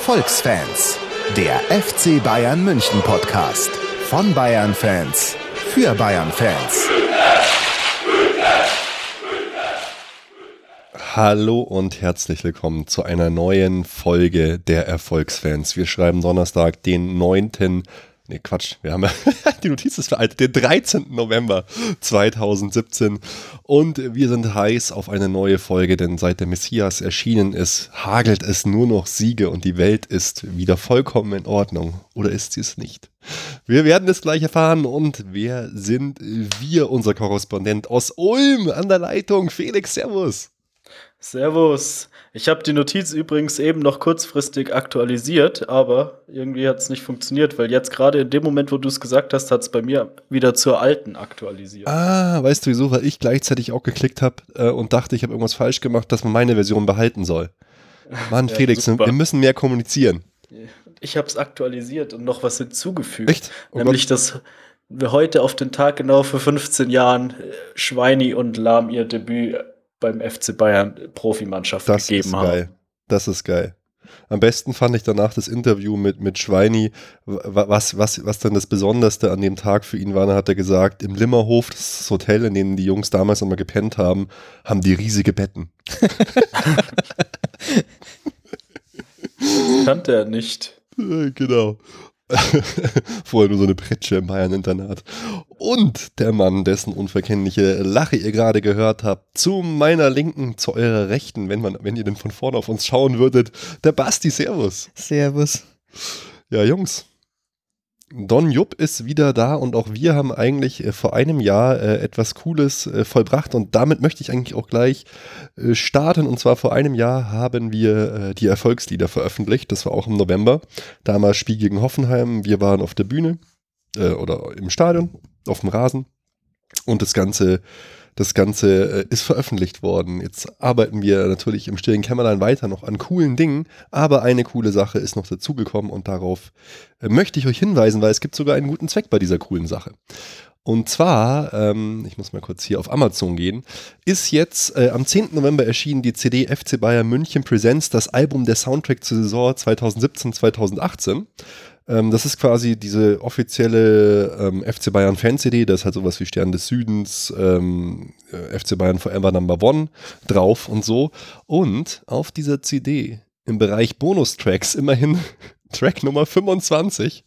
Erfolgsfans, der FC Bayern München Podcast von Bayern Fans für Bayern Fans. Hallo und herzlich willkommen zu einer neuen Folge der Erfolgsfans. Wir schreiben Donnerstag, den 9. Nee, Quatsch. Wir haben die Notiz ist veraltet, den 13. November 2017. Und wir sind heiß auf eine neue Folge, denn seit der Messias erschienen ist, hagelt es nur noch Siege und die Welt ist wieder vollkommen in Ordnung. Oder ist sie es nicht? Wir werden es gleich erfahren. Und wer sind wir, unser Korrespondent aus Ulm an der Leitung? Felix, Servus. Servus. Ich habe die Notiz übrigens eben noch kurzfristig aktualisiert, aber irgendwie hat es nicht funktioniert, weil jetzt gerade in dem Moment, wo du es gesagt hast, hat es bei mir wieder zur alten aktualisiert. Ah, weißt du wieso? Weil ich gleichzeitig auch geklickt habe äh, und dachte, ich habe irgendwas falsch gemacht, dass man meine Version behalten soll. Mann, ja, Felix, super. wir müssen mehr kommunizieren. Ich habe es aktualisiert und noch was hinzugefügt. Echt? Oh nämlich, Gott. dass wir heute auf den Tag genau vor 15 Jahren äh, Schweini und Lahm ihr Debüt beim FC Bayern Profimannschaft das gegeben haben. Geil. Das ist geil. Am besten fand ich danach das Interview mit, mit Schweini, was, was, was dann das Besonderste an dem Tag für ihn war. Da hat er gesagt, im Limmerhof, das, das Hotel, in dem die Jungs damals immer gepennt haben, haben die riesige Betten. das kannte er nicht. Genau. Vorher nur so eine Pritsche im Bayern-Internat. Und der Mann, dessen unverkennliche Lache ihr gerade gehört habt, zu meiner Linken, zu eurer Rechten, wenn, man, wenn ihr denn von vorne auf uns schauen würdet, der Basti, Servus. Servus. Ja, Jungs, Don Jupp ist wieder da und auch wir haben eigentlich äh, vor einem Jahr äh, etwas Cooles äh, vollbracht und damit möchte ich eigentlich auch gleich starten. Und zwar vor einem Jahr haben wir die Erfolgslieder veröffentlicht. Das war auch im November. Damals Spiel gegen Hoffenheim. Wir waren auf der Bühne äh, oder im Stadion, auf dem Rasen. Und das Ganze das Ganze äh, ist veröffentlicht worden. Jetzt arbeiten wir natürlich im stillen Kämmerlein weiter noch an coolen Dingen, aber eine coole Sache ist noch dazugekommen und darauf äh, möchte ich euch hinweisen, weil es gibt sogar einen guten Zweck bei dieser coolen Sache. Und zwar, ähm, ich muss mal kurz hier auf Amazon gehen, ist jetzt äh, am 10. November erschienen die CD FC Bayern München Presents, das Album der Soundtrack zur Saison 2017-2018. Ähm, das ist quasi diese offizielle ähm, FC Bayern Fan-CD, da ist halt sowas wie Stern des Südens, ähm, äh, FC Bayern Forever Number One drauf und so. Und auf dieser CD im Bereich Bonustracks immerhin Track Nummer 25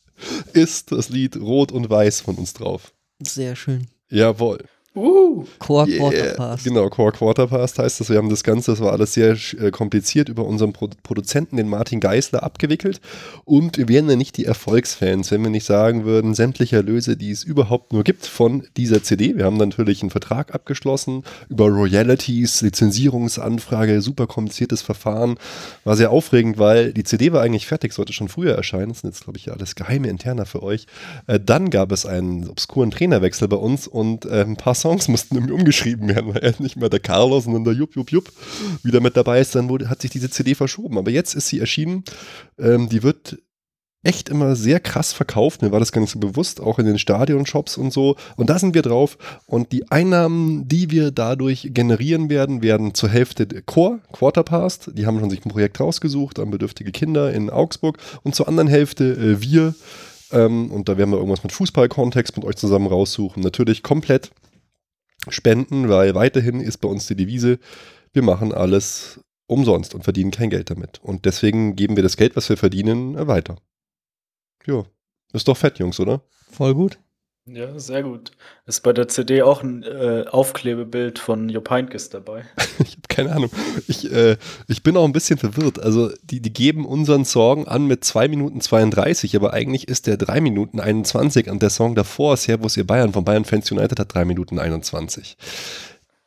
ist das Lied Rot und Weiß von uns drauf. Sehr schön. Jawohl. Uh, Core yeah. Quarter Pass. Genau, Core Quarter Pass heißt das. Wir haben das Ganze, das war alles sehr äh, kompliziert, über unseren Pro Produzenten, den Martin Geisler, abgewickelt. Und wir wären ja nicht die Erfolgsfans, wenn wir nicht sagen würden, sämtliche Erlöse, die es überhaupt nur gibt von dieser CD. Wir haben natürlich einen Vertrag abgeschlossen über Royalties, Lizenzierungsanfrage, super kompliziertes Verfahren. War sehr aufregend, weil die CD war eigentlich fertig, sollte schon früher erscheinen. Das sind jetzt, glaube ich, alles geheime Interner für euch. Äh, dann gab es einen obskuren Trainerwechsel bei uns und äh, ein paar Songs mussten irgendwie umgeschrieben werden, weil er nicht mehr der Carlos, sondern der Jupp, Jupp, Jupp wieder mit dabei ist. Dann wurde, hat sich diese CD verschoben. Aber jetzt ist sie erschienen. Ähm, die wird echt immer sehr krass verkauft. Mir war das gar nicht so bewusst, auch in den Stadionshops und so. Und da sind wir drauf. Und die Einnahmen, die wir dadurch generieren werden, werden zur Hälfte Core, Quarterpast. Die haben schon sich ein Projekt rausgesucht an bedürftige Kinder in Augsburg. Und zur anderen Hälfte äh, wir. Ähm, und da werden wir irgendwas mit Fußballkontext mit euch zusammen raussuchen. Natürlich komplett spenden, weil weiterhin ist bei uns die Devise, wir machen alles umsonst und verdienen kein Geld damit. Und deswegen geben wir das Geld, was wir verdienen, weiter. Ja, ist doch fett, Jungs, oder? Voll gut. Ja, sehr gut. Ist bei der CD auch ein äh, Aufklebebild von Jupp Heynckes dabei? ich habe keine Ahnung. Ich, äh, ich bin auch ein bisschen verwirrt. Also, die, die geben unseren Song an mit 2 Minuten 32, aber eigentlich ist der 3 Minuten 21 und der Song davor, Servus ihr Bayern von Bayern Fans United, hat 3 Minuten 21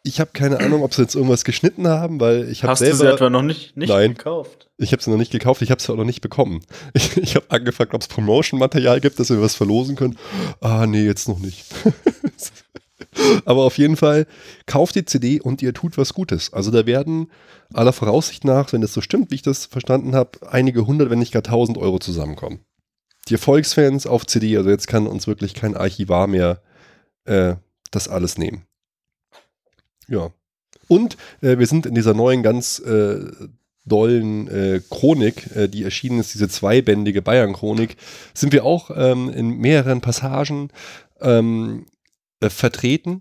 ich habe keine Ahnung, ob sie jetzt irgendwas geschnitten haben, weil ich habe selber... Hast du sie etwa noch nicht, nicht nein, gekauft? ich habe sie noch nicht gekauft, ich habe sie auch noch nicht bekommen. Ich, ich habe angefragt, ob es Promotion-Material gibt, dass wir was verlosen können. Ah, nee, jetzt noch nicht. Aber auf jeden Fall, kauft die CD und ihr tut was Gutes. Also da werden aller Voraussicht nach, wenn das so stimmt, wie ich das verstanden habe, einige hundert, wenn nicht gar tausend Euro zusammenkommen. Die Erfolgsfans auf CD, also jetzt kann uns wirklich kein Archivar mehr äh, das alles nehmen. Ja. Und äh, wir sind in dieser neuen, ganz äh, dollen äh, Chronik, äh, die erschienen ist, diese zweibändige Bayern-Chronik, sind wir auch ähm, in mehreren Passagen ähm, äh, vertreten.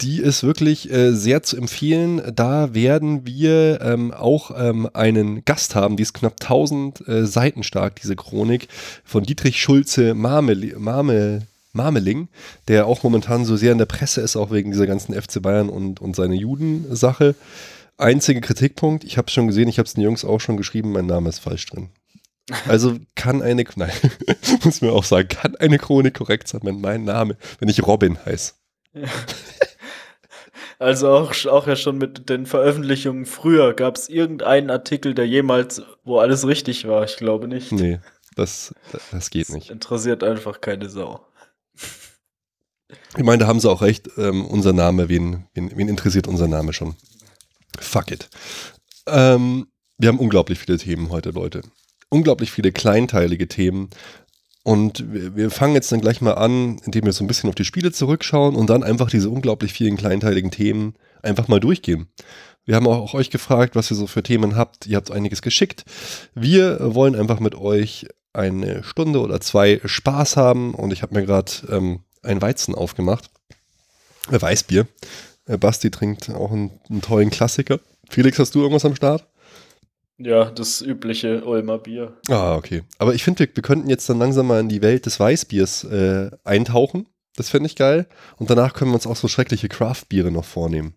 Die ist wirklich äh, sehr zu empfehlen. Da werden wir ähm, auch ähm, einen Gast haben, die ist knapp 1000 äh, Seiten stark, diese Chronik, von Dietrich Schulze Marmel, Marmel, Marmeling, der auch momentan so sehr in der Presse ist, auch wegen dieser ganzen FC Bayern und, und seine Judensache. Einziger Kritikpunkt, ich habe es schon gesehen, ich habe es den Jungs auch schon geschrieben, mein Name ist falsch drin. Also kann eine, nein, muss mir auch sagen, kann eine Chronik korrekt sein, wenn mein Name, wenn ich Robin heiße. Ja. Also auch, auch ja schon mit den Veröffentlichungen früher. Gab es irgendeinen Artikel, der jemals, wo alles richtig war? Ich glaube nicht. Nee, das, das geht nicht. Das interessiert einfach keine Sau. Ich meine, da haben sie auch recht. Ähm, unser Name, wen, wen, wen, interessiert unser Name schon? Fuck it. Ähm, wir haben unglaublich viele Themen heute, Leute. Unglaublich viele kleinteilige Themen. Und wir, wir, fangen jetzt dann gleich mal an, indem wir so ein bisschen auf die Spiele zurückschauen und dann einfach diese unglaublich vielen kleinteiligen Themen einfach mal durchgehen. Wir haben auch euch gefragt, was ihr so für Themen habt. Ihr habt einiges geschickt. Wir wollen einfach mit euch eine Stunde oder zwei Spaß haben und ich habe mir gerade ähm, ein Weizen aufgemacht. Äh, Weißbier. Äh, Basti trinkt auch einen, einen, tollen Klassiker. Felix, hast du irgendwas am Start? Ja, das übliche Ulmer Bier. Ah, okay. Aber ich finde, wir, wir, könnten jetzt dann langsam mal in die Welt des Weißbiers äh, eintauchen. Das fände ich geil. Und danach können wir uns auch so schreckliche Craft-Biere noch vornehmen.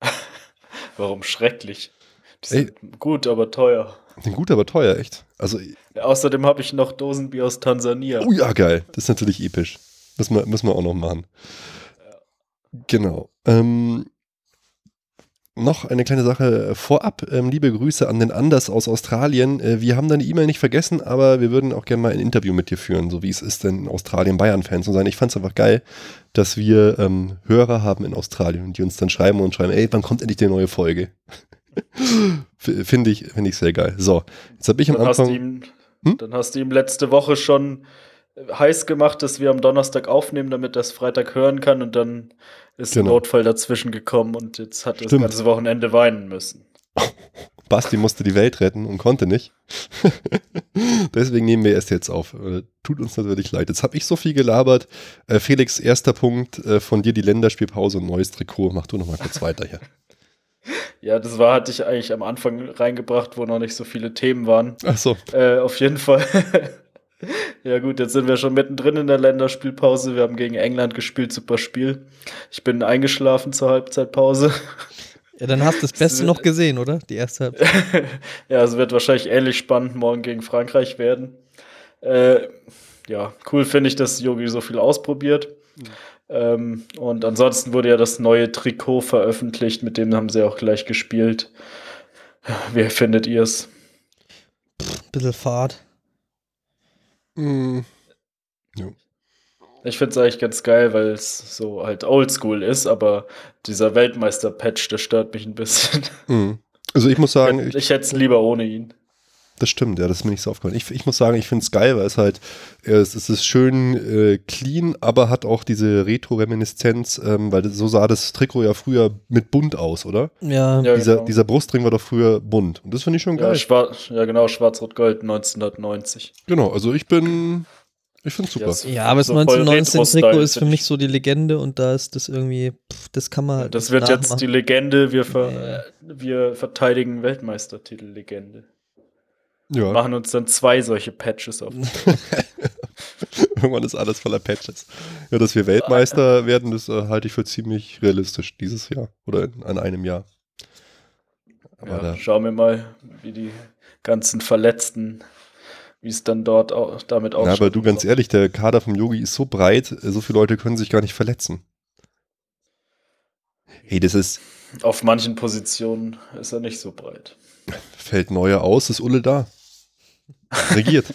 Warum schrecklich? Die sind Ey, gut, aber teuer. Sind gut, aber teuer, echt. Also, ja, außerdem habe ich noch Dosenbier aus Tansania. Oh ja, geil. Das ist natürlich episch. Müssen wir, müssen wir auch noch machen. Genau. Ähm, noch eine kleine Sache vorab. Ähm, liebe Grüße an den Anders aus Australien. Äh, wir haben deine E-Mail nicht vergessen, aber wir würden auch gerne mal ein Interview mit dir führen, so wie es ist, denn in Australien Bayern-Fan zu sein. Ich fand es einfach geil, dass wir ähm, Hörer haben in Australien, die uns dann schreiben und schreiben, ey, wann kommt endlich die neue Folge? Finde ich, find ich sehr geil. So, jetzt habe ich am dann Anfang. Hast ihm, hm? Dann hast du ihm letzte Woche schon heiß gemacht, dass wir am Donnerstag aufnehmen, damit es Freitag hören kann und dann ist genau. ein Notfall dazwischen gekommen und jetzt hat er das ganze Wochenende weinen müssen. Basti musste die Welt retten und konnte nicht. Deswegen nehmen wir erst jetzt auf. Äh, tut uns natürlich leid. Jetzt habe ich so viel gelabert. Äh, Felix, erster Punkt äh, von dir die Länderspielpause und neues Trikot. Mach du noch mal kurz weiter hier. Ja, das war, hatte ich eigentlich am Anfang reingebracht, wo noch nicht so viele Themen waren. Ach so. Äh, auf jeden Fall. Ja, gut, jetzt sind wir schon mittendrin in der Länderspielpause. Wir haben gegen England gespielt, super Spiel. Ich bin eingeschlafen zur Halbzeitpause. Ja, dann hast du das Beste noch gesehen, oder? Die erste Halbzeit. ja, es wird wahrscheinlich ähnlich spannend morgen gegen Frankreich werden. Äh, ja, cool finde ich, dass Yogi so viel ausprobiert. Mhm. Ähm, und ansonsten wurde ja das neue Trikot veröffentlicht, mit dem haben sie auch gleich gespielt. Wie findet ihr es? Bisschen fad. Mm. Ja. Ich finde es eigentlich ganz geil, weil es so halt oldschool ist, aber dieser Weltmeister-Patch, der stört mich ein bisschen. Mm. Also ich muss sagen. Ich, ich hätte es lieber ohne ihn. Das stimmt, ja, das ist mir nicht so aufgefallen. Ich, ich muss sagen, ich finde es geil, weil es halt, es, es ist schön äh, clean, aber hat auch diese Retro-Reminiszenz, ähm, weil so sah das Trikot ja früher mit bunt aus, oder? Ja. ja dieser, genau. dieser Brustring war doch früher bunt. Und das finde ich schon geil. Ja, schwarz, ja genau, Schwarz-Rot-Gold 1990. Genau, also ich bin, ich finde es super. Ja, ja, aber das so 1919 Trikot ist für mich so die Legende und da ist das irgendwie, pff, das kann man. Ja, das wird jetzt machen. die Legende, wir, ver ja. wir verteidigen Weltmeistertitel-Legende. Ja. Machen uns dann zwei solche Patches auf. Irgendwann ist alles voller Patches. Ja, dass wir Weltmeister werden, das äh, halte ich für ziemlich realistisch dieses Jahr oder in, an einem Jahr. Aber ja, schauen wir mal, wie die ganzen Verletzten, wie es dann dort auch, damit aussieht. Ja, aber du ganz ehrlich, der Kader vom Yogi ist so breit, äh, so viele Leute können sich gar nicht verletzen. Hey, das ist. Auf manchen Positionen ist er nicht so breit. Fällt Neuer aus, ist Ulle da. Regiert.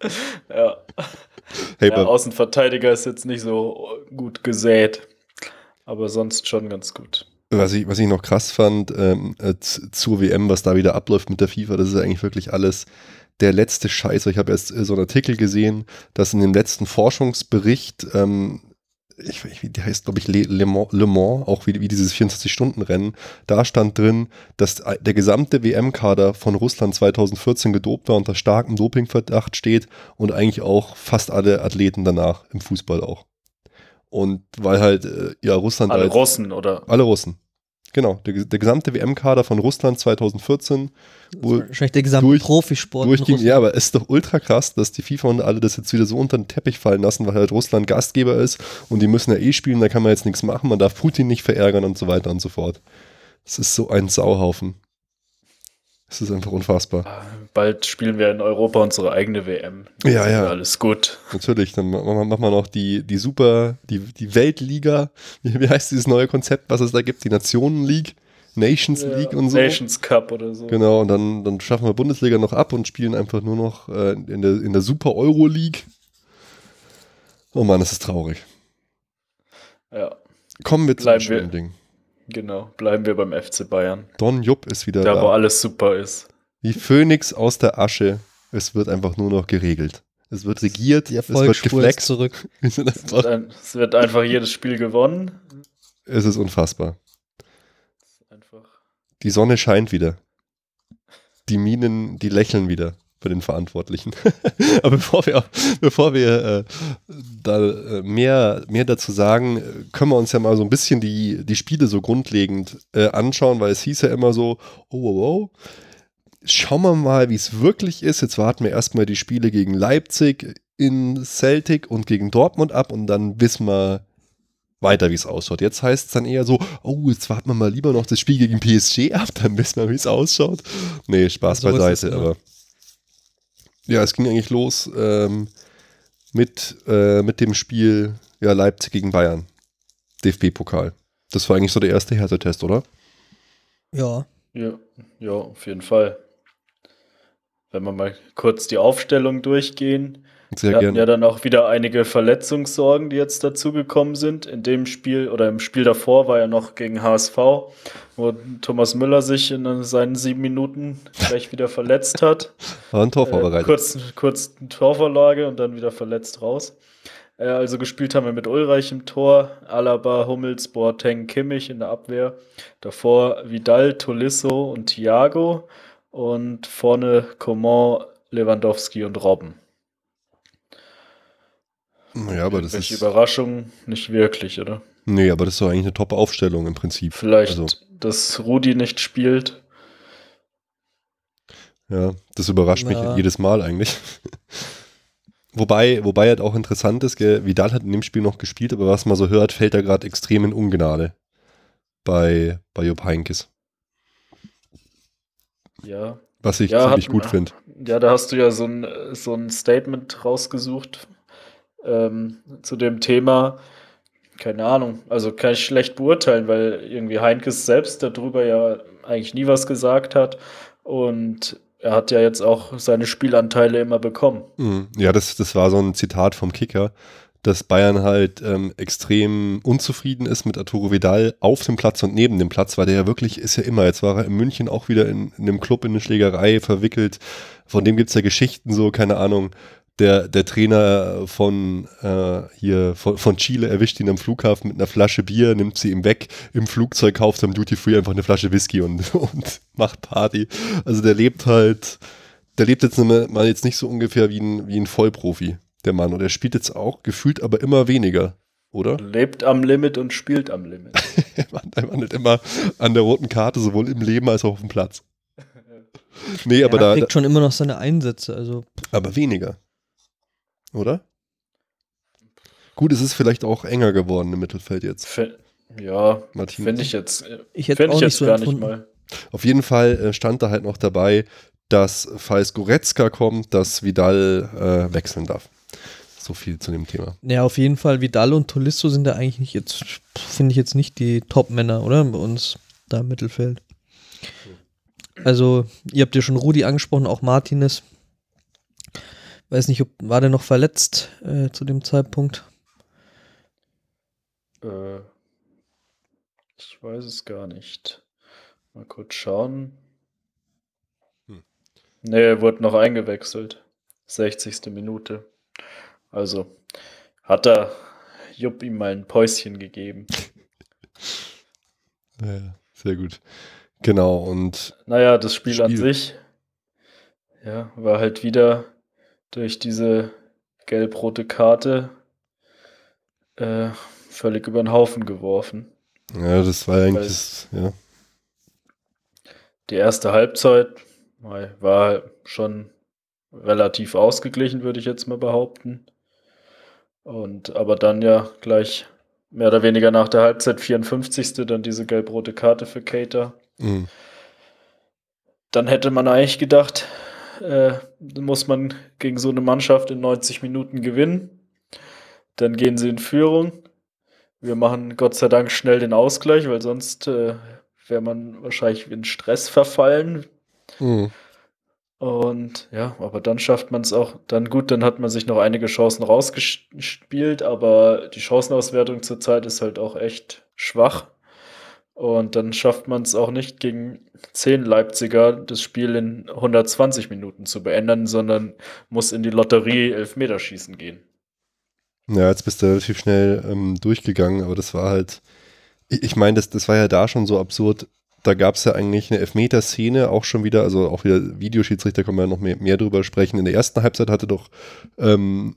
ja. Hey, ja, Außenverteidiger ist jetzt nicht so gut gesät, aber sonst schon ganz gut. Was ich, was ich noch krass fand ähm, äh, zur WM, was da wieder abläuft mit der FIFA, das ist eigentlich wirklich alles der letzte Scheiß. Ich habe erst äh, so einen Artikel gesehen, dass in dem letzten Forschungsbericht ähm, ich, ich, die heißt, glaube ich, Le, Le, Mans, Le Mans, auch wie, wie dieses 24-Stunden-Rennen, da stand drin, dass der gesamte WM-Kader von Russland 2014 gedopt war, unter starkem Dopingverdacht steht und eigentlich auch fast alle Athleten danach im Fußball auch. Und weil halt, äh, ja, Russland. Alle halt, Russen, oder? Alle Russen. Genau, der, der gesamte WM-Kader von Russland 2014. Wahrscheinlich der gesamte durch, Profisport. Durch die, ja, aber es ist doch ultra krass, dass die FIFA und alle das jetzt wieder so unter den Teppich fallen lassen, weil halt Russland Gastgeber ist und die müssen ja eh spielen, da kann man jetzt nichts machen, man darf Putin nicht verärgern und so weiter und so fort. Es ist so ein Sauhaufen. Es ist einfach unfassbar. Bald spielen wir in Europa unsere eigene WM. Dann ja, ja. Alles gut. Natürlich, dann machen wir noch die, die Super, die, die Weltliga. Wie, wie heißt dieses neue Konzept, was es da gibt? Die Nationen League? Nations ja, League und so. Nations Cup oder so. Genau, und dann, dann schaffen wir Bundesliga noch ab und spielen einfach nur noch äh, in, der, in der Super Euro League. Oh Mann, das ist traurig. Ja. Kommen wir zum schönen Ding. Genau, bleiben wir beim FC Bayern. Don Jupp ist wieder da. Da, wo alles super ist. Wie Phönix aus der Asche. Es wird einfach nur noch geregelt. Es wird regiert, es wird geflext. zurück. es, wird ein, es wird einfach jedes Spiel gewonnen. Es ist unfassbar. Einfach. Die Sonne scheint wieder. Die Minen, die lächeln wieder bei den Verantwortlichen. Aber bevor wir, bevor wir äh, da äh, mehr, mehr dazu sagen, können wir uns ja mal so ein bisschen die, die Spiele so grundlegend äh, anschauen, weil es hieß ja immer so, oh, oh, oh. Schauen wir mal, wie es wirklich ist. Jetzt warten wir erstmal die Spiele gegen Leipzig in Celtic und gegen Dortmund ab und dann wissen wir weiter, wie es ausschaut. Jetzt heißt es dann eher so, oh, jetzt warten wir mal lieber noch das Spiel gegen PSG ab, dann wissen wir, wie es ausschaut. Nee, Spaß so beiseite, aber ja, es ging eigentlich los ähm, mit, äh, mit dem Spiel ja, Leipzig gegen Bayern. DFB-Pokal. Das war eigentlich so der erste Härtetest, oder? Ja. Ja, ja, auf jeden Fall. Wenn wir mal kurz die Aufstellung durchgehen. Sehr wir hatten ja dann auch wieder einige Verletzungssorgen, die jetzt dazugekommen sind. In dem Spiel oder im Spiel davor war ja noch gegen HSV, wo Thomas Müller sich in seinen sieben Minuten gleich wieder verletzt hat. War ein Tor vorbereitet. Äh, kurz, kurz eine Torvorlage und dann wieder verletzt raus. Äh, also gespielt haben wir mit Ulreich im Tor, Alaba, Hummels, Boateng, Kimmich in der Abwehr. Davor Vidal, Tolisso und Thiago. Und vorne Coman, Lewandowski und Robben. Ja, aber das ist. Überraschung nicht wirklich, oder? Nee, aber das ist doch eigentlich eine Top-Aufstellung im Prinzip. Vielleicht, also. dass Rudi nicht spielt. Ja, das überrascht Na. mich jedes Mal eigentlich. wobei, wobei halt auch interessant ist, gell, Vidal hat in dem Spiel noch gespielt, aber was man so hört, fällt er gerade extrem in Ungnade bei, bei Jupp Heinkes. Ja. Was ich ja, ziemlich hat, gut finde. Ja, da hast du ja so ein, so ein Statement rausgesucht ähm, zu dem Thema. Keine Ahnung, also kann ich schlecht beurteilen, weil irgendwie Heinkes selbst darüber ja eigentlich nie was gesagt hat und er hat ja jetzt auch seine Spielanteile immer bekommen. Mhm. Ja, das, das war so ein Zitat vom Kicker, dass Bayern halt ähm, extrem unzufrieden ist mit Arturo Vidal auf dem Platz und neben dem Platz, weil der ja wirklich ist ja immer. Jetzt war er in München auch wieder in, in einem Club in eine Schlägerei verwickelt. Von dem gibt es ja Geschichten, so, keine Ahnung der, der Trainer von äh, hier von, von Chile erwischt ihn am Flughafen mit einer Flasche Bier, nimmt sie ihm weg, im Flugzeug kauft am Duty Free einfach eine Flasche Whisky und, und macht Party. Also der lebt halt, der lebt jetzt mal jetzt nicht so ungefähr wie ein, wie ein Vollprofi, der Mann. Und er spielt jetzt auch gefühlt aber immer weniger, oder? Lebt am Limit und spielt am Limit. er wandelt immer an der roten Karte, sowohl im Leben als auch auf dem Platz. Nee, aber er da. kriegt schon immer noch seine Einsätze, also. Aber weniger oder? Gut, es ist vielleicht auch enger geworden im Mittelfeld jetzt. F ja, finde ich jetzt, ich hätte auch ich jetzt so gar empfunden. nicht mal. Auf jeden Fall äh, stand da halt noch dabei, dass falls Goretzka kommt, dass Vidal äh, wechseln darf. So viel zu dem Thema. Ja, auf jeden Fall. Vidal und Tolisso sind da eigentlich nicht jetzt, finde ich jetzt nicht die Top-Männer, oder? Bei uns da im Mittelfeld. Also, ihr habt ja schon Rudi angesprochen, auch Martinez. Weiß nicht, ob war der noch verletzt äh, zu dem Zeitpunkt? Äh, ich weiß es gar nicht. Mal kurz schauen. Hm. Nee, er wurde noch eingewechselt. 60. Minute. Also hat er Jupp ihm mal ein Päuschen gegeben. Ja, sehr gut. Genau, und. Naja, das Spiel, Spiel, an sich, ja, war halt wieder durch diese gelb-rote Karte äh, völlig über den Haufen geworfen. Ja, das war eigentlich, das, ja. Die erste Halbzeit war schon relativ ausgeglichen, würde ich jetzt mal behaupten. Und aber dann ja gleich mehr oder weniger nach der Halbzeit 54. dann diese gelb-rote Karte für Cater. Mhm. Dann hätte man eigentlich gedacht, äh, muss man gegen so eine Mannschaft in 90 Minuten gewinnen. Dann gehen sie in Führung. Wir machen Gott sei Dank schnell den Ausgleich, weil sonst äh, wäre man wahrscheinlich in Stress verfallen. Mhm. Und ja, aber dann schafft man es auch. Dann gut, dann hat man sich noch einige Chancen rausgespielt, aber die Chancenauswertung zurzeit ist halt auch echt schwach. Und dann schafft man es auch nicht gegen 10 Leipziger das Spiel in 120 Minuten zu beenden, sondern muss in die Lotterie Elfmeterschießen gehen. Ja, jetzt bist du relativ schnell ähm, durchgegangen, aber das war halt, ich, ich meine, das, das war ja da schon so absurd. Da gab es ja eigentlich eine Elfmeterszene auch schon wieder, also auch wieder Videoschiedsrichter, können wir ja noch mehr, mehr drüber sprechen. In der ersten Halbzeit hatte doch, ähm,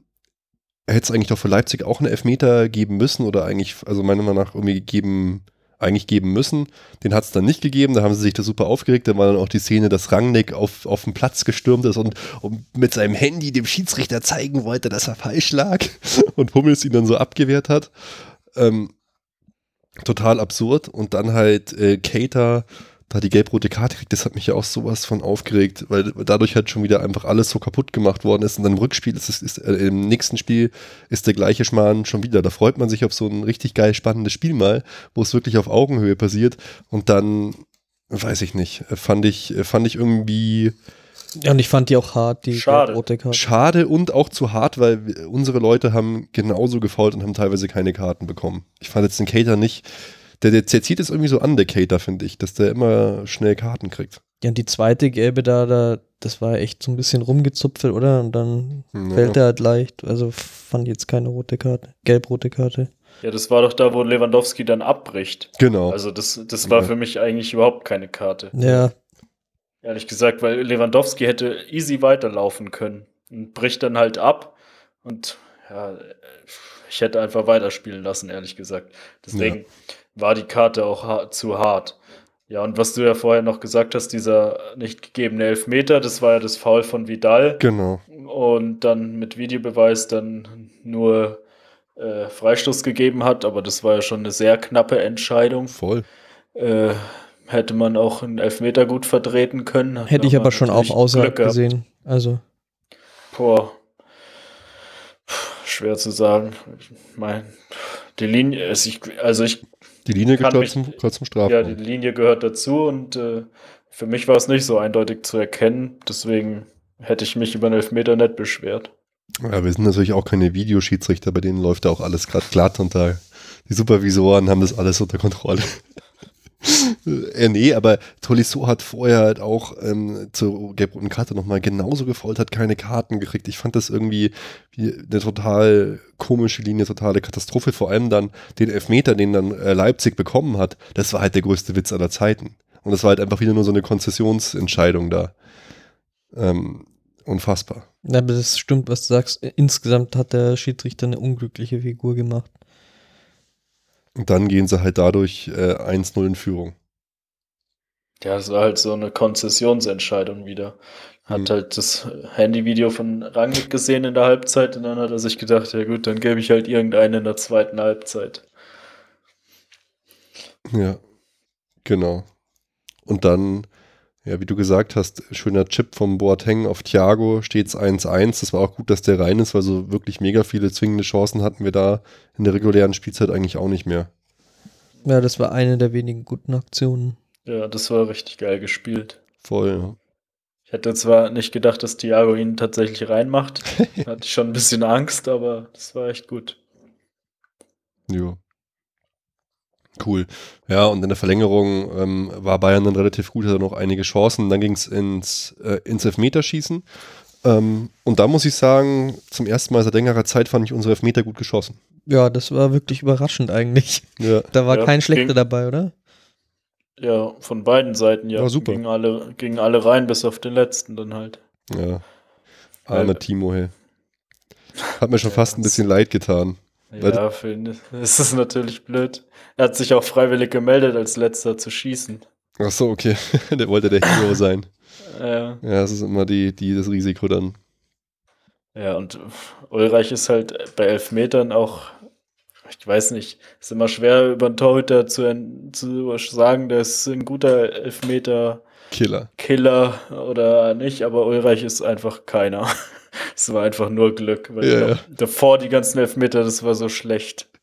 hätte es eigentlich doch für Leipzig auch eine Elfmeter geben müssen oder eigentlich, also meiner Meinung nach irgendwie geben eigentlich geben müssen. Den hat es dann nicht gegeben, da haben sie sich da super aufgeregt. Da war dann auch die Szene, dass Rangnick auf, auf den Platz gestürmt ist und, und mit seinem Handy dem Schiedsrichter zeigen wollte, dass er falsch lag und Hummels ihn dann so abgewehrt hat. Ähm, total absurd. Und dann halt äh, Cater da die gelb-rote Karte kriegt, das hat mich ja auch sowas von aufgeregt, weil dadurch halt schon wieder einfach alles so kaputt gemacht worden ist. Und dann im Rückspiel ist es, ist, äh, im nächsten Spiel ist der gleiche Schmarrn schon wieder. Da freut man sich auf so ein richtig geil spannendes Spiel mal, wo es wirklich auf Augenhöhe passiert. Und dann, weiß ich nicht, fand ich, fand ich irgendwie. Ja, und ich fand die auch hart, die Schade. rote Karte. Schade und auch zu hart, weil unsere Leute haben genauso gefault und haben teilweise keine Karten bekommen. Ich fand jetzt den Cater nicht der, der, der zieht es irgendwie so an, der Cater, finde ich, dass der immer schnell Karten kriegt. Ja, und die zweite gelbe da, da, das war echt so ein bisschen rumgezupfelt, oder? Und dann ja. fällt er halt leicht. Also fand jetzt keine rote Karte, gelb-rote Karte. Ja, das war doch da, wo Lewandowski dann abbricht. Genau. Also das, das war ja. für mich eigentlich überhaupt keine Karte. Ja. Ehrlich gesagt, weil Lewandowski hätte easy weiterlaufen können und bricht dann halt ab. Und ja, ich hätte einfach weiterspielen lassen, ehrlich gesagt. Deswegen, ja war die Karte auch ha zu hart. Ja, und was du ja vorher noch gesagt hast, dieser nicht gegebene Elfmeter, das war ja das Foul von Vidal. Genau. Und dann mit Videobeweis dann nur äh, Freistoß gegeben hat, aber das war ja schon eine sehr knappe Entscheidung. Voll. Äh, hätte man auch einen Elfmeter gut vertreten können. Hätte ich aber schon auch außerhalb gesehen. Also. Boah. Schwer zu sagen. Ich meine, die Linie, also ich die Linie gehört, mich, zum, gehört zum Strafraum. Ja, die Linie gehört dazu und äh, für mich war es nicht so eindeutig zu erkennen. Deswegen hätte ich mich über einen Elfmeter nicht beschwert. Ja, wir sind natürlich auch keine Videoschiedsrichter, bei denen läuft da auch alles gerade glatt und da die Supervisoren haben das alles unter Kontrolle. äh, nee, aber Tolisso hat vorher halt auch ähm, zur gelb-roten Karte nochmal genauso gefolgt, hat keine Karten gekriegt. Ich fand das irgendwie wie eine total komische Linie, totale Katastrophe. Vor allem dann den Elfmeter, den dann äh, Leipzig bekommen hat, das war halt der größte Witz aller Zeiten. Und das war halt einfach wieder nur so eine Konzessionsentscheidung da. Ähm, unfassbar. Ja, aber das stimmt, was du sagst. Insgesamt hat der Schiedsrichter eine unglückliche Figur gemacht. Und dann gehen sie halt dadurch äh, 1-0 in Führung. Ja, das war halt so eine Konzessionsentscheidung wieder. Hat mhm. halt das Handyvideo von Rangnick gesehen in der Halbzeit und dann hat er sich gedacht, ja gut, dann gebe ich halt irgendeine in der zweiten Halbzeit. Ja, genau. Und dann, ja, wie du gesagt hast, schöner Chip vom Boateng auf Thiago, stets 1-1. Das war auch gut, dass der rein ist, weil so wirklich mega viele zwingende Chancen hatten wir da in der regulären Spielzeit eigentlich auch nicht mehr. Ja, das war eine der wenigen guten Aktionen. Ja, das war richtig geil gespielt. Voll, ja. Ich hätte zwar nicht gedacht, dass Thiago ihn tatsächlich reinmacht. Hatte ich schon ein bisschen Angst, aber das war echt gut. Ja. Cool. Ja, und in der Verlängerung ähm, war Bayern dann relativ gut, hatte noch einige Chancen. Dann ging es ins, äh, ins Elfmeterschießen. Ähm, und da muss ich sagen, zum ersten Mal seit längerer Zeit fand ich unsere Elfmeter gut geschossen. Ja, das war wirklich überraschend eigentlich. Ja. Da war ja, kein schlechter ging, dabei, oder? Ja, von beiden Seiten, ja. War super. Gingen alle, gingen alle rein, bis auf den letzten dann halt. Ja. Arme Weil, Timo, hey. Hat mir schon ja, fast ein bisschen leid getan. Ja, für ihn ist es natürlich blöd. Er hat sich auch freiwillig gemeldet, als letzter zu schießen. Ach so, okay. der wollte der Hero sein. Ja. Ja, das ist immer die, die, das Risiko dann. Ja, und Ulreich ist halt bei Elfmetern auch, ich weiß nicht, ist immer schwer über einen Torhüter zu, zu sagen, der ist ein guter Elfmeter. Killer. Killer oder nicht, aber Ulreich ist einfach keiner. Es war einfach nur Glück, weil ja, ja. davor die ganzen Elfmeter, das war so schlecht.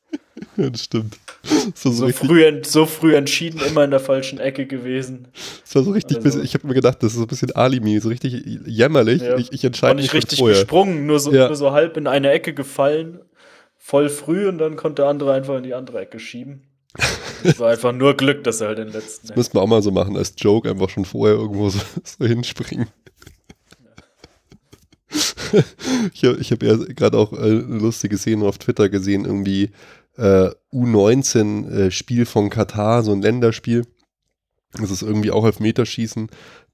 Ja, das stimmt. So, so, so früh, so früh entschieden, immer in der falschen Ecke gewesen. Das war so richtig, also, bisschen, ich habe mir gedacht, das ist so ein bisschen Alimi, so richtig jämmerlich. Ja. Ich, ich entscheide mich nicht richtig vorher. gesprungen, nur so, ja. nur so halb in eine Ecke gefallen, voll früh und dann konnte der andere einfach in die andere Ecke schieben. Es war einfach nur Glück, dass er halt den letzten. Das müssten wir auch mal so machen, als Joke, einfach schon vorher irgendwo so, so hinspringen. ich habe hab ja gerade auch äh, lustige Szenen auf Twitter gesehen, irgendwie äh, U19-Spiel äh, von Katar, so ein Länderspiel. Das ist irgendwie auch Elfmeterschießen.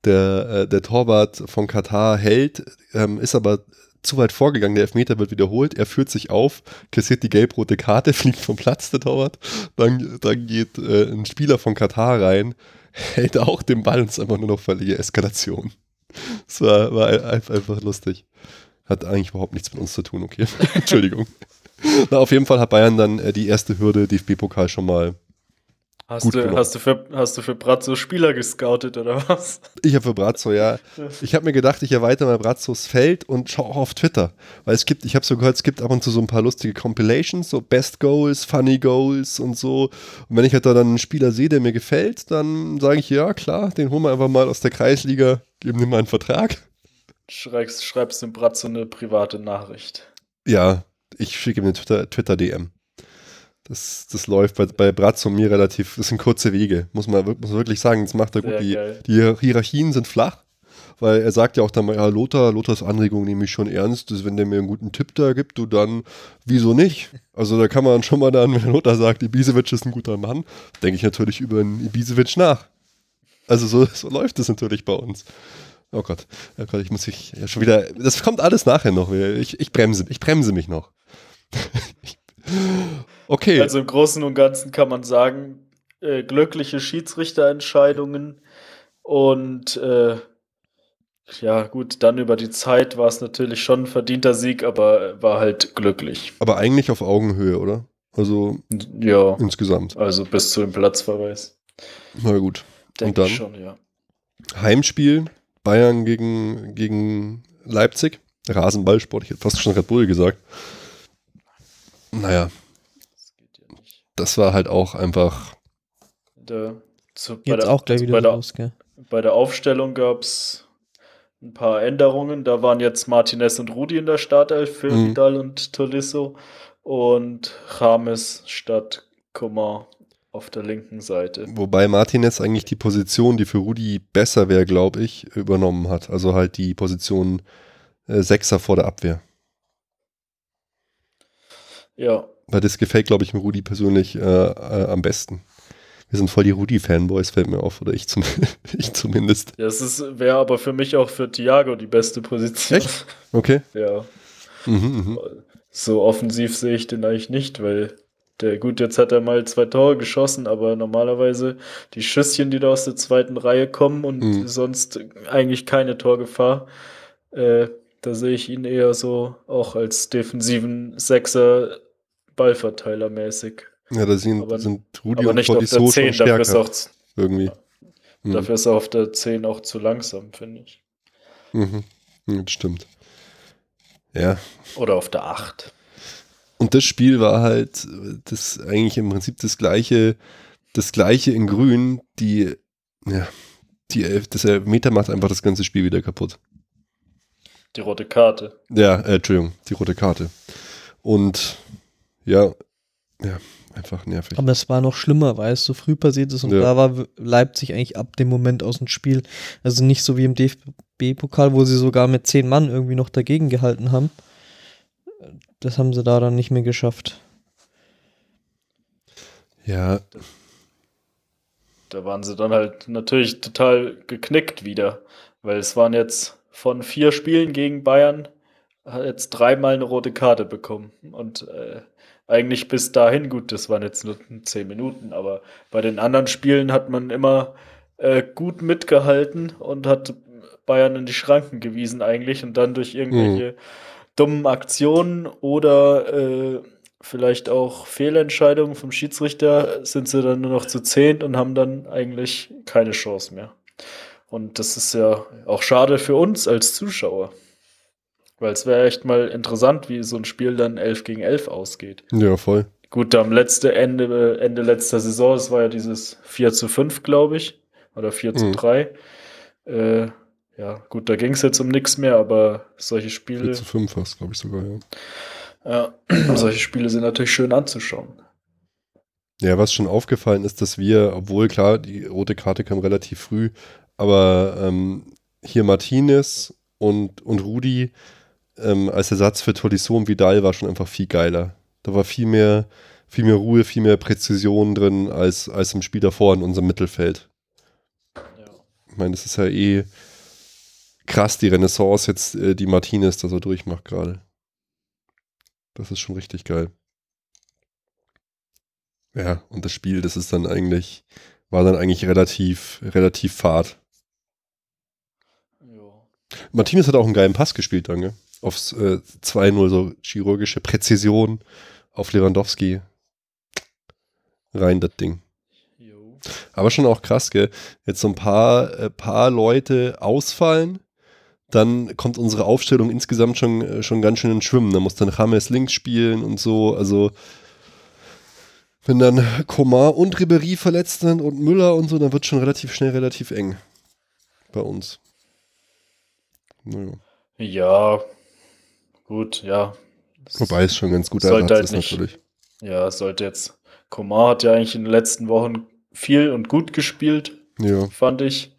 Der, äh, der Torwart von Katar hält, ähm, ist aber zu weit vorgegangen. Der Elfmeter wird wiederholt. Er führt sich auf, kassiert die gelb-rote Karte, fliegt vom Platz, der Torwart. Dann, dann geht äh, ein Spieler von Katar rein, hält auch den Ball und ist einfach nur noch völlige Eskalation. Das war, war einfach lustig. Hat eigentlich überhaupt nichts mit uns zu tun, okay. Entschuldigung. Na, auf jeden Fall hat Bayern dann äh, die erste Hürde DFB-Pokal schon mal. Hast du, hast, du für, hast du für Brazzo Spieler gescoutet oder was? Ich habe für Brazzo, ja. Ich habe mir gedacht, ich erweitere mal Brazzos Feld und schaue auch auf Twitter. Weil es gibt, ich habe so gehört, es gibt ab und zu so ein paar lustige Compilations, so Best Goals, Funny Goals und so. Und wenn ich halt da dann einen Spieler sehe, der mir gefällt, dann sage ich, ja klar, den holen wir einfach mal aus der Kreisliga, geben ihm mal einen Vertrag. Schreibst, schreibst dem Bratzo eine private Nachricht. Ja, ich schicke ihm eine Twitter-DM. Twitter das, das läuft bei, bei Bratz und mir relativ, das sind kurze Wege, muss man, muss man wirklich sagen. Das macht er gut. Die, die, Hierarchien sind flach, weil er sagt ja auch dann mal, ja, Lothar, Lothars Anregung nehme ich schon ernst. Das, wenn der mir einen guten Tipp da gibt, du dann, wieso nicht? Also da kann man schon mal dann, wenn Lothar sagt, Ibisevic ist ein guter Mann, denke ich natürlich über einen Ibisevic nach. Also so, so läuft es natürlich bei uns. Oh Gott, oh Gott, ich muss mich ja schon wieder. Das kommt alles nachher noch. Ich, ich bremse, ich bremse mich noch. okay. Also im Großen und Ganzen kann man sagen, äh, glückliche Schiedsrichterentscheidungen und äh, ja, gut, dann über die Zeit war es natürlich schon ein verdienter Sieg, aber war halt glücklich. Aber eigentlich auf Augenhöhe, oder? Also ja, insgesamt. Also bis zu dem Platzverweis. Na gut. Denk und dann schon, ja. Heimspiel Bayern gegen, gegen Leipzig. Rasenballsport, ich hätte fast schon Red Bull gesagt. Naja. Das war halt auch einfach. Der, zu, Jetzt der, auch gleich wieder bei, raus, der, bei der Aufstellung gab es ein paar Änderungen. Da waren jetzt Martinez und Rudi in der Startelf für mhm. Vidal und Tolisso und James statt Coman auf der linken Seite. Wobei Martinez eigentlich die Position, die für Rudi besser wäre, glaube ich, übernommen hat. Also halt die Position äh, Sechser vor der Abwehr. Ja. Weil das gefällt, glaube ich, mir Rudi persönlich äh, äh, am besten. Wir sind voll die Rudi-Fanboys, fällt mir auf, oder ich, zum, ich zumindest. Ja, es wäre aber für mich auch für Thiago die beste Position. Echt? Okay. Ja. Mhm, mh. So offensiv sehe ich den eigentlich nicht, weil der, gut, jetzt hat er mal zwei Tore geschossen, aber normalerweise die Schüsschen, die da aus der zweiten Reihe kommen und mhm. sonst eigentlich keine Torgefahr, äh, da sehe ich ihn eher so auch als defensiven Sechser Ballverteiler mäßig. Ja, da sind, aber, sind Rudi aber und nicht auf der 10, dafür ist auch irgendwie. Mhm. Dafür ist er auf der 10 auch zu langsam, finde ich. Mhm. Das stimmt. Ja. Oder auf der 8. Und das Spiel war halt das eigentlich im Prinzip das gleiche, das gleiche in Grün. Die, ja, die das Meter macht einfach das ganze Spiel wieder kaputt. Die rote Karte. Ja, äh, Entschuldigung, die rote Karte. Und ja, ja, einfach nervig. Aber es war noch schlimmer, weil es so früh passiert ist und ja. da war Leipzig eigentlich ab dem Moment aus dem Spiel. Also nicht so wie im DFB-Pokal, wo sie sogar mit zehn Mann irgendwie noch dagegen gehalten haben das haben sie da dann nicht mehr geschafft. Ja. Da, waren sie dann halt natürlich total geknickt wieder, weil es waren jetzt von vier Spielen gegen Bayern hat jetzt dreimal eine rote Karte bekommen und äh, eigentlich bis dahin gut, das waren jetzt nur zehn Minuten, aber bei den anderen Spielen hat man immer äh, gut mitgehalten und hat Bayern in die Schranken gewiesen eigentlich und dann durch irgendwelche mhm. Dummen Aktionen oder äh, vielleicht auch Fehlentscheidungen vom Schiedsrichter sind sie dann nur noch zu zehn und haben dann eigentlich keine Chance mehr. Und das ist ja auch schade für uns als Zuschauer. Weil es wäre echt mal interessant, wie so ein Spiel dann 11 gegen 11 ausgeht. Ja, voll. Gut, am letzte Ende, Ende letzter Saison, das war ja dieses 4 zu 5, glaube ich. Oder 4 zu mhm. 3. Äh, ja, gut, da ging es jetzt um nichts mehr, aber solche Spiele. 4 zu 5 fast, glaube ich sogar, ja. Ja, solche Spiele sind natürlich schön anzuschauen. Ja, was schon aufgefallen ist, dass wir, obwohl klar, die rote Karte kam relativ früh, aber ähm, hier Martinez und, und Rudi ähm, als Ersatz für Tolisso und Vidal war schon einfach viel geiler. Da war viel mehr, viel mehr Ruhe, viel mehr Präzision drin als, als im Spiel davor in unserem Mittelfeld. Ja. Ich meine, das ist ja eh krass, die Renaissance jetzt, äh, die Martinez da so durchmacht gerade. Das ist schon richtig geil. Ja, und das Spiel, das ist dann eigentlich, war dann eigentlich relativ, relativ fad. Martinez hat auch einen geilen Pass gespielt, danke aufs äh, 2-0, so chirurgische Präzision auf Lewandowski. Rein das Ding. Aber schon auch krass, gell? Jetzt so ein paar, äh, paar Leute ausfallen, dann kommt unsere Aufstellung insgesamt schon, äh, schon ganz schön ins Schwimmen. Da muss dann James links spielen und so. Also, wenn dann Komar und Ribery verletzt sind und Müller und so, dann wird schon relativ schnell relativ eng bei uns. Naja. Ja, Gut, ja. Wobei es schon ganz gut sollte halt ist nicht, natürlich. Ja, sollte jetzt. Komar hat ja eigentlich in den letzten Wochen viel und gut gespielt, ja. fand ich.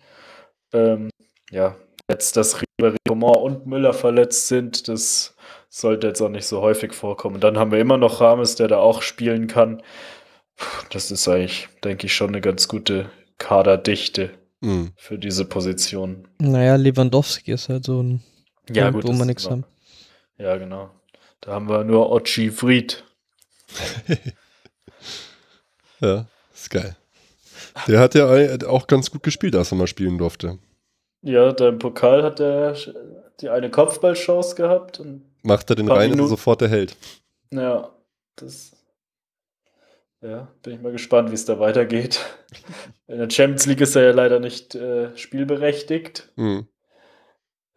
Ähm, ja, jetzt, dass Ribery, Komar und Müller verletzt sind, das sollte jetzt auch nicht so häufig vorkommen. Dann haben wir immer noch Rames, der da auch spielen kann. Das ist eigentlich, denke ich, schon eine ganz gute Kaderdichte mhm. für diese Position. Naja, Lewandowski ist halt so ein ja, Punkt, gut, wo man nichts haben. Ja, genau. Da haben wir nur Ochi Fried. ja, ist geil. Der hat ja auch ganz gut gespielt, als er mal spielen durfte. Ja, da im Pokal hat er die eine Kopfballchance gehabt. Und Macht er den rein, ist er sofort der Held. Ja, das. Ja, bin ich mal gespannt, wie es da weitergeht. In der Champions League ist er ja leider nicht äh, spielberechtigt. Mhm.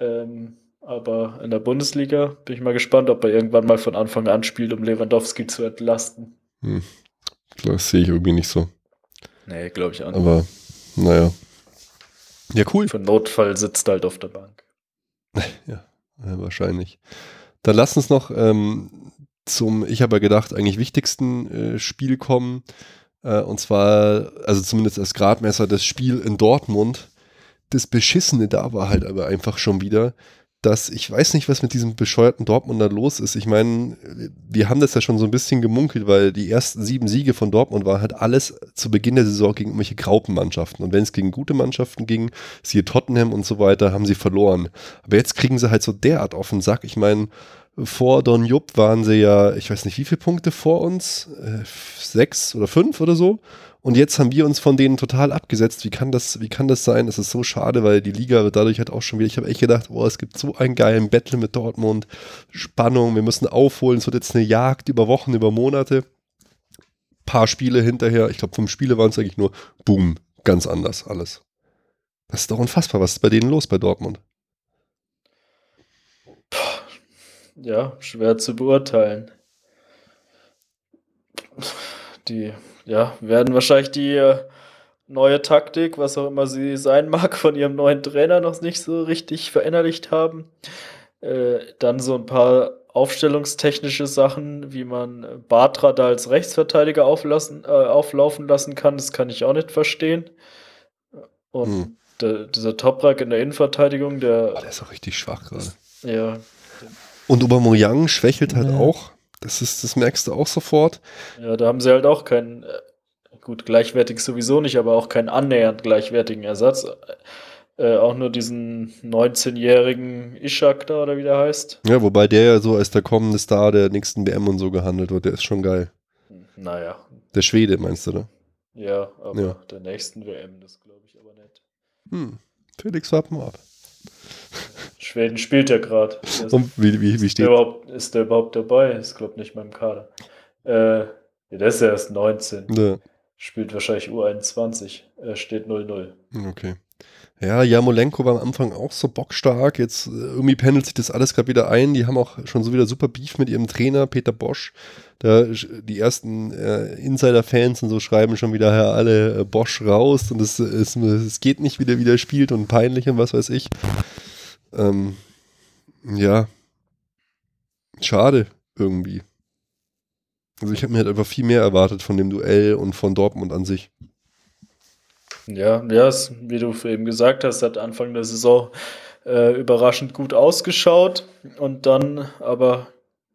Ähm, aber in der Bundesliga bin ich mal gespannt, ob er irgendwann mal von Anfang an spielt, um Lewandowski zu entlasten. Hm. Das sehe ich irgendwie nicht so. Nee, glaube ich auch nicht. Aber, naja. Ja, cool. Für Notfall sitzt halt auf der Bank. ja, wahrscheinlich. Dann lass uns noch ähm, zum, ich habe ja gedacht, eigentlich wichtigsten äh, Spiel kommen. Äh, und zwar, also zumindest als Gradmesser, das Spiel in Dortmund. Das Beschissene da war halt aber einfach schon wieder, dass ich weiß nicht, was mit diesem bescheuerten Dortmunder los ist. Ich meine, wir haben das ja schon so ein bisschen gemunkelt, weil die ersten sieben Siege von Dortmund waren halt alles zu Beginn der Saison gegen irgendwelche Graupenmannschaften. Und wenn es gegen gute Mannschaften ging, siehe Tottenham und so weiter, haben sie verloren. Aber jetzt kriegen sie halt so derart auf den Sack. Ich meine, vor Don Jupp waren sie ja, ich weiß nicht, wie viele Punkte vor uns? Äh, sechs oder fünf oder so. Und jetzt haben wir uns von denen total abgesetzt. Wie kann das, wie kann das sein? Das ist so schade, weil die Liga wird dadurch halt auch schon wieder. Ich habe echt gedacht, oh, es gibt so einen geilen Battle mit Dortmund. Spannung, wir müssen aufholen. Es wird jetzt eine Jagd über Wochen, über Monate. Paar Spiele hinterher. Ich glaube, fünf Spiele waren es eigentlich nur. Boom, ganz anders alles. Das ist doch unfassbar. Was ist bei denen los bei Dortmund? Ja, schwer zu beurteilen. Die ja, werden wahrscheinlich die äh, neue Taktik, was auch immer sie sein mag, von ihrem neuen Trainer noch nicht so richtig verinnerlicht haben. Äh, dann so ein paar aufstellungstechnische Sachen, wie man Bartra da als Rechtsverteidiger auflassen, äh, auflaufen lassen kann, das kann ich auch nicht verstehen. Und hm. der, dieser Toprak in der Innenverteidigung, der. Oh, der ist auch richtig schwach gerade. Ja. Und Aubameyang schwächelt halt ja. auch. Das ist, das merkst du auch sofort. Ja, da haben sie halt auch keinen, äh, gut, gleichwertig sowieso nicht, aber auch keinen annähernd gleichwertigen Ersatz. Äh, auch nur diesen 19-jährigen Ishak da, oder wie der heißt. Ja, wobei der ja so als der kommende Star der nächsten WM und so gehandelt wird. Der ist schon geil. Naja. Der Schwede, meinst du, ne? Ja, aber ja. der nächsten WM, das glaube ich aber nicht. Hm. Felix, warten wir ab. Schweden spielt ja gerade. Und wie, wie, wie steht der Ist der überhaupt dabei? Ist, glaube ich, nicht mal im Kader. Äh, ja, der ist ja erst 19. Ja. Spielt wahrscheinlich U21. Er steht 0-0. Okay. Ja, Jamolenko war am Anfang auch so bockstark. Jetzt äh, irgendwie pendelt sich das alles gerade wieder ein. Die haben auch schon so wieder super Beef mit ihrem Trainer Peter Bosch. Da, die ersten äh, Insider-Fans und so schreiben schon wieder ja, alle äh, Bosch raus und es, es, es geht nicht, wie der wieder spielt und peinlich und was weiß ich. Ähm, ja. Schade irgendwie. Also ich habe mir halt einfach viel mehr erwartet von dem Duell und von Dortmund an sich. Ja, ja, es, wie du eben gesagt hast, hat Anfang der Saison äh, überraschend gut ausgeschaut und dann aber,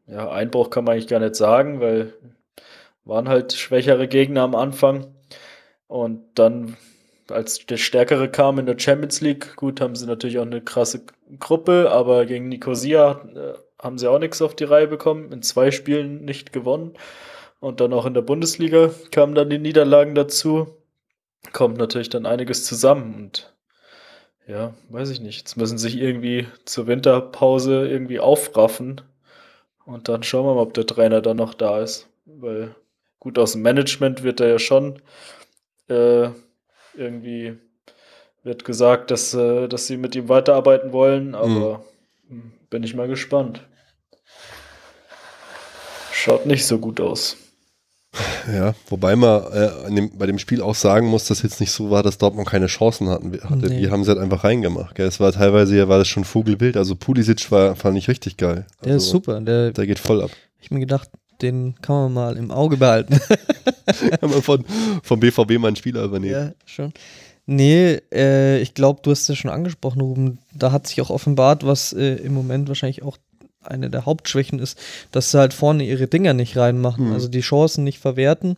ja, Einbruch kann man eigentlich gar nicht sagen, weil waren halt schwächere Gegner am Anfang und dann, als der Stärkere kam in der Champions League, gut, haben sie natürlich auch eine krasse Gruppe, aber gegen Nicosia äh, haben sie auch nichts auf die Reihe bekommen, in zwei Spielen nicht gewonnen und dann auch in der Bundesliga kamen dann die Niederlagen dazu kommt natürlich dann einiges zusammen und ja, weiß ich nicht. Jetzt müssen sich irgendwie zur Winterpause irgendwie aufraffen und dann schauen wir mal, ob der Trainer dann noch da ist. Weil gut aus dem Management wird er ja schon äh, irgendwie wird gesagt, dass, äh, dass sie mit ihm weiterarbeiten wollen, aber mhm. bin ich mal gespannt. Schaut nicht so gut aus. Ja, wobei man äh, dem, bei dem Spiel auch sagen muss, dass jetzt nicht so war, dass Dortmund keine Chancen hatten. Hatte. Nee. Die haben sie halt einfach reingemacht. Gell? Es war teilweise ja war das schon Vogelbild. Also Pulisic war fand ich richtig geil. Der also, ist super. Der, der geht voll ab. Ich mir gedacht, den kann man mal im Auge behalten. kann man von, vom BVB mal einen Spieler übernehmen. Ja, schon. Nee, äh, ich glaube, du hast es schon angesprochen, Ruben. Da hat sich auch offenbart, was äh, im Moment wahrscheinlich auch eine der Hauptschwächen ist, dass sie halt vorne ihre Dinger nicht reinmachen, mhm. also die Chancen nicht verwerten.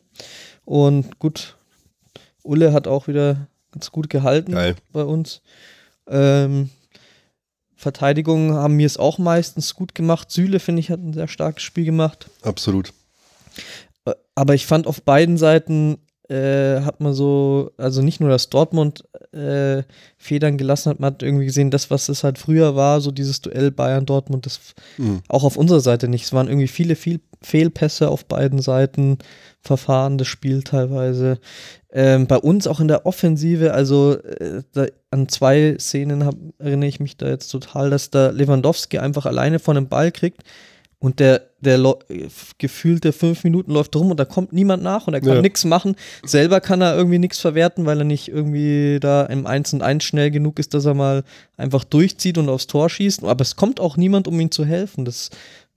Und gut, Ulle hat auch wieder ganz gut gehalten Geil. bei uns. Ähm, Verteidigung haben wir es auch meistens gut gemacht. Süle, finde ich, hat ein sehr starkes Spiel gemacht. Absolut. Äh, aber ich fand auf beiden Seiten äh, hat man so, also nicht nur, dass Dortmund äh, Federn gelassen hat, man hat irgendwie gesehen, das, was es halt früher war, so dieses Duell Bayern-Dortmund, das mhm. auch auf unserer Seite nicht. Es waren irgendwie viele viel Fehlpässe auf beiden Seiten, Verfahren das Spiel teilweise. Ähm, bei uns auch in der Offensive, also äh, da, an zwei Szenen hab, erinnere ich mich da jetzt total, dass da Lewandowski einfach alleine von dem Ball kriegt und der, der gefühlte fünf Minuten läuft rum und da kommt niemand nach und er kann ja. nichts machen. Selber kann er irgendwie nichts verwerten, weil er nicht irgendwie da im 1 und 1 schnell genug ist, dass er mal einfach durchzieht und aufs Tor schießt. Aber es kommt auch niemand, um ihm zu helfen. Das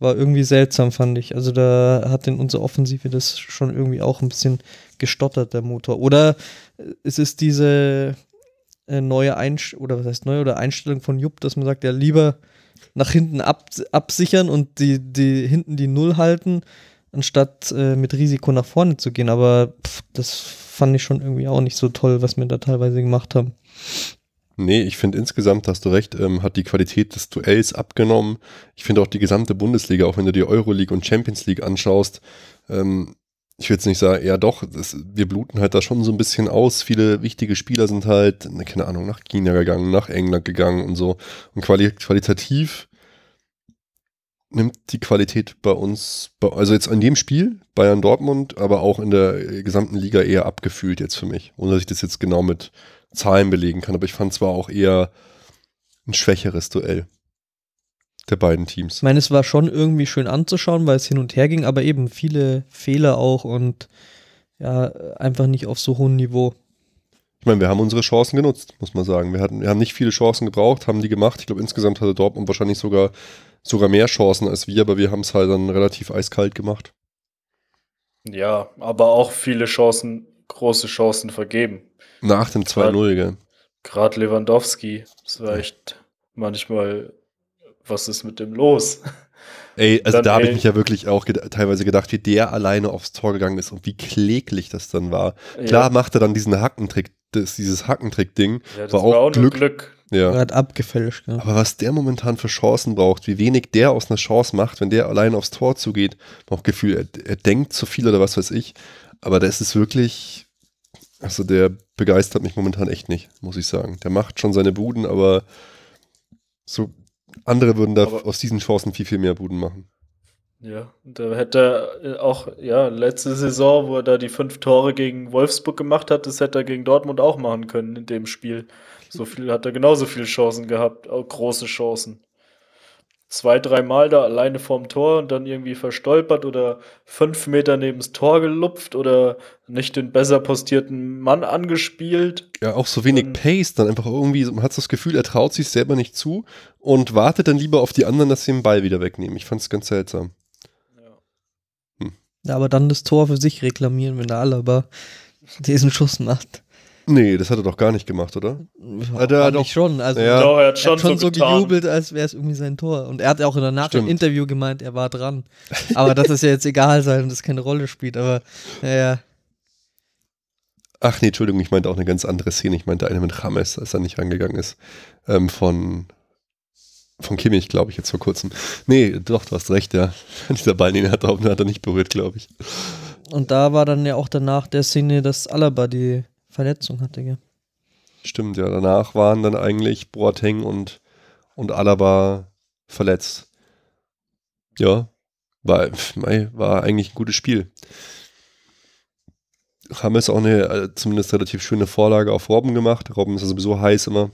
war irgendwie seltsam, fand ich. Also da hat in unserer Offensive das schon irgendwie auch ein bisschen gestottert, der Motor. Oder es ist diese äh, neue Einstellung, oder was heißt neue oder Einstellung von Jupp, dass man sagt, ja, lieber nach hinten ab, absichern und die, die hinten die Null halten, anstatt äh, mit Risiko nach vorne zu gehen. Aber pff, das fand ich schon irgendwie auch nicht so toll, was wir da teilweise gemacht haben. Nee, ich finde insgesamt, hast du recht, ähm, hat die Qualität des Duells abgenommen. Ich finde auch die gesamte Bundesliga, auch wenn du die Euroleague und Champions League anschaust, ähm, ich will jetzt nicht sagen, ja doch, das, wir bluten halt da schon so ein bisschen aus. Viele wichtige Spieler sind halt, ne, keine Ahnung, nach China gegangen, nach England gegangen und so. Und quali qualitativ nimmt die Qualität bei uns, also jetzt an dem Spiel, Bayern Dortmund, aber auch in der gesamten Liga eher abgefühlt jetzt für mich. Ohne dass ich das jetzt genau mit Zahlen belegen kann. Aber ich fand zwar auch eher ein schwächeres Duell der beiden Teams. Ich meine, es war schon irgendwie schön anzuschauen, weil es hin und her ging, aber eben viele Fehler auch und ja, einfach nicht auf so hohem Niveau. Ich meine, wir haben unsere Chancen genutzt, muss man sagen. Wir, hatten, wir haben nicht viele Chancen gebraucht, haben die gemacht. Ich glaube, insgesamt hatte Dortmund wahrscheinlich sogar, sogar mehr Chancen als wir, aber wir haben es halt dann relativ eiskalt gemacht. Ja, aber auch viele Chancen, große Chancen vergeben. Nach dem 2-0, gell? Gerade Lewandowski, das war echt manchmal was ist mit dem los? Ey, also da habe ich mich ja wirklich auch ged teilweise gedacht, wie der alleine aufs Tor gegangen ist und wie kläglich das dann war. Klar macht er dann diesen Hackentrick, das, dieses Hackentrick-Ding. Ja, war auch, war auch Glück. Glück. Ja. Er hat abgefälscht. Ja. Aber was der momentan für Chancen braucht, wie wenig der aus einer Chance macht, wenn der allein aufs Tor zugeht, auch Gefühl, er, er denkt zu viel oder was weiß ich. Aber das ist wirklich, also der begeistert mich momentan echt nicht, muss ich sagen. Der macht schon seine Buden, aber so andere würden da aber aus diesen Chancen viel, viel mehr Buden machen. Ja, da hätte er auch, ja, letzte Saison, wo er da die fünf Tore gegen Wolfsburg gemacht hat, das hätte er gegen Dortmund auch machen können in dem Spiel. So viel hat er genauso viele Chancen gehabt, auch große Chancen. Zwei, dreimal da alleine vorm Tor und dann irgendwie verstolpert oder fünf Meter neben das Tor gelupft oder nicht den besser postierten Mann angespielt. Ja, auch so wenig und Pace, dann einfach irgendwie, man hat so das Gefühl, er traut sich selber nicht zu und wartet dann lieber auf die anderen, dass sie den Ball wieder wegnehmen. Ich fand es ganz seltsam. Hm. Ja, aber dann das Tor für sich reklamieren, wenn der Alaba diesen Schuss macht. Nee, das hat er doch gar nicht gemacht, oder? Ja, hat er doch schon. Also ja. Doch, er hat schon, er hat schon so, so gejubelt, als wäre es irgendwie sein Tor. Und er hat auch danach Stimmt. im Interview gemeint, er war dran. Aber dass es ja jetzt egal sein und das keine Rolle spielt. Aber ja. Ach nee, Entschuldigung, ich meinte auch eine ganz andere Szene. Ich meinte eine mit James, als er nicht rangegangen ist. Ähm, von, von Kimmich, glaube ich, jetzt vor kurzem. Nee, doch, du hast recht, ja. Dieser Ball, den hat er, hat er nicht berührt, glaube ich. Und da war dann ja auch danach der Szene, dass Alaba die Verletzung hatte, ja. Stimmt, ja. Danach waren dann eigentlich Boateng und, und Alaba verletzt. Ja, war, war eigentlich ein gutes Spiel. Haben es auch eine äh, zumindest relativ schöne Vorlage auf Robben gemacht. Robben ist ja sowieso heiß immer.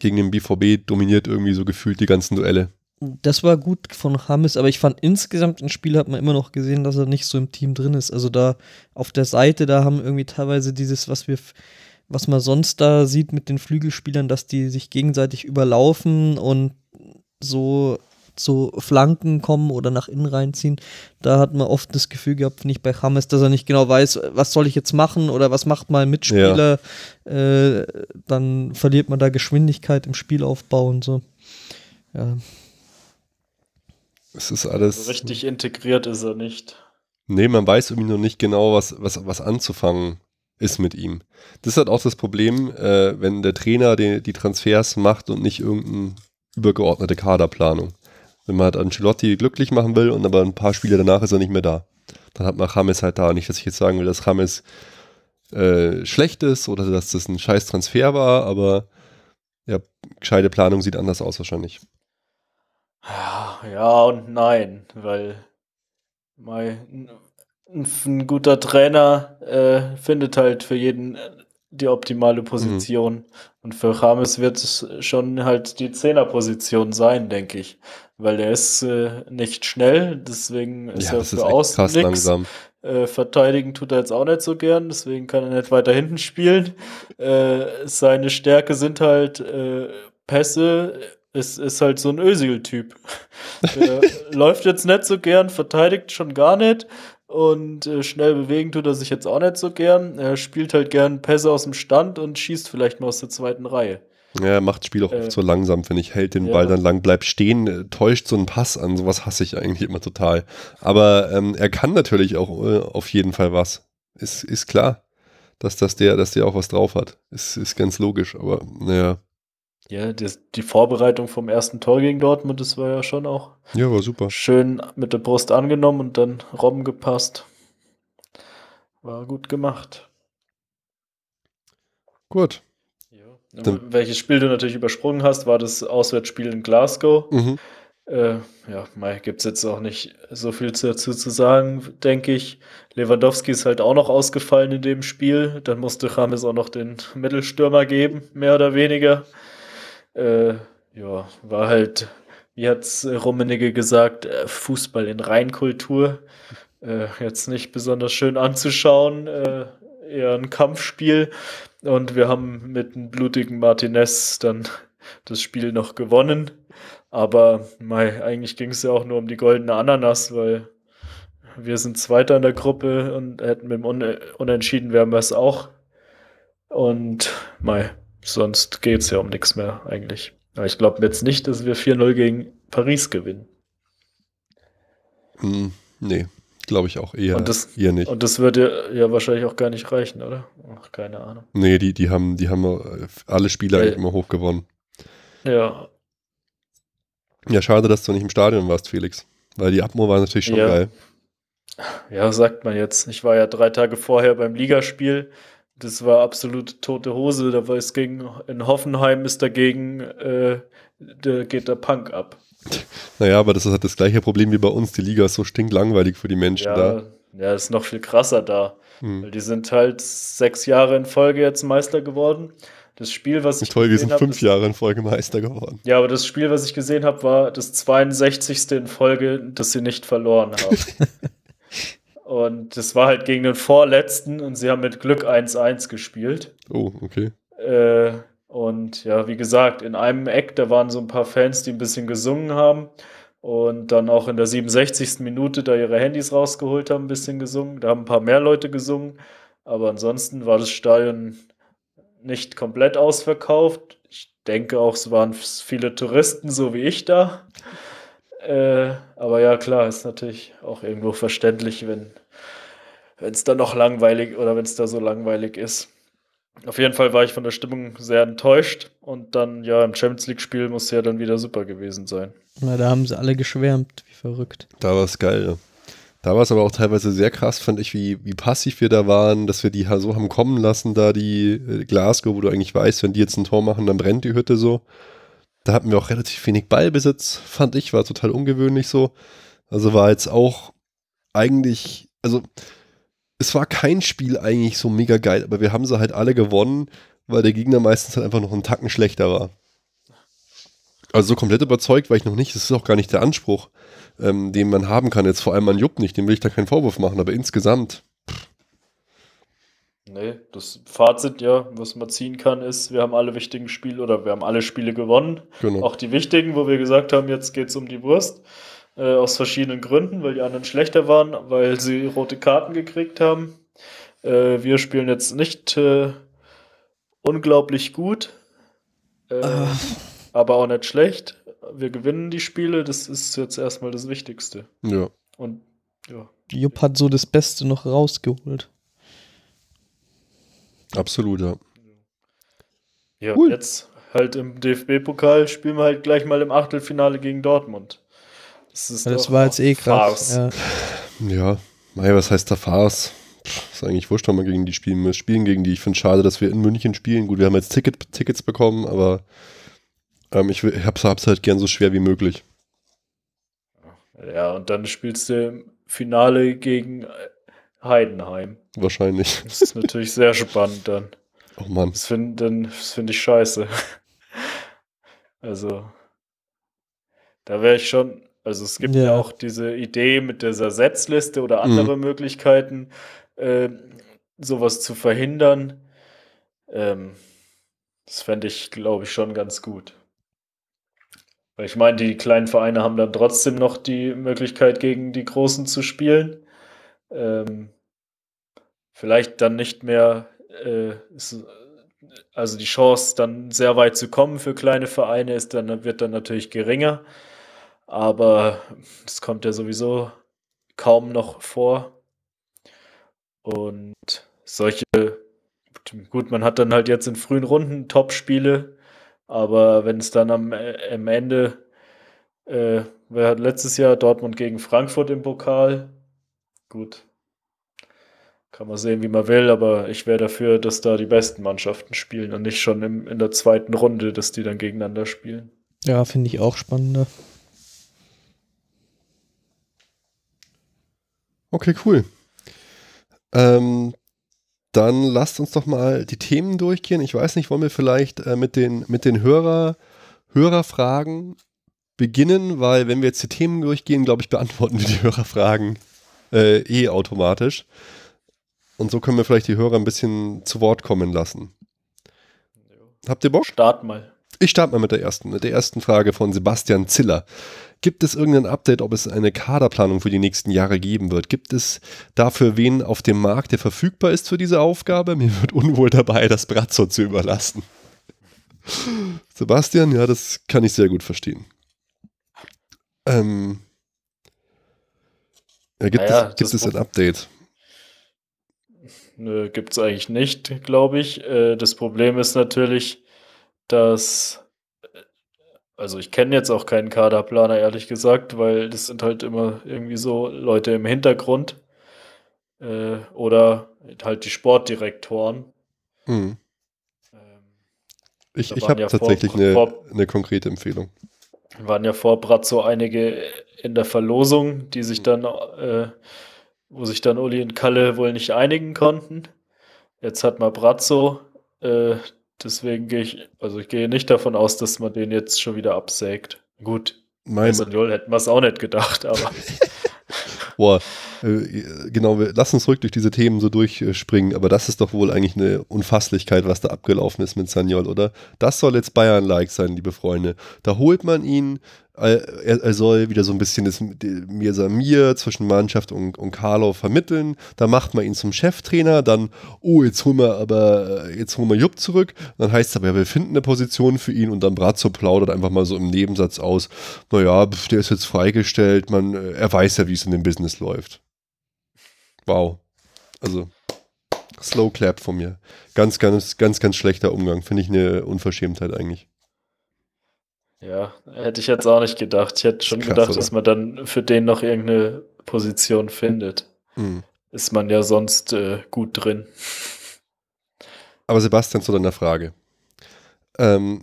Gegen den BVB dominiert irgendwie so gefühlt die ganzen Duelle. Das war gut von Hammes, aber ich fand insgesamt im Spiel hat man immer noch gesehen, dass er nicht so im Team drin ist. Also da auf der Seite, da haben irgendwie teilweise dieses, was wir, was man sonst da sieht mit den Flügelspielern, dass die sich gegenseitig überlaufen und so zu Flanken kommen oder nach innen reinziehen. Da hat man oft das Gefühl gehabt, nicht bei Hammes, dass er nicht genau weiß, was soll ich jetzt machen oder was macht mal ein Mitspieler. Ja. Äh, dann verliert man da Geschwindigkeit im Spielaufbau und so. Ja. Es ist alles. Richtig integriert ist er nicht. Nee, man weiß irgendwie noch nicht genau, was, was, was anzufangen ist mit ihm. Das ist halt auch das Problem, äh, wenn der Trainer die, die Transfers macht und nicht irgendeine übergeordnete Kaderplanung. Wenn man halt Ancelotti glücklich machen will und aber ein paar Spiele danach ist er nicht mehr da. Dann hat man James halt da. Nicht, dass ich jetzt sagen will, dass James äh, schlecht ist oder dass das ein scheiß Transfer war, aber ja, gescheite Planung sieht anders aus wahrscheinlich. Ja und nein, weil mein, ein, ein guter Trainer äh, findet halt für jeden äh, die optimale mhm. Position. Mhm. Und für James wird es schon halt die Zehnerposition sein, denke ich. Weil er ist äh, nicht schnell, deswegen ist ja, er für außen nichts. Äh, verteidigen tut er jetzt auch nicht so gern, deswegen kann er nicht weiter hinten spielen. Äh, seine Stärke sind halt äh, Pässe ist, ist halt so ein Ösil-Typ. läuft jetzt nicht so gern, verteidigt schon gar nicht. Und äh, schnell bewegen tut er sich jetzt auch nicht so gern. Er spielt halt gern Pässe aus dem Stand und schießt vielleicht mal aus der zweiten Reihe. Ja, er macht das Spiel auch äh, oft so langsam, finde ich. Hält den ja. Ball dann lang, bleibt stehen, äh, täuscht so einen Pass an. Sowas hasse ich eigentlich immer total. Aber ähm, er kann natürlich auch äh, auf jeden Fall was. Ist, ist klar, dass, das der, dass der auch was drauf hat. Ist, ist ganz logisch. Aber naja, ja, das, die Vorbereitung vom ersten Tor gegen Dortmund, das war ja schon auch ja, war super. schön mit der Brust angenommen und dann Robben gepasst. War gut gemacht. Gut. Ja. Welches Spiel du natürlich übersprungen hast, war das Auswärtsspiel in Glasgow. Mhm. Äh, ja, gibt es jetzt auch nicht so viel dazu zu sagen, denke ich. Lewandowski ist halt auch noch ausgefallen in dem Spiel. Dann musste James auch noch den Mittelstürmer geben, mehr oder weniger. Äh, ja, war halt, wie hat's Rummenigge gesagt, äh, Fußball in Reinkultur. Äh, jetzt nicht besonders schön anzuschauen, äh, eher ein Kampfspiel. Und wir haben mit einem blutigen Martinez dann das Spiel noch gewonnen. Aber mei, eigentlich ging es ja auch nur um die goldene Ananas, weil wir sind Zweiter in der Gruppe und hätten mit dem Unentschieden wären wir es auch. Und mei, Sonst geht es ja um nichts mehr eigentlich. Aber ich glaube jetzt nicht, dass wir 4-0 gegen Paris gewinnen. Hm, nee, glaube ich auch eher, und das, eher nicht. Und das würde ja wahrscheinlich auch gar nicht reichen, oder? Ach, keine Ahnung. Nee, die, die haben, die haben äh, alle Spiele eigentlich immer hoch gewonnen. Ja. Ja, schade, dass du nicht im Stadion warst, Felix. Weil die Atmo war natürlich schon ja. geil. Ja, sagt man jetzt. Ich war ja drei Tage vorher beim Ligaspiel. Das war absolut tote Hose. Da war es gegen in Hoffenheim ist dagegen, äh, da geht der Punk ab. Naja, aber das ist halt das gleiche Problem wie bei uns. Die Liga ist so stinklangweilig für die Menschen ja, da. Ja, ist noch viel krasser da. Hm. Weil die sind halt sechs Jahre in Folge jetzt Meister geworden. Das Spiel, was ich Toll, wir sind hab, fünf Jahre in Folge Meister geworden. Ja, aber das Spiel, was ich gesehen habe, war das 62. in Folge, das sie nicht verloren haben. und das war halt gegen den Vorletzten und sie haben mit Glück 1-1 gespielt. Oh, okay. Äh, und ja, wie gesagt, in einem Eck, da waren so ein paar Fans, die ein bisschen gesungen haben. Und dann auch in der 67. Minute da ihre Handys rausgeholt haben, ein bisschen gesungen. Da haben ein paar mehr Leute gesungen. Aber ansonsten war das Stadion nicht komplett ausverkauft. Ich denke auch, es waren viele Touristen, so wie ich da. Äh, aber ja, klar, ist natürlich auch irgendwo verständlich, wenn es da noch langweilig oder wenn es da so langweilig ist. Auf jeden Fall war ich von der Stimmung sehr enttäuscht und dann, ja, im Champions League-Spiel muss ja dann wieder super gewesen sein. Na, da haben sie alle geschwärmt, wie verrückt. Da war es geil, ja. Da war es aber auch teilweise sehr krass, fand ich, wie, wie passiv wir da waren, dass wir die so haben kommen lassen, da die äh, Glasgow, wo du eigentlich weißt, wenn die jetzt ein Tor machen, dann brennt die Hütte so. Da hatten wir auch relativ wenig Ballbesitz, fand ich, war total ungewöhnlich so. Also war jetzt auch eigentlich, also es war kein Spiel eigentlich so mega geil, aber wir haben sie halt alle gewonnen, weil der Gegner meistens halt einfach noch einen Tacken schlechter war. Also so komplett überzeugt war ich noch nicht. Das ist auch gar nicht der Anspruch, ähm, den man haben kann. Jetzt vor allem an Jupp nicht, dem will ich da keinen Vorwurf machen, aber insgesamt. Nee, das Fazit, ja, was man ziehen kann, ist, wir haben alle wichtigen Spiele oder wir haben alle Spiele gewonnen. Genau. Auch die wichtigen, wo wir gesagt haben, jetzt geht es um die Wurst. Äh, aus verschiedenen Gründen, weil die anderen schlechter waren, weil sie rote Karten gekriegt haben. Äh, wir spielen jetzt nicht äh, unglaublich gut, äh, ah. aber auch nicht schlecht. Wir gewinnen die Spiele, das ist jetzt erstmal das Wichtigste. Ja. Und ja. Jupp hat so das Beste noch rausgeholt. Absolut, ja. Ja, cool. jetzt halt im DFB-Pokal spielen wir halt gleich mal im Achtelfinale gegen Dortmund. Das, ist das war jetzt eh krass. Ja, ja. Mei, was heißt da Farce? Ist eigentlich wurscht, wenn man gegen die spielen muss. Spielen gegen die. Ich finde es schade, dass wir in München spielen. Gut, wir haben jetzt Ticket, Tickets bekommen, aber ähm, ich, ich hab's, hab's halt gern so schwer wie möglich. Ja, und dann spielst du im Finale gegen Heidenheim. Wahrscheinlich. Das ist natürlich sehr spannend dann. Oh Mann. Das finde find ich scheiße. Also, da wäre ich schon, also es gibt ja. ja, auch diese Idee mit dieser Setzliste oder andere mhm. Möglichkeiten, äh, sowas zu verhindern. Ähm, das fände ich, glaube ich, schon ganz gut. Weil ich meine, die kleinen Vereine haben dann trotzdem noch die Möglichkeit, gegen die Großen zu spielen. Ähm, vielleicht dann nicht mehr, äh, also die Chance, dann sehr weit zu kommen für kleine Vereine, ist dann, wird dann natürlich geringer. Aber das kommt ja sowieso kaum noch vor. Und solche, gut, man hat dann halt jetzt in frühen Runden Top-Spiele, aber wenn es dann am, am Ende, äh, wer hat letztes Jahr Dortmund gegen Frankfurt im Pokal? Gut, kann man sehen, wie man will, aber ich wäre dafür, dass da die besten Mannschaften spielen und nicht schon im, in der zweiten Runde, dass die dann gegeneinander spielen. Ja, finde ich auch spannender. Okay, cool. Ähm, dann lasst uns doch mal die Themen durchgehen. Ich weiß nicht, wollen wir vielleicht äh, mit den, mit den Hörer, Hörerfragen beginnen, weil wenn wir jetzt die Themen durchgehen, glaube ich, beantworten wir die Hörerfragen äh, eh automatisch. Und so können wir vielleicht die Hörer ein bisschen zu Wort kommen lassen. Habt ihr Bock? Start mal. Ich starte mal mit der ersten, mit der ersten Frage von Sebastian Ziller. Gibt es irgendein Update, ob es eine Kaderplanung für die nächsten Jahre geben wird? Gibt es dafür wen auf dem Markt, der verfügbar ist für diese Aufgabe? Mir wird unwohl dabei, das Brazzo zu überlassen. Sebastian, ja, das kann ich sehr gut verstehen. Ähm, Ja, gibt naja, es, gibt es ein Update? Nö, gibt es eigentlich nicht, glaube ich. Äh, das Problem ist natürlich, dass also ich kenne jetzt auch keinen Kaderplaner, ehrlich gesagt, weil das sind halt immer irgendwie so Leute im Hintergrund äh, oder halt die Sportdirektoren. Hm. Ähm, ich ich habe ja tatsächlich vor, eine, vor, eine konkrete Empfehlung. Waren ja vor Brazzo einige in der Verlosung, die sich dann, äh, wo sich dann Uli und Kalle wohl nicht einigen konnten. Jetzt hat mal Brazzo äh, Deswegen gehe ich, also ich gehe nicht davon aus, dass man den jetzt schon wieder absägt. Gut, mein Espanol hätten wir es auch nicht gedacht, aber. Boah, äh, genau, wir lassen uns ruhig durch diese Themen so durchspringen, aber das ist doch wohl eigentlich eine Unfasslichkeit, was da abgelaufen ist mit Sanyol, oder? Das soll jetzt Bayern-like sein, liebe Freunde. Da holt man ihn, er, er, soll wieder so ein bisschen das Mir Samir zwischen Mannschaft und, und Carlo vermitteln. Da macht man ihn zum Cheftrainer. Dann, oh, jetzt holen wir aber, jetzt holen wir Jupp zurück. Dann heißt es aber, ja, wir finden eine Position für ihn und dann Brazzo plaudert einfach mal so im Nebensatz aus. Naja, der ist jetzt freigestellt. Man, er weiß ja, wie es in dem Business läuft. Wow. Also, Slow Clap von mir. Ganz, ganz, ganz, ganz schlechter Umgang. Finde ich eine Unverschämtheit eigentlich. Ja, hätte ich jetzt auch nicht gedacht. Ich hätte schon krass, gedacht, oder? dass man dann für den noch irgendeine Position findet. Mhm. Ist man ja sonst äh, gut drin. Aber Sebastian, zu deiner Frage. Ähm,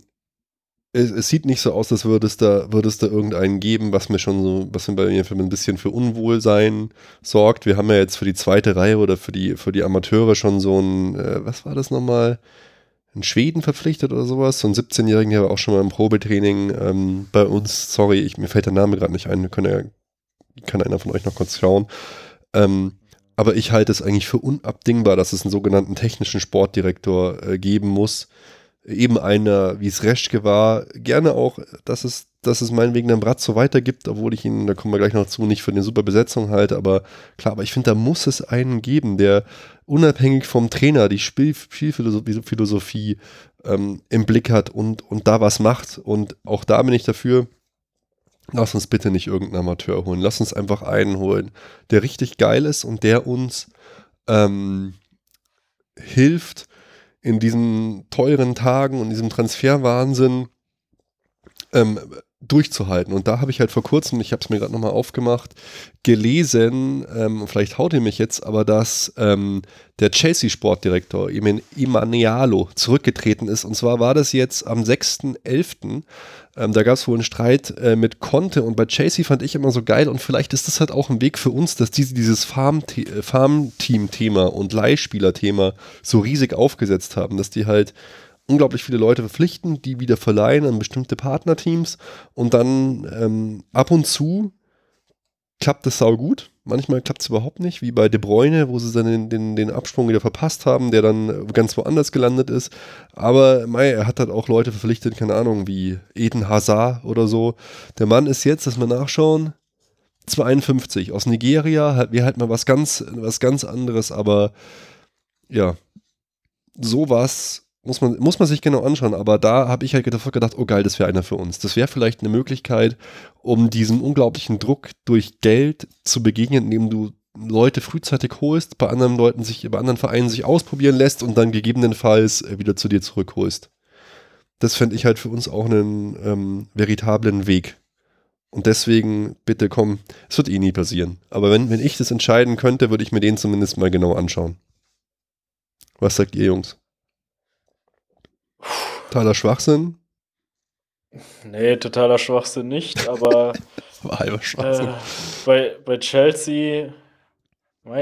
es, es, sieht nicht so aus, als würde es da, würde es da irgendeinen geben, was mir schon so, was mir bei mir für ein bisschen für Unwohlsein sorgt. Wir haben ja jetzt für die zweite Reihe oder für die, für die Amateure schon so ein, äh, was war das nochmal? In Schweden verpflichtet oder sowas. So ein 17-Jährigen, der war auch schon mal im Probetraining ähm, bei uns. Sorry, ich, mir fällt der Name gerade nicht ein. Können ja, kann einer von euch noch kurz schauen. Ähm, aber ich halte es eigentlich für unabdingbar, dass es einen sogenannten technischen Sportdirektor äh, geben muss. Eben einer, wie es Reschke war, gerne auch, dass es dass es meinetwegen dann Bratzo weitergibt, obwohl ich ihn, da kommen wir gleich noch zu, nicht für eine super Besetzung halte, aber klar, aber ich finde, da muss es einen geben, der unabhängig vom Trainer die Spiel Spielphilosophie ähm, im Blick hat und, und da was macht. Und auch da bin ich dafür, lass uns bitte nicht irgendeinen Amateur holen, lass uns einfach einen holen, der richtig geil ist und der uns ähm, hilft, in diesen teuren Tagen und diesem Transferwahnsinn ähm, durchzuhalten. Und da habe ich halt vor kurzem, ich habe es mir gerade nochmal aufgemacht, gelesen, ähm, vielleicht haut ihr mich jetzt, aber dass ähm, der Chelsea-Sportdirektor Imanialo zurückgetreten ist. Und zwar war das jetzt am 6.11. Ähm, da gab es wohl einen Streit äh, mit Conte und bei Chelsea fand ich immer so geil und vielleicht ist das halt auch ein Weg für uns, dass diese, dieses Farm-Team-Thema und Leihspieler-Thema so riesig aufgesetzt haben, dass die halt unglaublich viele Leute verpflichten, die wieder verleihen an bestimmte Partnerteams und dann ähm, ab und zu klappt es sau gut. Manchmal klappt es überhaupt nicht, wie bei De Bruyne, wo sie dann den, den, den Absprung wieder verpasst haben, der dann ganz woanders gelandet ist. Aber mei, er hat halt auch Leute verpflichtet, keine Ahnung, wie Eden Hazard oder so. Der Mann ist jetzt, dass wir nachschauen, 52 aus Nigeria, halt, wir halt mal was ganz, was ganz anderes, aber ja, sowas muss man, muss man sich genau anschauen, aber da habe ich halt gedacht, oh geil, das wäre einer für uns. Das wäre vielleicht eine Möglichkeit, um diesem unglaublichen Druck durch Geld zu begegnen, indem du Leute frühzeitig holst, bei anderen Leuten sich, bei anderen Vereinen sich ausprobieren lässt und dann gegebenenfalls äh, wieder zu dir zurückholst. Das fände ich halt für uns auch einen ähm, veritablen Weg. Und deswegen, bitte komm, es wird eh nie passieren. Aber wenn, wenn ich das entscheiden könnte, würde ich mir den zumindest mal genau anschauen. Was sagt ihr, Jungs? Totaler Schwachsinn? Nee, totaler Schwachsinn nicht, aber halber Schwachsinn. Äh, bei, bei Chelsea,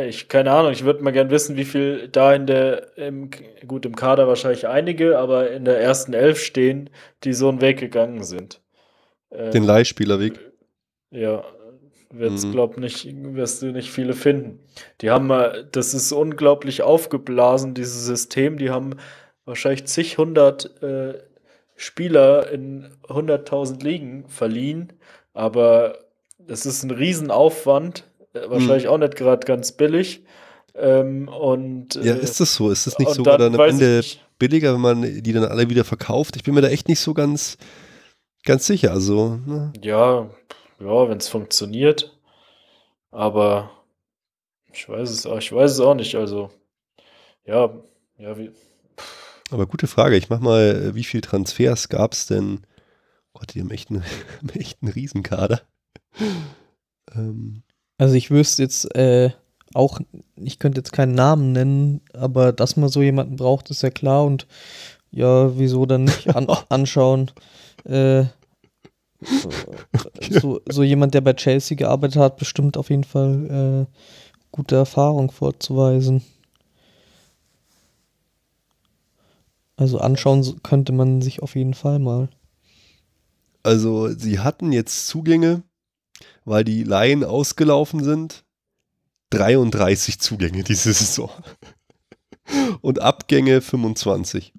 ich keine Ahnung, ich würde mal gern wissen, wie viel da in der, im, gut, im Kader wahrscheinlich einige, aber in der ersten Elf stehen, die so einen Weg gegangen sind. Äh, Den Leihspielerweg? Ja, wird's, mhm. glaub nicht, wirst du nicht viele finden. Die haben, das ist unglaublich aufgeblasen, dieses System, die haben wahrscheinlich zig hundert äh, Spieler in 100.000 Ligen verliehen, aber das ist ein Riesenaufwand, äh, wahrscheinlich mhm. auch nicht gerade ganz billig. Ähm, und, ja, äh, ist das so? Ist das nicht sogar dann, dann am Ende billiger, wenn man die dann alle wieder verkauft? Ich bin mir da echt nicht so ganz, ganz sicher. Also, ne? Ja, ja, wenn es funktioniert. Aber Ich weiß es, ich weiß es auch nicht. Also, ja, ja, wie. Aber gute Frage. Ich mach mal, wie viele Transfers gab es denn? Gott, die haben echt einen, echt einen Riesenkader. Ähm. Also ich wüsste jetzt äh, auch, ich könnte jetzt keinen Namen nennen, aber dass man so jemanden braucht, ist ja klar und ja, wieso dann nicht an, anschauen. Äh, so, so, jemand, der bei Chelsea gearbeitet hat, bestimmt auf jeden Fall äh, gute Erfahrung vorzuweisen. Also anschauen könnte man sich auf jeden Fall mal. Also sie hatten jetzt Zugänge, weil die Laien ausgelaufen sind. 33 Zugänge diese Saison. Und Abgänge 25.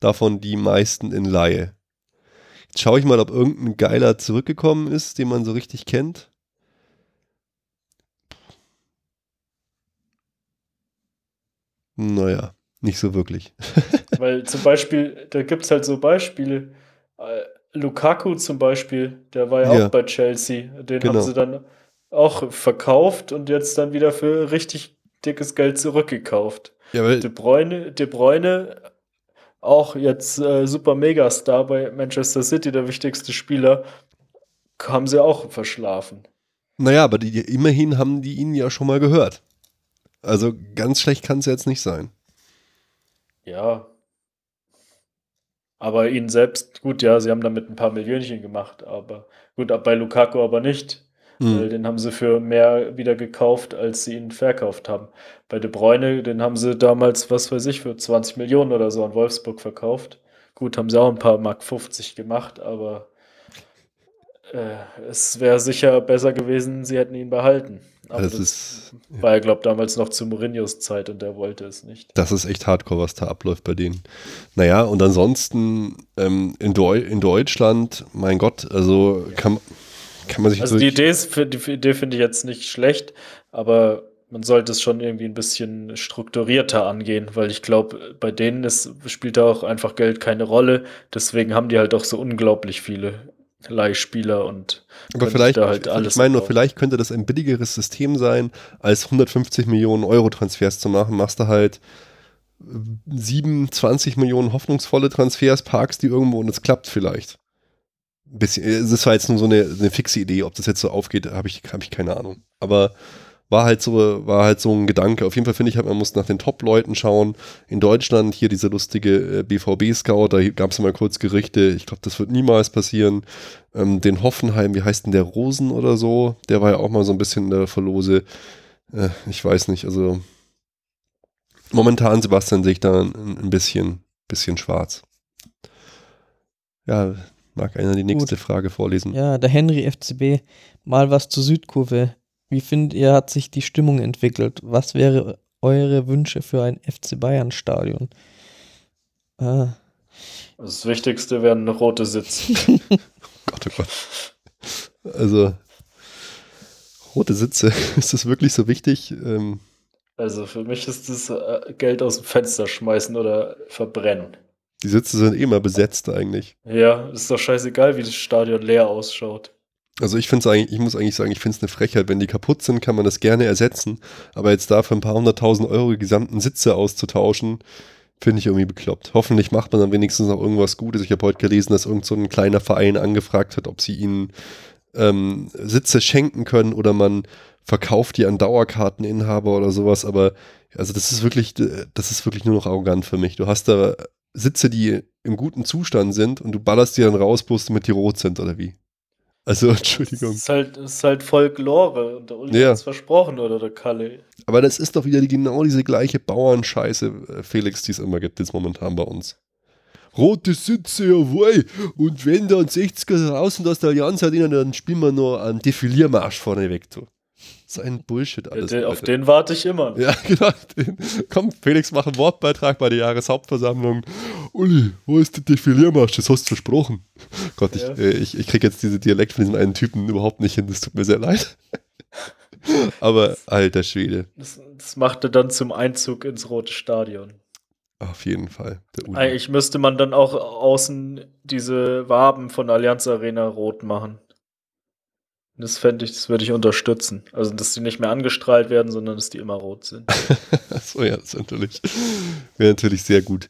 Davon die meisten in Laie. Jetzt schaue ich mal, ob irgendein Geiler zurückgekommen ist, den man so richtig kennt. Naja, nicht so wirklich. Weil zum Beispiel, da gibt es halt so Beispiele. Äh, Lukaku zum Beispiel, der war ja, ja. auch bei Chelsea. Den genau. haben sie dann auch verkauft und jetzt dann wieder für richtig dickes Geld zurückgekauft. Ja, De Bruyne, De Bruyne auch jetzt äh, super Megastar bei Manchester City, der wichtigste Spieler, haben sie auch verschlafen. Naja, aber die, immerhin haben die ihn ja schon mal gehört. Also ganz schlecht kann es jetzt nicht sein. Ja. Aber ihn selbst, gut, ja, sie haben damit ein paar Millionchen gemacht, aber gut, bei Lukaku aber nicht. Mhm. Den haben sie für mehr wieder gekauft, als sie ihn verkauft haben. Bei De Bruyne, den haben sie damals, was weiß ich, für 20 Millionen oder so an Wolfsburg verkauft. Gut, haben sie auch ein paar Mark 50 gemacht, aber äh, es wäre sicher besser gewesen, sie hätten ihn behalten. Aber das, das ist, war ja, glaube damals noch zu Mourinhos Zeit und der wollte es nicht. Das ist echt hardcore, was da abläuft bei denen. Naja, und ansonsten ähm, in, Deu in Deutschland, mein Gott, also kann, kann man sich. Also die Idee, ist, die Idee finde ich jetzt nicht schlecht, aber man sollte es schon irgendwie ein bisschen strukturierter angehen, weil ich glaube, bei denen ist, spielt da auch einfach Geld keine Rolle. Deswegen haben die halt auch so unglaublich viele Leihspieler und aber vielleicht, halt ich meine nur, vielleicht könnte das ein billigeres System sein, als 150 Millionen Euro Transfers zu machen. Machst du halt 7, 20 Millionen hoffnungsvolle Transfers, parkst die irgendwo und es klappt vielleicht. Bisschen, das war jetzt nur so eine, eine fixe Idee, ob das jetzt so aufgeht, habe ich, hab ich keine Ahnung. Aber war halt so, war halt so ein Gedanke. Auf jeden Fall finde ich halt, man muss nach den Top-Leuten schauen. In Deutschland hier diese lustige äh, BVB-Scout, da gab es mal kurz Gerichte. Ich glaube, das wird niemals passieren. Ähm, den Hoffenheim, wie heißt denn der Rosen oder so? Der war ja auch mal so ein bisschen in der Verlose. Äh, ich weiß nicht, also momentan, Sebastian, sehe ich da ein, ein bisschen, bisschen schwarz. Ja, mag einer die nächste Gut. Frage vorlesen? Ja, der Henry FCB, mal was zur Südkurve. Wie findet ihr, hat sich die Stimmung entwickelt? Was wäre eure Wünsche für ein FC Bayern Stadion? Ah. Das Wichtigste wären rote Sitze. Gott, oh Gott. Also, rote Sitze, ist das wirklich so wichtig? Ähm, also für mich ist das äh, Geld aus dem Fenster schmeißen oder verbrennen. Die Sitze sind eh mal besetzt eigentlich. Ja, ist doch scheißegal, wie das Stadion leer ausschaut. Also ich finde es eigentlich, ich muss eigentlich sagen, ich finde es eine Frechheit. Wenn die kaputt sind, kann man das gerne ersetzen. Aber jetzt da für ein paar hunderttausend Euro die gesamten Sitze auszutauschen, finde ich irgendwie bekloppt. Hoffentlich macht man dann wenigstens noch irgendwas Gutes. Ich habe heute gelesen, dass irgend so ein kleiner Verein angefragt hat, ob sie ihnen ähm, Sitze schenken können oder man verkauft die an Dauerkarteninhaber oder sowas. Aber also das ist wirklich, das ist wirklich nur noch arrogant für mich. Du hast da Sitze, die im guten Zustand sind und du ballerst die dann raus, bloß damit die rot sind oder wie? Also, Entschuldigung. Es ist halt, es ist halt Folklore und der Uli ja. hat es versprochen, oder der Kalle. Aber das ist doch wieder die, genau diese gleiche Bauernscheiße, äh, Felix, die es immer gibt, jetzt momentan bei uns. Rote Sitze, jawohl. Und wenn dann 60er draußen aus der Allianz hat, dann spielen wir noch einen Defiliermarsch vorne weg. Du. So ein Bullshit alles. Ja, den, auf den warte ich immer. Ja, genau. Den, komm, Felix, mach einen Wortbeitrag bei der Jahreshauptversammlung. Uli, wo ist der Defiliermarsch? Das hast du versprochen. Gott, ja. ich, äh, ich, ich kriege jetzt diese Dialekt von diesem einen Typen überhaupt nicht hin. Das tut mir sehr leid. Aber alter Schwede. Das, das machte dann zum Einzug ins Rote Stadion. Auf jeden Fall. Eigentlich müsste man dann auch außen diese Waben von Allianz Arena rot machen. Das fände ich, das würde ich unterstützen. Also, dass die nicht mehr angestrahlt werden, sondern dass die immer rot sind. so, ja, das natürlich, wäre natürlich sehr gut.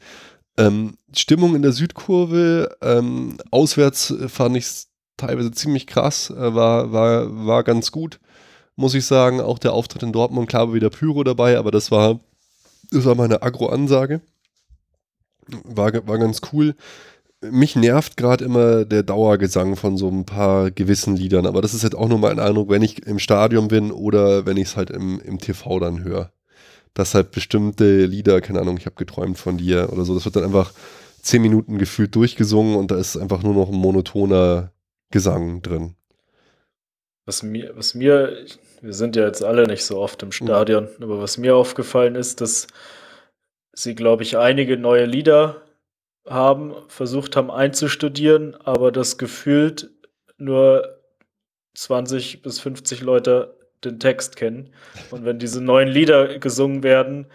Ähm, Stimmung in der Südkurve, ähm, auswärts fand ich es teilweise ziemlich krass, äh, war, war, war ganz gut, muss ich sagen. Auch der Auftritt in Dortmund, klar war wieder Pyro dabei, aber das war, das war meine Agro-Ansage. War, war ganz cool mich nervt gerade immer der Dauergesang von so ein paar gewissen Liedern, aber das ist halt auch nur mein Eindruck, wenn ich im Stadion bin oder wenn ich es halt im, im TV dann höre. Dass halt bestimmte Lieder, keine Ahnung, ich habe geträumt von dir oder so, das wird dann einfach zehn Minuten gefühlt durchgesungen und da ist einfach nur noch ein monotoner Gesang drin. Was mir, was mir, wir sind ja jetzt alle nicht so oft im Stadion, mhm. aber was mir aufgefallen ist, dass sie, glaube ich, einige neue Lieder haben, versucht haben einzustudieren, aber das gefühlt nur 20 bis 50 Leute den Text kennen. Und wenn diese neuen Lieder gesungen werden,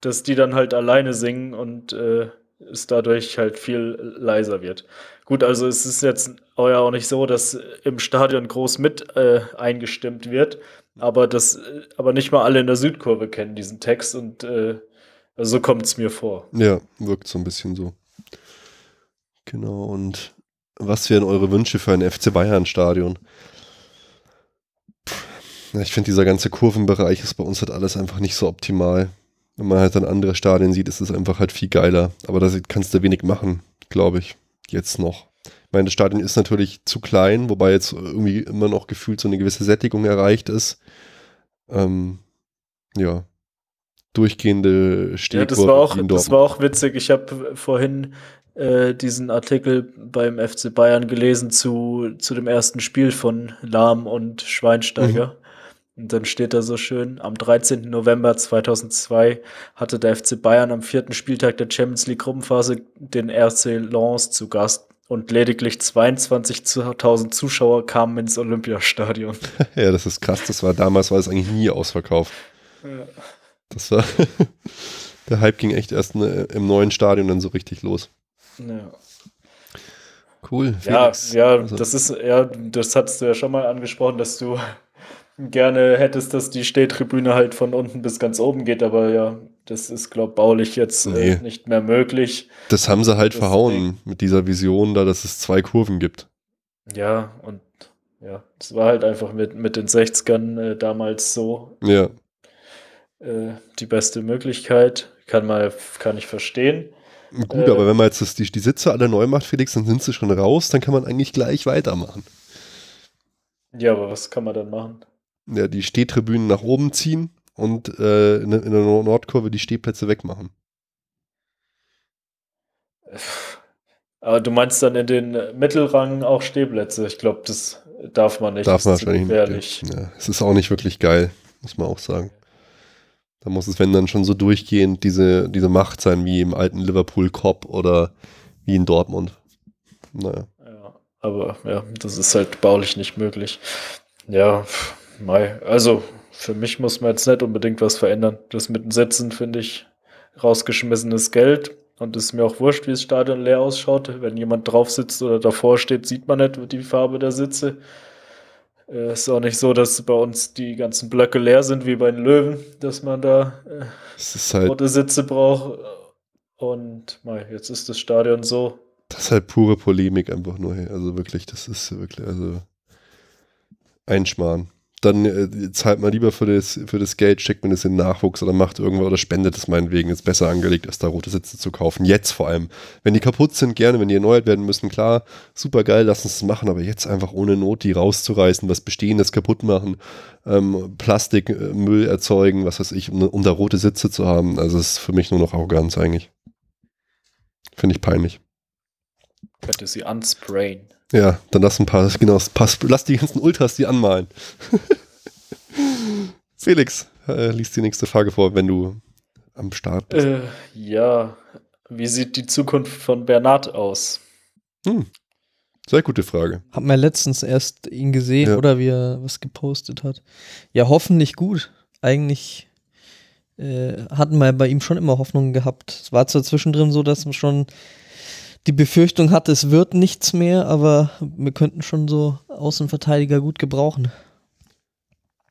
dass die dann halt alleine singen und äh, es dadurch halt viel leiser wird. Gut, also es ist jetzt auch nicht so, dass im Stadion groß mit äh, eingestimmt wird, aber das, aber nicht mal alle in der Südkurve kennen diesen Text und äh, also so kommt es mir vor. Ja, wirkt so ein bisschen so. Genau, und was wären eure Wünsche für ein FC Bayern-Stadion? Ich finde, dieser ganze Kurvenbereich ist bei uns halt alles einfach nicht so optimal. Wenn man halt dann andere Stadien sieht, ist es einfach halt viel geiler. Aber da kannst du wenig machen, glaube ich, jetzt noch. Ich meine, das Stadion ist natürlich zu klein, wobei jetzt irgendwie immer noch gefühlt so eine gewisse Sättigung erreicht ist. Ähm, ja, durchgehende Stehkurve. Ja, das war auch, das war auch witzig. Ich habe vorhin äh, diesen Artikel beim FC Bayern gelesen zu, zu dem ersten Spiel von Lahm und Schweinsteiger. Mhm. Und dann steht da so schön, am 13. November 2002 hatte der FC Bayern am vierten Spieltag der Champions League Gruppenphase den RC Lens zu Gast und lediglich 22.000 Zuschauer kamen ins Olympiastadion. ja, das ist krass. Das war damals, war es eigentlich nie ausverkauft. Ja. Das war, der Hype ging echt erst ne, im neuen Stadion dann so richtig los. Ja. Cool. Felix. Ja, ja, also. das ist, ja, das hattest du ja schon mal angesprochen, dass du gerne hättest, dass die Stehtribüne halt von unten bis ganz oben geht, aber ja, das ist, glaube baulich jetzt äh, nee. äh, nicht mehr möglich. Das haben sie halt das verhauen mit dieser Vision da, dass es zwei Kurven gibt. Ja, und ja, das war halt einfach mit, mit den 60ern äh, damals so. Ja. Äh, die beste Möglichkeit. Kann mal, kann ich verstehen. Gut, äh, aber wenn man jetzt das, die, die Sitze alle neu macht, Felix, dann sind sie schon raus, dann kann man eigentlich gleich weitermachen. Ja, aber was kann man dann machen? Ja, die Stehtribünen nach oben ziehen und äh, in, in der Nordkurve die Stehplätze wegmachen. Aber du meinst dann in den Mittelrang auch Stehplätze? Ich glaube, das darf man nicht. Darf man wahrscheinlich nicht. Ja, es ist auch nicht wirklich geil, muss man auch sagen. Da muss es, wenn dann schon so durchgehend diese, diese Macht sein, wie im alten Liverpool Cop oder wie in Dortmund. Naja. Ja, aber ja, das ist halt baulich nicht möglich. Ja, Mai. Also, für mich muss man jetzt nicht unbedingt was verändern. Das mit den Sätzen finde ich rausgeschmissenes Geld. Und es ist mir auch wurscht, wie das Stadion leer ausschaut. Wenn jemand drauf sitzt oder davor steht, sieht man nicht die Farbe der Sitze. Äh, ist auch nicht so, dass bei uns die ganzen Blöcke leer sind wie bei den Löwen, dass man da äh, halt, rote Sitze braucht. Und mal, jetzt ist das Stadion so. Das ist halt pure Polemik einfach nur. Also wirklich, das ist wirklich, also ein Schmarrn dann äh, zahlt man lieber für das, für das Geld, schickt man es in Nachwuchs oder macht irgendwas oder spendet es meinetwegen. Ist besser angelegt, als da rote Sitze zu kaufen. Jetzt vor allem. Wenn die kaputt sind, gerne, wenn die erneuert werden müssen, klar, super geil, lass uns das machen, aber jetzt einfach ohne Not die rauszureißen, was Bestehendes kaputt machen, ähm, Plastikmüll erzeugen, was weiß ich, um, um da rote Sitze zu haben. Also, ist für mich nur noch Arroganz eigentlich. Finde ich peinlich. Könnte sie unsprayen. Ja, dann lass ein paar, genau, pass, lass die ganzen Ultras die anmalen. Felix, äh, liest die nächste Frage vor, wenn du am Start bist. Äh, ja, wie sieht die Zukunft von Bernhard aus? Hm. Sehr gute Frage. Hab mir letztens erst ihn gesehen ja. oder wie er was gepostet hat. Ja, hoffentlich gut. Eigentlich äh, hatten wir bei ihm schon immer Hoffnungen gehabt. Es war zwar zwischendrin so, dass wir schon die Befürchtung hatte, es wird nichts mehr, aber wir könnten schon so Außenverteidiger gut gebrauchen.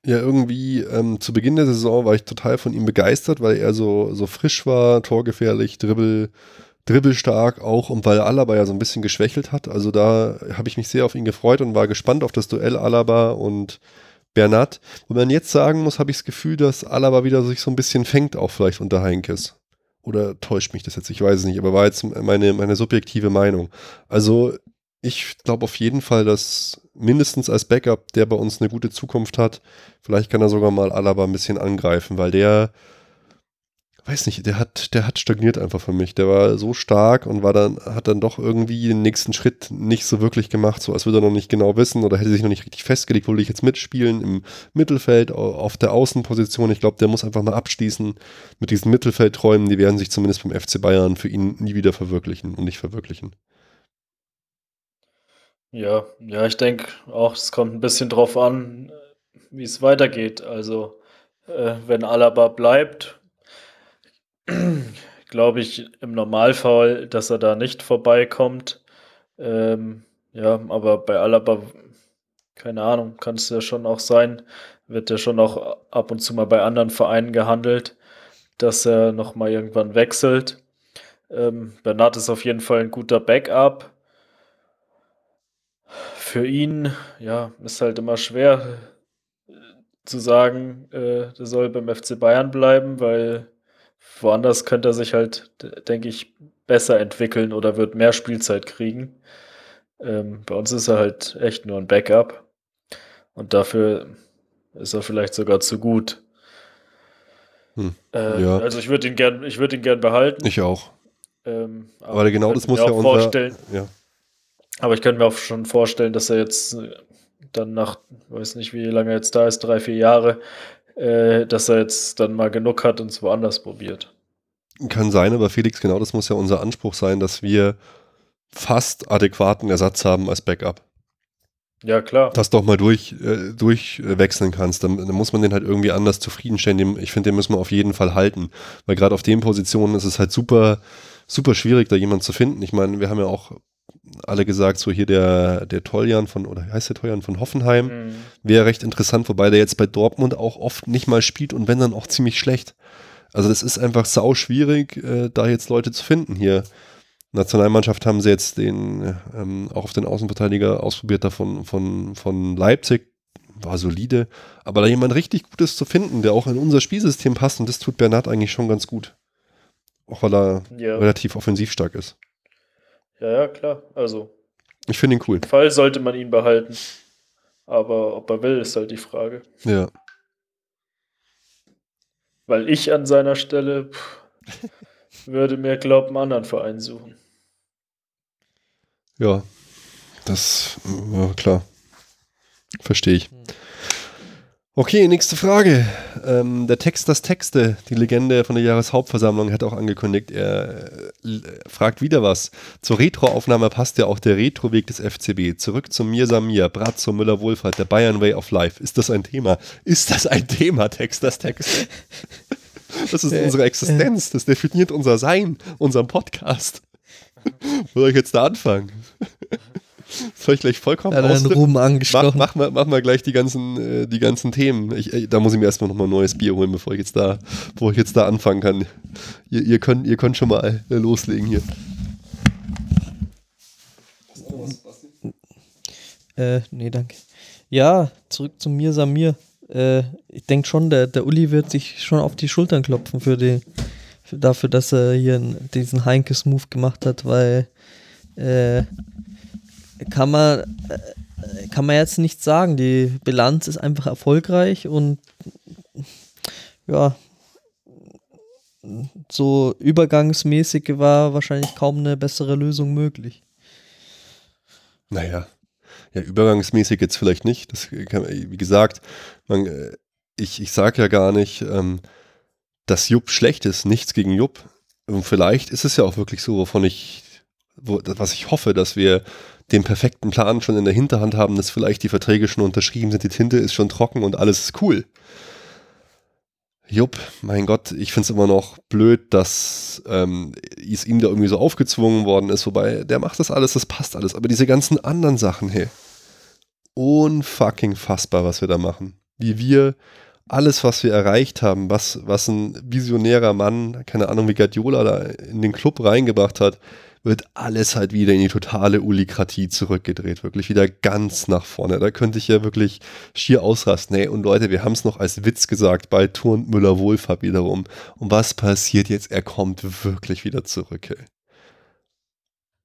Ja, irgendwie ähm, zu Beginn der Saison war ich total von ihm begeistert, weil er so, so frisch war, torgefährlich, dribbel, dribbelstark auch und weil Alaba ja so ein bisschen geschwächelt hat. Also da habe ich mich sehr auf ihn gefreut und war gespannt auf das Duell Alaba und Bernat. Wo man jetzt sagen muss, habe ich das Gefühl, dass Alaba wieder sich so ein bisschen fängt, auch vielleicht unter Heinkes. Oder täuscht mich das jetzt? Ich weiß es nicht, aber war jetzt meine, meine subjektive Meinung. Also ich glaube auf jeden Fall, dass mindestens als Backup der bei uns eine gute Zukunft hat. Vielleicht kann er sogar mal Alaba ein bisschen angreifen, weil der, weiß nicht, der hat, der hat stagniert einfach für mich. Der war so stark und war dann, hat dann doch irgendwie den nächsten Schritt nicht so wirklich gemacht, so als würde er noch nicht genau wissen oder hätte sich noch nicht richtig festgelegt, wo will ich jetzt mitspielen im Mittelfeld, auf der Außenposition. Ich glaube, der muss einfach mal abschließen mit diesen Mittelfeldträumen, die werden sich zumindest beim FC Bayern für ihn nie wieder verwirklichen und nicht verwirklichen. Ja, ja, ich denke auch, es kommt ein bisschen drauf an, wie es weitergeht. Also, äh, wenn Alaba bleibt, glaube ich im Normalfall, dass er da nicht vorbeikommt. Ähm, ja, aber bei Alaba, keine Ahnung, kann es ja schon auch sein, wird ja schon auch ab und zu mal bei anderen Vereinen gehandelt, dass er nochmal irgendwann wechselt. Ähm, Bernat ist auf jeden Fall ein guter Backup für ihn, ja, ist halt immer schwer äh, zu sagen, äh, der soll beim FC Bayern bleiben, weil woanders könnte er sich halt, denke ich, besser entwickeln oder wird mehr Spielzeit kriegen. Ähm, bei uns ist er halt echt nur ein Backup. Und dafür ist er vielleicht sogar zu gut. Hm. Äh, ja. Also ich würde ihn gern, ich würde ihn gern behalten. Ich auch. Ähm, aber, aber genau das muss ja unser, ja. Aber ich könnte mir auch schon vorstellen, dass er jetzt dann nach, weiß nicht, wie lange er jetzt da ist, drei, vier Jahre, äh, dass er jetzt dann mal genug hat und es woanders probiert. Kann sein, aber Felix, genau das muss ja unser Anspruch sein, dass wir fast adäquaten Ersatz haben als Backup. Ja, klar. Dass du auch mal durch, äh, durchwechseln kannst. Dann, dann, muss man den halt irgendwie anders zufriedenstellen. Ich finde, den müssen wir auf jeden Fall halten. Weil gerade auf den Positionen ist es halt super, super schwierig, da jemanden zu finden. Ich meine, wir haben ja auch alle gesagt, so hier der, der Toljan von, oder heißt der Toljan von Hoffenheim, mhm. wäre recht interessant, wobei der jetzt bei Dortmund auch oft nicht mal spielt und wenn dann auch ziemlich schlecht. Also das ist einfach sau schwierig, äh, da jetzt Leute zu finden hier. Nationalmannschaft haben sie jetzt den, ähm, auch auf den Außenverteidiger ausprobiert, da von, von, von Leipzig, war solide, aber da jemand richtig Gutes zu finden, der auch in unser Spielsystem passt und das tut Bernhard eigentlich schon ganz gut. Auch weil er ja. relativ offensiv stark ist. Ja, ja, klar. Also. Ich finde ihn cool. Im Fall sollte man ihn behalten. Aber ob er will, ist halt die Frage. Ja. Weil ich an seiner Stelle pff, würde mir, glaube einen anderen Verein suchen. Ja, das war klar. Verstehe ich. Okay, nächste Frage. Ähm, der Text, das Texte, die Legende von der Jahreshauptversammlung hat auch angekündigt, er äh, fragt wieder was. Zur Retroaufnahme passt ja auch der Retroweg des FCB. Zurück zum Mir Samir, Bratzo, Müller Wohlfahrt, der Bayern Way of Life. Ist das ein Thema? Ist das ein Thema, Text, das Texte? Das ist unsere Existenz, das definiert unser Sein, unseren Podcast. Wo soll ich jetzt da anfangen? Soll ich gleich vollkommen ja, dann Ruhm angestochen. Mach, mach, mal, mach mal gleich die ganzen, äh, die ganzen Themen. Ich, äh, da muss ich mir erstmal nochmal ein neues Bier holen, bevor ich jetzt da, bevor ich jetzt da anfangen kann. Ihr, ihr, könnt, ihr könnt schon mal äh, loslegen hier. Äh, nee, danke. Ja, zurück zu mir, Samir. Äh, ich denke schon, der, der Uli wird sich schon auf die Schultern klopfen für die, für, dafür, dass er hier diesen Heinkes-Move gemacht hat, weil äh, kann man, äh, kann man jetzt nicht sagen. Die Bilanz ist einfach erfolgreich und ja, so übergangsmäßig war wahrscheinlich kaum eine bessere Lösung möglich. Naja, ja, übergangsmäßig jetzt vielleicht nicht. Das kann, wie gesagt, man, äh, ich, ich sage ja gar nicht, ähm, dass Jupp schlecht ist, nichts gegen Jupp. Und vielleicht ist es ja auch wirklich so, wovon ich, wo, was ich hoffe, dass wir den perfekten Plan schon in der Hinterhand haben, dass vielleicht die Verträge schon unterschrieben sind, die Tinte ist schon trocken und alles ist cool. Jupp, mein Gott, ich finde es immer noch blöd, dass ähm, es ihm da irgendwie so aufgezwungen worden ist, wobei der macht das alles, das passt alles. Aber diese ganzen anderen Sachen, hey, unfucking fassbar, was wir da machen. Wie wir alles, was wir erreicht haben, was, was ein visionärer Mann, keine Ahnung, wie Guardiola da in den Club reingebracht hat, wird alles halt wieder in die totale Ulikratie zurückgedreht. Wirklich wieder ganz nach vorne. Da könnte ich ja wirklich schier ausrasten. Hey, und Leute, wir haben es noch als Witz gesagt, bei turnt Müller-Wohlfahrt wiederum. Und was passiert jetzt? Er kommt wirklich wieder zurück. Ey.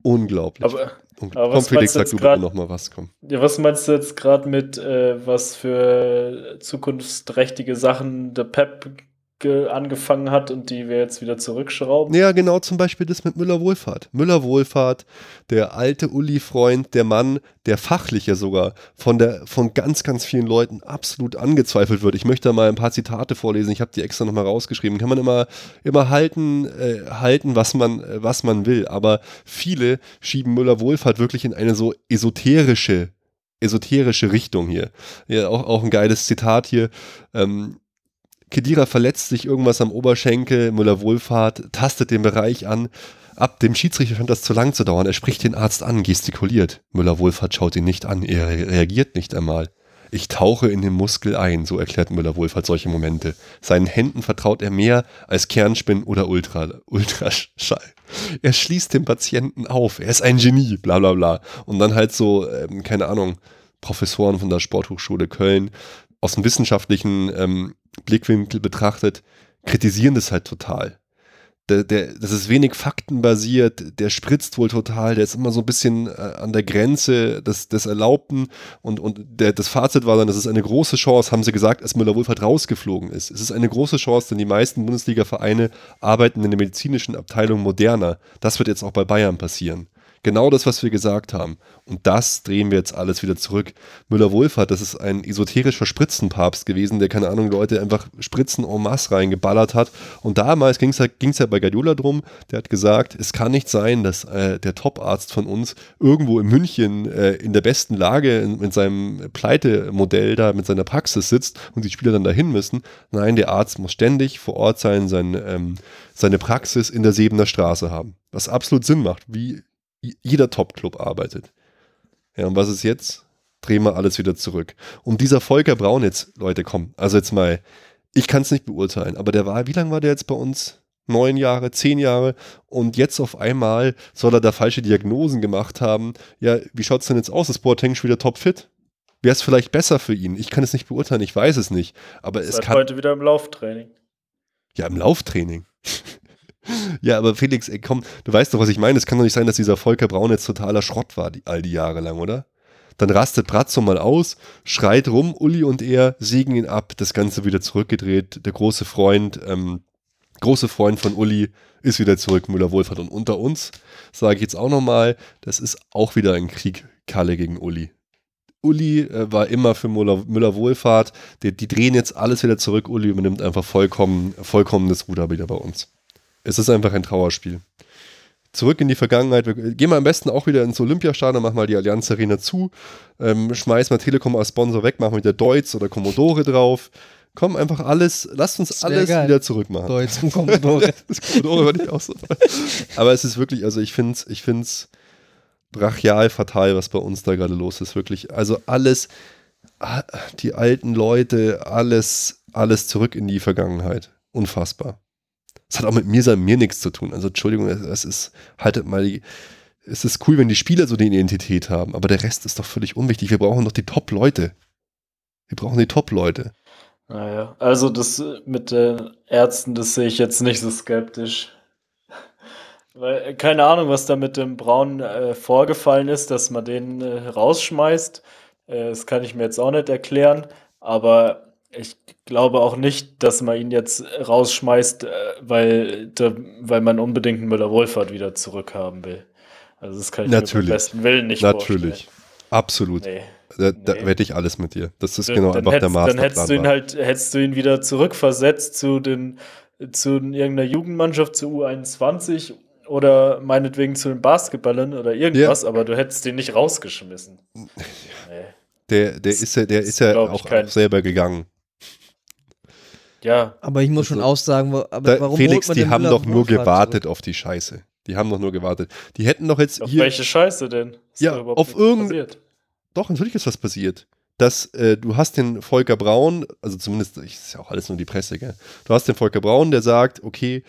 Unglaublich. Aber, Und aber komm, Felix, sag du bitte nochmal was. Komm. Ja, was meinst du jetzt gerade mit, äh, was für zukunftsträchtige Sachen der Pep angefangen hat und die wir jetzt wieder zurückschrauben. Ja, genau, zum Beispiel das mit Müller-Wohlfahrt. Müller-Wohlfahrt, der alte Uli-Freund, der Mann, der fachlicher sogar von, der, von ganz, ganz vielen Leuten absolut angezweifelt wird. Ich möchte da mal ein paar Zitate vorlesen, ich habe die extra nochmal rausgeschrieben. Kann man immer, immer halten, äh, halten was, man, was man will, aber viele schieben Müller-Wohlfahrt wirklich in eine so esoterische esoterische Richtung hier. Ja, auch, auch ein geiles Zitat hier. Ähm, Kedira verletzt sich irgendwas am Oberschenkel, Müller Wohlfahrt, tastet den Bereich an. Ab dem Schiedsrichter scheint das zu lang zu dauern. Er spricht den Arzt an, gestikuliert. Müller Wohlfahrt schaut ihn nicht an, er reagiert nicht einmal. Ich tauche in den Muskel ein, so erklärt Müller Wohlfahrt solche Momente. Seinen Händen vertraut er mehr als Kernspin oder Ultra, Ultraschall. Er schließt den Patienten auf, er ist ein Genie, bla bla bla. Und dann halt so, ähm, keine Ahnung, Professoren von der Sporthochschule Köln aus dem wissenschaftlichen ähm, Blickwinkel betrachtet, kritisieren das halt total. Der, der, das ist wenig faktenbasiert, der spritzt wohl total, der ist immer so ein bisschen äh, an der Grenze des, des Erlaubten und, und der, das Fazit war dann, das ist eine große Chance, haben sie gesagt, als Müller-Wohlfahrt rausgeflogen ist. Es ist eine große Chance, denn die meisten Bundesliga-Vereine arbeiten in der medizinischen Abteilung moderner. Das wird jetzt auch bei Bayern passieren. Genau das, was wir gesagt haben. Und das drehen wir jetzt alles wieder zurück. Müller-Wohlfahrt, das ist ein esoterischer Spritzenpapst gewesen, der, keine Ahnung, Leute einfach Spritzen en masse reingeballert hat. Und damals ging es ja, ging's ja bei Guardiola drum, der hat gesagt, es kann nicht sein, dass äh, der Top-Arzt von uns irgendwo in München äh, in der besten Lage in, mit seinem Pleite-Modell da mit seiner Praxis sitzt und die Spieler dann dahin müssen. Nein, der Arzt muss ständig vor Ort sein, sein, ähm, seine Praxis in der Sebener Straße haben. Was absolut Sinn macht, wie jeder Top-Club arbeitet. Ja, und was ist jetzt? Drehen wir alles wieder zurück. Und dieser Volker Braun jetzt, Leute, komm, also jetzt mal, ich kann es nicht beurteilen, aber der war, wie lange war der jetzt bei uns? Neun Jahre, zehn Jahre und jetzt auf einmal soll er da falsche Diagnosen gemacht haben. Ja, wie schaut es denn jetzt aus? Ist Boateng schon wieder topfit? Wäre es vielleicht besser für ihn? Ich kann es nicht beurteilen, ich weiß es nicht. Aber es kann. heute wieder im Lauftraining. Ja, im Lauftraining. Ja, aber Felix, ey, komm, du weißt doch, was ich meine. Es kann doch nicht sein, dass dieser Volker Braun jetzt totaler Schrott war, die, all die Jahre lang, oder? Dann rastet Bratzo mal aus, schreit rum, Uli und er sägen ihn ab, das Ganze wieder zurückgedreht. Der große Freund, ähm, große Freund von Uli ist wieder zurück, Müller-Wohlfahrt. Und unter uns, sage ich jetzt auch nochmal, das ist auch wieder ein Krieg, Kalle gegen Uli. Uli äh, war immer für Müller-Wohlfahrt. Die, die, drehen jetzt alles wieder zurück. Uli übernimmt einfach vollkommen, vollkommen das Ruder wieder bei uns. Es ist einfach ein Trauerspiel. Zurück in die Vergangenheit. Wir gehen wir am besten auch wieder ins Olympiastadion, machen mal die Allianz Arena zu, ähm, schmeißen mal Telekom als Sponsor weg, machen wieder Deutz oder Commodore drauf. Komm, einfach alles, lasst uns alles geil. wieder zurück machen. Deutz und Commodore. das Commodore war nicht auch so. Aber es ist wirklich, also ich finde es ich find's brachial fatal, was bei uns da gerade los ist. Wirklich. Also alles, die alten Leute, alles, alles zurück in die Vergangenheit. Unfassbar. Das hat auch mit mir, mir nichts zu tun. Also Entschuldigung, es ist, haltet mal die, es ist cool, wenn die Spieler so eine Identität haben, aber der Rest ist doch völlig unwichtig. Wir brauchen doch die Top-Leute. Wir brauchen die Top-Leute. Naja, also das mit den Ärzten, das sehe ich jetzt nicht so skeptisch. Weil, keine Ahnung, was da mit dem Braun äh, vorgefallen ist, dass man den äh, rausschmeißt. Äh, das kann ich mir jetzt auch nicht erklären. Aber ich glaube auch nicht, dass man ihn jetzt rausschmeißt, äh, weil, weil man unbedingt einen Müller-Wohlfahrt wieder zurückhaben will. Also das kann ich Natürlich. mir besten Willen nicht Natürlich. Vorstellen. Absolut. Nee. Da, da nee. wette ich alles mit dir. Das ist genau dann einfach der Masterplan. Dann hättest du ihn halt, hättest du ihn wieder zurückversetzt zu den, zu irgendeiner Jugendmannschaft, zu U21 oder meinetwegen zu den Basketballern oder irgendwas, ja. aber du hättest ihn nicht rausgeschmissen. Nee. Der, der ist ja, der ist ja auch, auch selber gegangen. Ja. Aber ich muss schon auch sagen, aber da, warum Felix, die haben doch nur gewartet auf die Scheiße. Die haben doch nur gewartet. Die hätten doch jetzt auf hier. welche Scheiße denn? Ist ja, auf irgendein. Doch, natürlich ist was passiert. Dass äh, du hast den Volker Braun, also zumindest, ist ja auch alles nur die Presse, gell? Du hast den Volker Braun, der sagt, okay,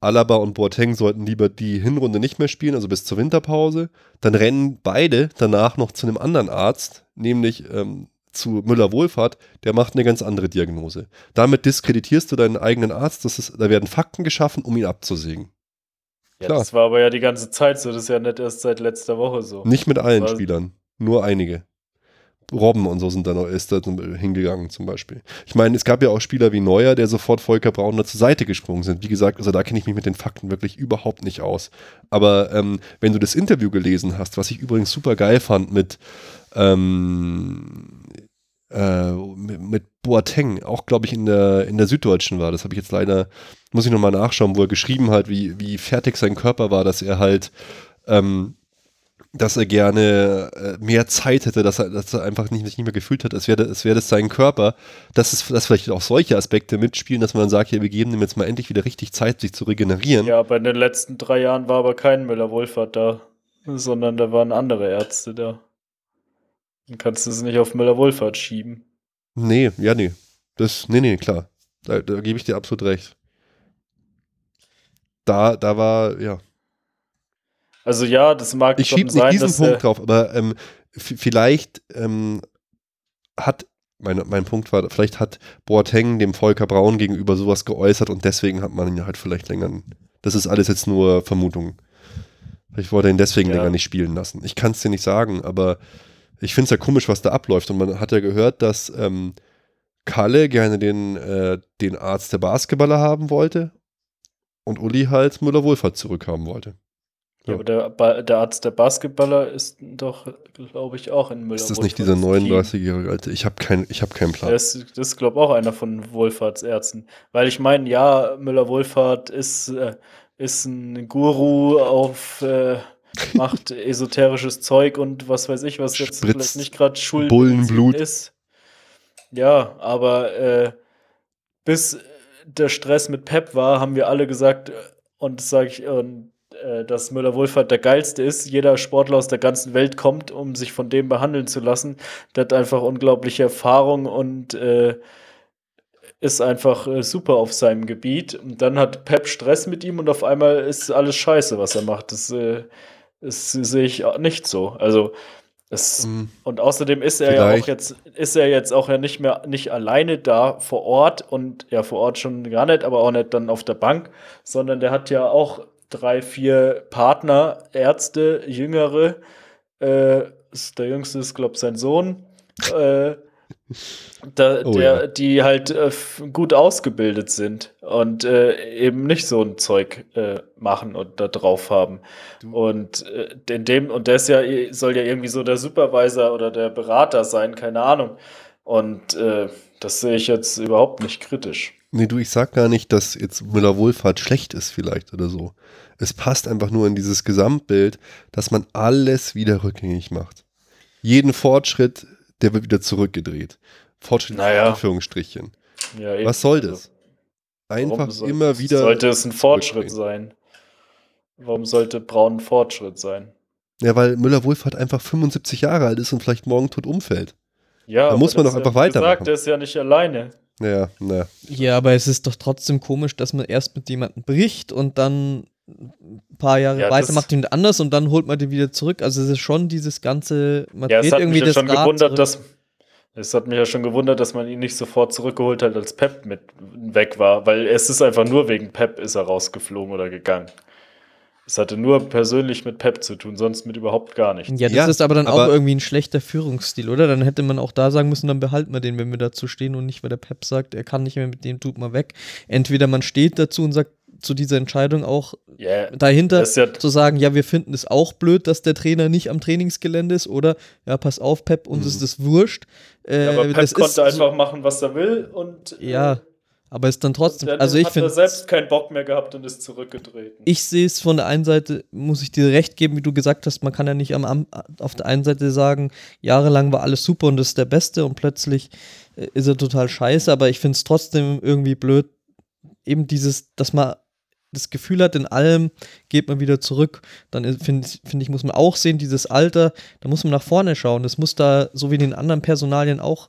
Alaba und Boateng sollten lieber die Hinrunde nicht mehr spielen, also bis zur Winterpause. Dann rennen beide danach noch zu einem anderen Arzt, nämlich ähm, zu Müller-Wohlfahrt, der macht eine ganz andere Diagnose. Damit diskreditierst du deinen eigenen Arzt, das ist, da werden Fakten geschaffen, um ihn abzusägen. Ja, Klar. das war aber ja die ganze Zeit so, das ist ja nicht erst seit letzter Woche so. Nicht mit allen Spielern, nur einige. Robben und so sind da noch ist da hingegangen zum Beispiel. Ich meine, es gab ja auch Spieler wie Neuer, der sofort Volker Braun da zur Seite gesprungen sind. Wie gesagt, also da kenne ich mich mit den Fakten wirklich überhaupt nicht aus. Aber ähm, wenn du das Interview gelesen hast, was ich übrigens super geil fand mit ähm, äh, mit, Boateng, auch glaube ich in der, in der Süddeutschen war. Das habe ich jetzt leider, muss ich nochmal nachschauen, wo er geschrieben hat, wie, wie fertig sein Körper war, dass er halt, ähm, dass er gerne äh, mehr Zeit hätte, dass er, dass er einfach nicht, nicht mehr gefühlt hat, als wäre als wär das sein Körper. Dass, es, dass vielleicht auch solche Aspekte mitspielen, dass man sagt, ja, wir geben ihm jetzt mal endlich wieder richtig Zeit, sich zu regenerieren. Ja, bei den letzten drei Jahren war aber kein Müller-Wohlfahrt da, sondern da waren andere Ärzte da. Dann kannst du es nicht auf Müller-Wohlfahrt schieben. Nee, ja, nee. Das, nee, nee, klar. Da, da gebe ich dir absolut recht. Da, da war, ja. Also ja, das mag ich schiebe nicht diesen Punkt drauf, aber ähm, vielleicht ähm, hat mein, mein Punkt war, vielleicht hat Boateng dem Volker Braun gegenüber sowas geäußert und deswegen hat man ihn halt vielleicht länger. Das ist alles jetzt nur Vermutung. Vielleicht wollte er ihn deswegen ja. länger nicht spielen lassen. Ich kann es dir nicht sagen, aber ich finde es ja komisch, was da abläuft. Und man hat ja gehört, dass ähm, Kalle gerne den, äh, den Arzt der Basketballer haben wollte und Uli halt Müller-Wohlfahrt zurückhaben wollte. Ja, aber der, der, Arzt der Basketballer ist doch, glaube ich, auch in Müller. Ist das nicht dieser 39-jährige Alte? Ich habe kein, hab keinen Plan. Das, das ist, glaube ich, auch einer von Wohlfahrtsärzten. Weil ich meine, ja, Müller-Wohlfahrt ist, äh, ist ein Guru auf äh, macht esoterisches Zeug und was weiß ich, was jetzt Spritzt vielleicht nicht gerade schuld Bullenblut. ist. Ja, aber äh, bis der Stress mit Pep war, haben wir alle gesagt, und das sage ich, und, äh, dass Müller-Wohlfahrt der geilste ist. Jeder Sportler aus der ganzen Welt kommt, um sich von dem behandeln zu lassen. Der hat einfach unglaubliche Erfahrung und äh, ist einfach äh, super auf seinem Gebiet. Und dann hat Pep Stress mit ihm und auf einmal ist alles scheiße, was er macht. Das äh, das sehe ich nicht so. Also es, mhm. und außerdem ist er Vielleicht. ja auch jetzt, ist er jetzt auch ja nicht mehr nicht alleine da vor Ort und ja vor Ort schon gar nicht, aber auch nicht dann auf der Bank, sondern der hat ja auch drei, vier Partner, Ärzte, Jüngere. Äh, der jüngste ist, glaube ich, sein Sohn. Äh, da, oh, der, ja. die halt äh, gut ausgebildet sind und äh, eben nicht so ein Zeug äh, machen und da drauf haben. Du. Und äh, in dem, und der ist ja, soll ja irgendwie so der Supervisor oder der Berater sein, keine Ahnung. Und äh, das sehe ich jetzt überhaupt nicht kritisch. Nee, du, ich sag gar nicht, dass jetzt Müller-Wohlfahrt schlecht ist, vielleicht oder so. Es passt einfach nur in dieses Gesamtbild, dass man alles wieder rückgängig macht. Jeden Fortschritt der wird wieder zurückgedreht. Fortschritt naja. in Anführungsstrichen. Ja, Was soll das? Einfach soll, immer wieder. Sollte es ein Fortschritt sein? Warum sollte Braun ein Fortschritt sein? Ja, weil Müller-Wohlfahrt einfach 75 Jahre alt ist und vielleicht morgen tot umfällt. Ja, da muss man doch einfach ja, weitermachen. Gesagt, der ist ja nicht alleine. Ja, ne. Ja, aber es ist doch trotzdem komisch, dass man erst mit jemandem bricht und dann ein paar Jahre ja, weiter macht ihn anders und dann holt man den wieder zurück. Also es ist schon dieses ganze, man ja, es hat irgendwie mich ja schon Rad gewundert, dass es hat mich ja schon gewundert, dass man ihn nicht sofort zurückgeholt hat, als Pep mit weg war, weil es ist einfach nur wegen Pep ist er rausgeflogen oder gegangen. Es hatte nur persönlich mit Pep zu tun, sonst mit überhaupt gar nichts. Ja, das ja, ist aber dann aber auch irgendwie ein schlechter Führungsstil, oder? Dann hätte man auch da sagen müssen, dann behalten wir den, wenn wir dazu stehen und nicht, weil der Pep sagt, er kann nicht mehr mit dem, tut mal weg. Entweder man steht dazu und sagt, zu dieser Entscheidung auch yeah, dahinter ja zu sagen, ja, wir finden es auch blöd, dass der Trainer nicht am Trainingsgelände ist oder ja, pass auf, Pep, uns mhm. ist das wurscht. Äh, ja, aber Pep konnte einfach machen, was er will und äh, ja, aber ist dann trotzdem, also ich finde selbst keinen Bock mehr gehabt und ist zurückgetreten. Ich sehe es von der einen Seite, muss ich dir recht geben, wie du gesagt hast, man kann ja nicht am, auf der einen Seite sagen, jahrelang war alles super und das ist der Beste und plötzlich äh, ist er total scheiße, aber ich finde es trotzdem irgendwie blöd, eben dieses, dass man das Gefühl hat, in allem geht man wieder zurück. Dann finde find ich, muss man auch sehen, dieses Alter, da muss man nach vorne schauen. Das muss da, so wie in den anderen Personalien auch,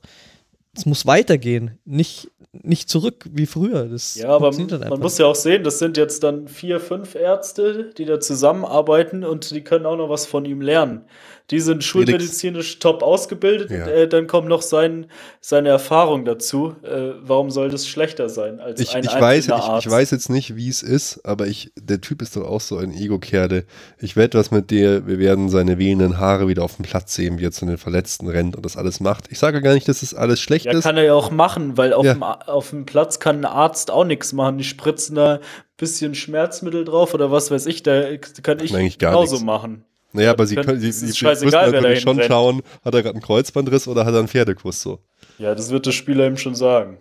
es muss weitergehen. Nicht, nicht zurück wie früher. Das ja, aber man muss ja auch sehen, das sind jetzt dann vier, fünf Ärzte, die da zusammenarbeiten und die können auch noch was von ihm lernen. Die sind schulmedizinisch top ausgebildet, ja. äh, dann kommt noch sein, seine Erfahrung dazu. Äh, warum soll das schlechter sein als ich, ein ich weiß, Arzt? Ich, ich, weiß jetzt nicht, wie es ist, aber ich, der Typ ist doch auch so ein Ego-Kerle. Ich werde was mit dir, wir werden seine wehenden Haare wieder auf dem Platz sehen, wie er zu den Verletzten rennt und das alles macht. Ich sage gar nicht, dass das alles schlecht ja, ist. Ja, kann er ja auch machen, weil auf, ja. dem, auf dem Platz kann ein Arzt auch nichts machen. Die spritzen da ein bisschen Schmerzmittel drauf oder was weiß ich, da kann ich genauso nix. machen. Naja, aber sie können, sie, sie müssen natürlich schon rennt. schauen, hat er gerade einen Kreuzbandriss oder hat er einen Pferdekuss so. Ja, das wird der Spieler ihm schon sagen.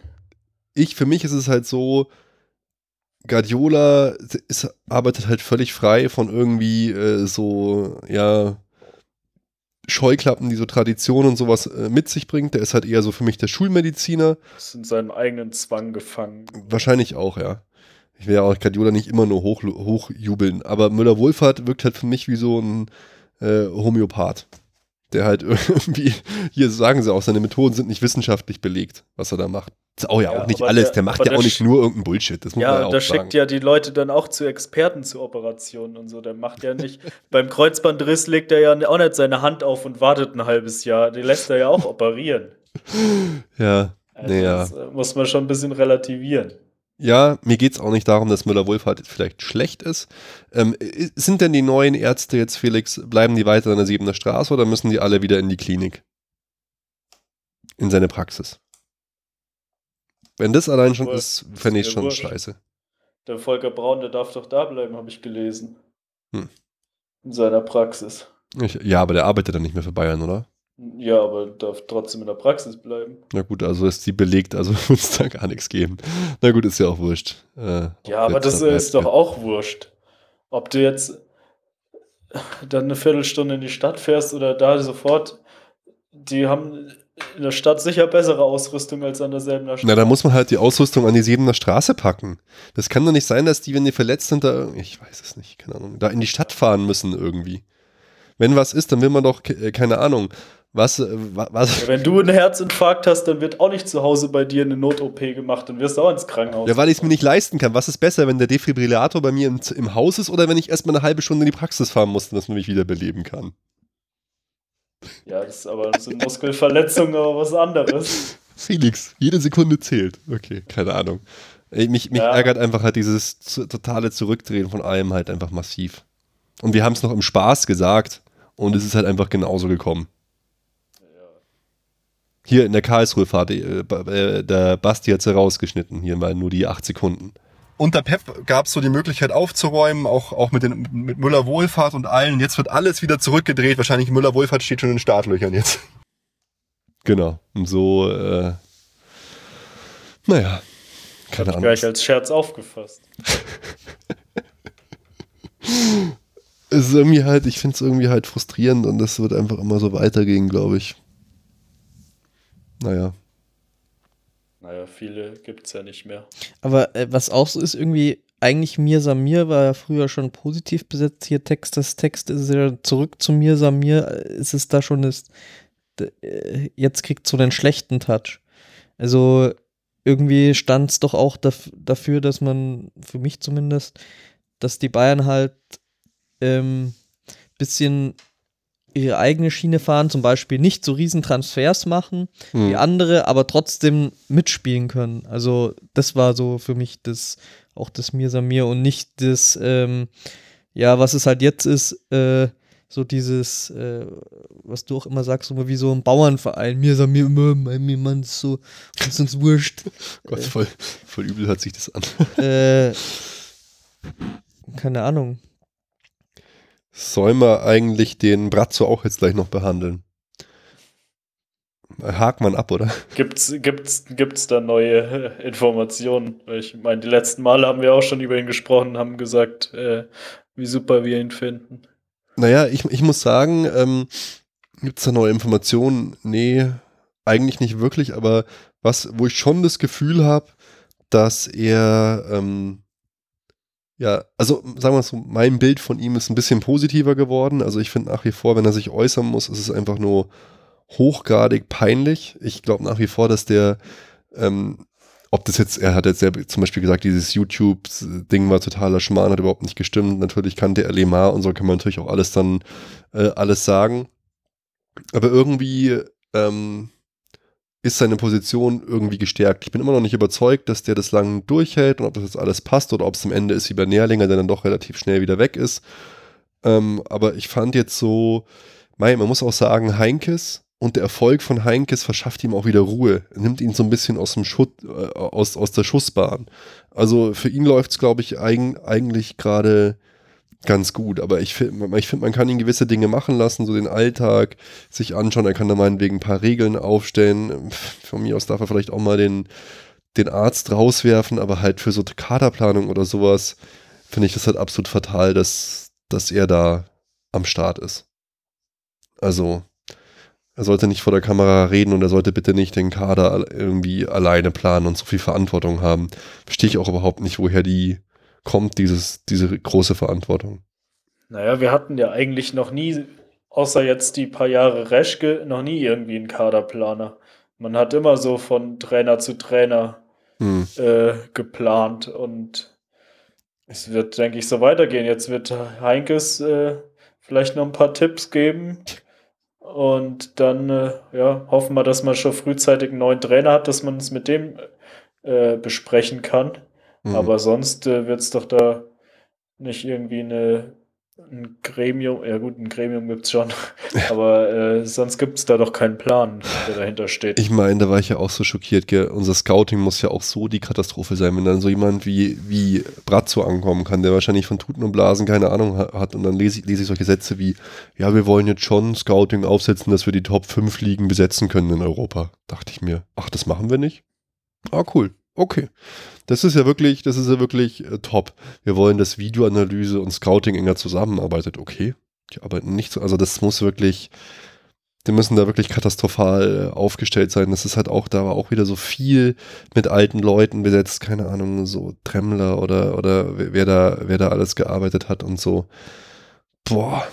Ich, für mich ist es halt so, Guardiola ist, arbeitet halt völlig frei von irgendwie äh, so, ja, Scheuklappen, die so Tradition und sowas äh, mit sich bringt. Der ist halt eher so für mich der Schulmediziner. Ist in seinem eigenen Zwang gefangen. Wahrscheinlich auch, ja. Ich will ja auch Guardiola nicht immer nur hoch, hochjubeln, aber Müller-Wohlfahrt wirkt halt für mich wie so ein äh, Homöopath. Der halt irgendwie, hier sagen sie auch, seine Methoden sind nicht wissenschaftlich belegt, was er da macht. Das ist auch ja, ja auch nicht alles, der, der macht ja auch nicht nur irgendeinen Bullshit. Das muss ja, man ja auch da schickt ja die Leute dann auch zu Experten zu Operationen und so. Der macht ja nicht, beim Kreuzbandriss legt er ja auch nicht seine Hand auf und wartet ein halbes Jahr. Den lässt er ja auch operieren. Ja. Also ja. Das äh, muss man schon ein bisschen relativieren. Ja, mir geht es auch nicht darum, dass Müller-Wohlfahrt vielleicht schlecht ist. Ähm, sind denn die neuen Ärzte jetzt, Felix, bleiben die weiter an der Siebener Straße oder müssen die alle wieder in die Klinik? In seine Praxis? Wenn das allein schon ist, fände ich schon wurscht. scheiße. Der Volker Braun, der darf doch da bleiben, habe ich gelesen. Hm. In seiner Praxis. Ich, ja, aber der arbeitet dann nicht mehr für Bayern, oder? Ja, aber darf trotzdem in der Praxis bleiben. Na gut, also ist die belegt, also wird es da gar nichts geben. Na gut, ist ja auch wurscht. Äh, ja, aber das ist doch auch wurscht. Ob du jetzt dann eine Viertelstunde in die Stadt fährst oder da sofort, die haben in der Stadt sicher bessere Ausrüstung als an derselben Straße. Na, da muss man halt die Ausrüstung an die Siebener Straße packen. Das kann doch nicht sein, dass die, wenn die verletzt sind, da, ich weiß es nicht, keine Ahnung, da in die Stadt fahren müssen irgendwie. Wenn was ist, dann will man doch, äh, keine Ahnung, was, äh, was? Ja, wenn du einen Herzinfarkt hast, dann wird auch nicht zu Hause bei dir eine Not-OP gemacht, dann wirst du auch ins Krankenhaus. Ja, weil ich es mir nicht leisten kann. Was ist besser, wenn der Defibrillator bei mir im, im Haus ist oder wenn ich erstmal eine halbe Stunde in die Praxis fahren muss, dass man mich wiederbeleben kann? Ja, das ist aber das sind Muskelverletzungen, aber was anderes. Felix, jede Sekunde zählt. Okay, keine Ahnung. Mich, mich ja. ärgert einfach halt dieses totale Zurückdrehen von allem halt einfach massiv. Und wir haben es noch im Spaß gesagt und es ist halt einfach genauso gekommen. Hier in der Karlsruhe-Fahrt, äh, äh, der Basti hat es herausgeschnitten, hier mal nur die acht Sekunden. Unter Pep gab es so die Möglichkeit aufzuräumen, auch, auch mit, den, mit Müller Wohlfahrt und allen. Jetzt wird alles wieder zurückgedreht. Wahrscheinlich Müller Wohlfahrt steht schon in den Startlöchern jetzt. Genau. Und so, äh, naja, keine Ahnung. gleich als Scherz aufgefasst. es ist irgendwie halt, ich finde es irgendwie halt frustrierend und das wird einfach immer so weitergehen, glaube ich. Naja. Naja, viele gibt es ja nicht mehr. Aber äh, was auch so ist, irgendwie, eigentlich Mir Samir war ja früher schon positiv besetzt. Hier Text, das Text ist ja zurück zu Mir Samir. Ist es da schon ist, äh, jetzt kriegt so einen schlechten Touch. Also irgendwie stand es doch auch daf dafür, dass man, für mich zumindest, dass die Bayern halt ähm, bisschen ihre eigene Schiene fahren, zum Beispiel nicht so riesen Transfers machen hm. wie andere, aber trotzdem mitspielen können. Also das war so für mich das, auch das Mir Samir und nicht das, ähm, ja, was es halt jetzt ist, äh, so dieses, äh, was du auch immer sagst, so wie so ein Bauernverein, mir Samir, mein Mann ist so, ist uns wurscht. Gott, voll, voll übel hört sich das an. Äh, keine Ahnung. Sollen wir eigentlich den Brazzo auch jetzt gleich noch behandeln? Hakt man ab, oder? Gibt's, gibt's, gibt's da neue Informationen? Ich meine, die letzten Male haben wir auch schon über ihn gesprochen, haben gesagt, äh, wie super wir ihn finden. Naja, ich, ich muss sagen, ähm, gibt es da neue Informationen? Nee, eigentlich nicht wirklich, aber was, wo ich schon das Gefühl habe, dass er ähm, Ja, also sagen wir so, mein Bild von ihm ist ein bisschen positiver geworden. Also ich finde nach wie vor, wenn er sich äußern muss, ist es einfach nur hochgradig peinlich. Ich glaube nach wie vor, dass der, ähm, ob das jetzt, er hat jetzt selber zum Beispiel gesagt, dieses YouTube-Ding war totaler Schmarrn, hat überhaupt nicht gestimmt. Natürlich kannte er Lemar und so kann man natürlich auch alles dann, äh, alles sagen. Aber irgendwie, ähm, ist seine Position irgendwie gestärkt. Ich bin immer noch nicht überzeugt, dass der das lang durchhält und ob das jetzt alles passt oder ob es am Ende ist wie bei Nährlinger, der dann doch relativ schnell wieder weg ist. Ähm, aber ich fand jetzt so, man muss auch sagen, Heinkes und der Erfolg von Heinkes verschafft ihm auch wieder Ruhe, nimmt ihn so ein bisschen aus dem Schutt, äh, aus, aus der Schussbahn. Also für ihn läuft es, glaube ich, eigen, eigentlich gerade ganz gut. Aber ich finde, ich find, man kann ihn gewisse Dinge machen lassen, so den Alltag sich anschauen. Er kann da meinetwegen ein paar Regeln aufstellen. Von mir aus darf er vielleicht auch mal den, den Arzt rauswerfen, aber halt für so Kaderplanung oder sowas finde ich das halt absolut fatal, dass, dass er da am Start ist. Also, er sollte nicht vor der Kamera reden und er sollte bitte nicht den Kader irgendwie alleine planen und so viel Verantwortung haben. Verstehe ich auch überhaupt nicht, woher die kommt dieses, diese große Verantwortung? Naja, wir hatten ja eigentlich noch nie, außer jetzt die paar Jahre Reschke, noch nie irgendwie einen Kaderplaner. Man hat immer so von Trainer zu Trainer hm. äh, geplant und es wird, denke ich, so weitergehen. Jetzt wird Heinkes äh, vielleicht noch ein paar Tipps geben. Und dann äh, ja, hoffen wir, dass man schon frühzeitig einen neuen Trainer hat, dass man es mit dem äh, besprechen kann. Mhm. Aber sonst äh, wird es doch da nicht irgendwie eine, ein Gremium, ja gut, ein Gremium gibt es schon, aber äh, sonst gibt es da doch keinen Plan, der dahinter steht. Ich meine, da war ich ja auch so schockiert, gell? unser Scouting muss ja auch so die Katastrophe sein, wenn dann so jemand wie, wie Brazzo ankommen kann, der wahrscheinlich von Tuten und Blasen keine Ahnung hat und dann lese ich, lese ich solche Sätze wie, ja, wir wollen jetzt schon Scouting aufsetzen, dass wir die Top 5 Ligen besetzen können in Europa. Dachte ich mir, ach, das machen wir nicht? Ah, cool. Okay. Das ist ja wirklich, das ist ja wirklich äh, top. Wir wollen, dass Videoanalyse und Scouting enger zusammenarbeitet. Okay. Die arbeiten nicht so, also das muss wirklich, die müssen da wirklich katastrophal äh, aufgestellt sein. Das ist halt auch, da war auch wieder so viel mit alten Leuten besetzt, keine Ahnung, so Tremmler oder, oder wer da, wer da alles gearbeitet hat und so. Boah,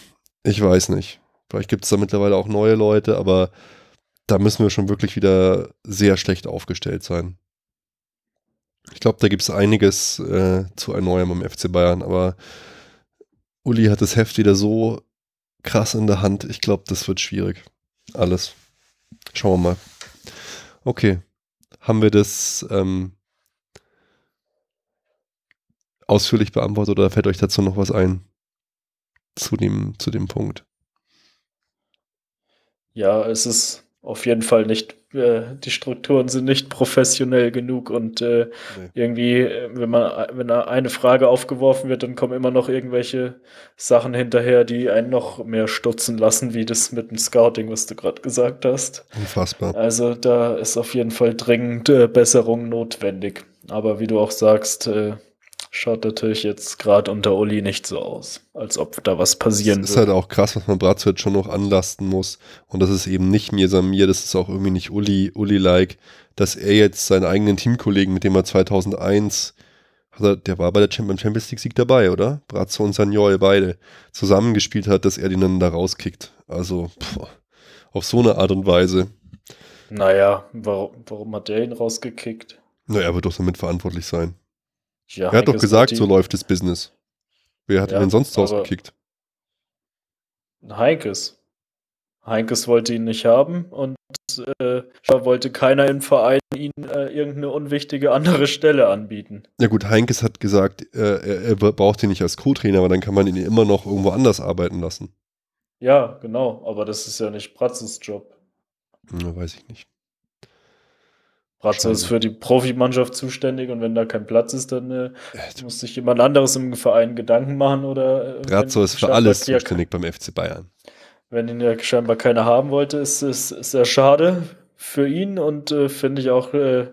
ich weiß nicht. Vielleicht gibt es da mittlerweile auch neue Leute, aber da müssen wir schon wirklich wieder sehr schlecht aufgestellt sein. Ich glaube, da gibt es einiges äh, zu erneuern beim FC Bayern, aber Uli hat das Heft wieder so krass in der Hand. Ich glaube, das wird schwierig. Alles. Schauen wir mal. Okay. Haben wir das ähm, ausführlich beantwortet oder fällt euch dazu noch was ein? Zu dem, zu dem Punkt. Ja, es ist auf jeden Fall nicht, äh, die Strukturen sind nicht professionell genug und äh, nee. irgendwie, wenn man, wenn da eine Frage aufgeworfen wird, dann kommen immer noch irgendwelche Sachen hinterher, die einen noch mehr stutzen lassen, wie das mit dem Scouting, was du gerade gesagt hast. Unfassbar. Also da ist auf jeden Fall dringend äh, Besserung notwendig. Aber wie du auch sagst, äh, schaut natürlich jetzt gerade unter Uli nicht so aus, als ob da was passieren würde. Das ist halt auch krass, was man Bratzo jetzt schon noch anlasten muss. Und das ist eben nicht mir Samir, das ist auch irgendwie nicht Uli, Uli-like, dass er jetzt seinen eigenen Teamkollegen, mit dem er 2001 also der war bei der Champions League Sieg dabei, oder? Brazzo und Sagnol beide zusammengespielt hat, dass er den dann da rauskickt. Also pff, auf so eine Art und Weise. Naja, warum, warum hat der ihn rausgekickt? Naja, er wird doch damit verantwortlich sein. Ja, er hat doch gesagt, so läuft das Business. Wer hat ja, ihn denn sonst rausgekickt? Heinkes. Heinkes wollte ihn nicht haben und äh, wollte keiner im Verein ihn äh, irgendeine unwichtige andere Stelle anbieten. Ja gut, Heinkes hat gesagt, äh, er, er, braucht ihn nicht als Co-Trainer, aber dann kann man ihn immer noch irgendwo anders arbeiten lassen. Ja, genau, aber das ist ja nicht Pratzes Job. Ja, weiß ich nicht. Bratzo ist für die Profimannschaft zuständig und wenn da kein Platz ist, dann äh, muss sich jemand anderes im Verein Gedanken machen oder. Äh, Bratzo ist für alles zuständig beim FC Bayern. Wenn ihn ja scheinbar keiner haben wollte, ist es sehr schade für ihn und äh, finde ich auch äh,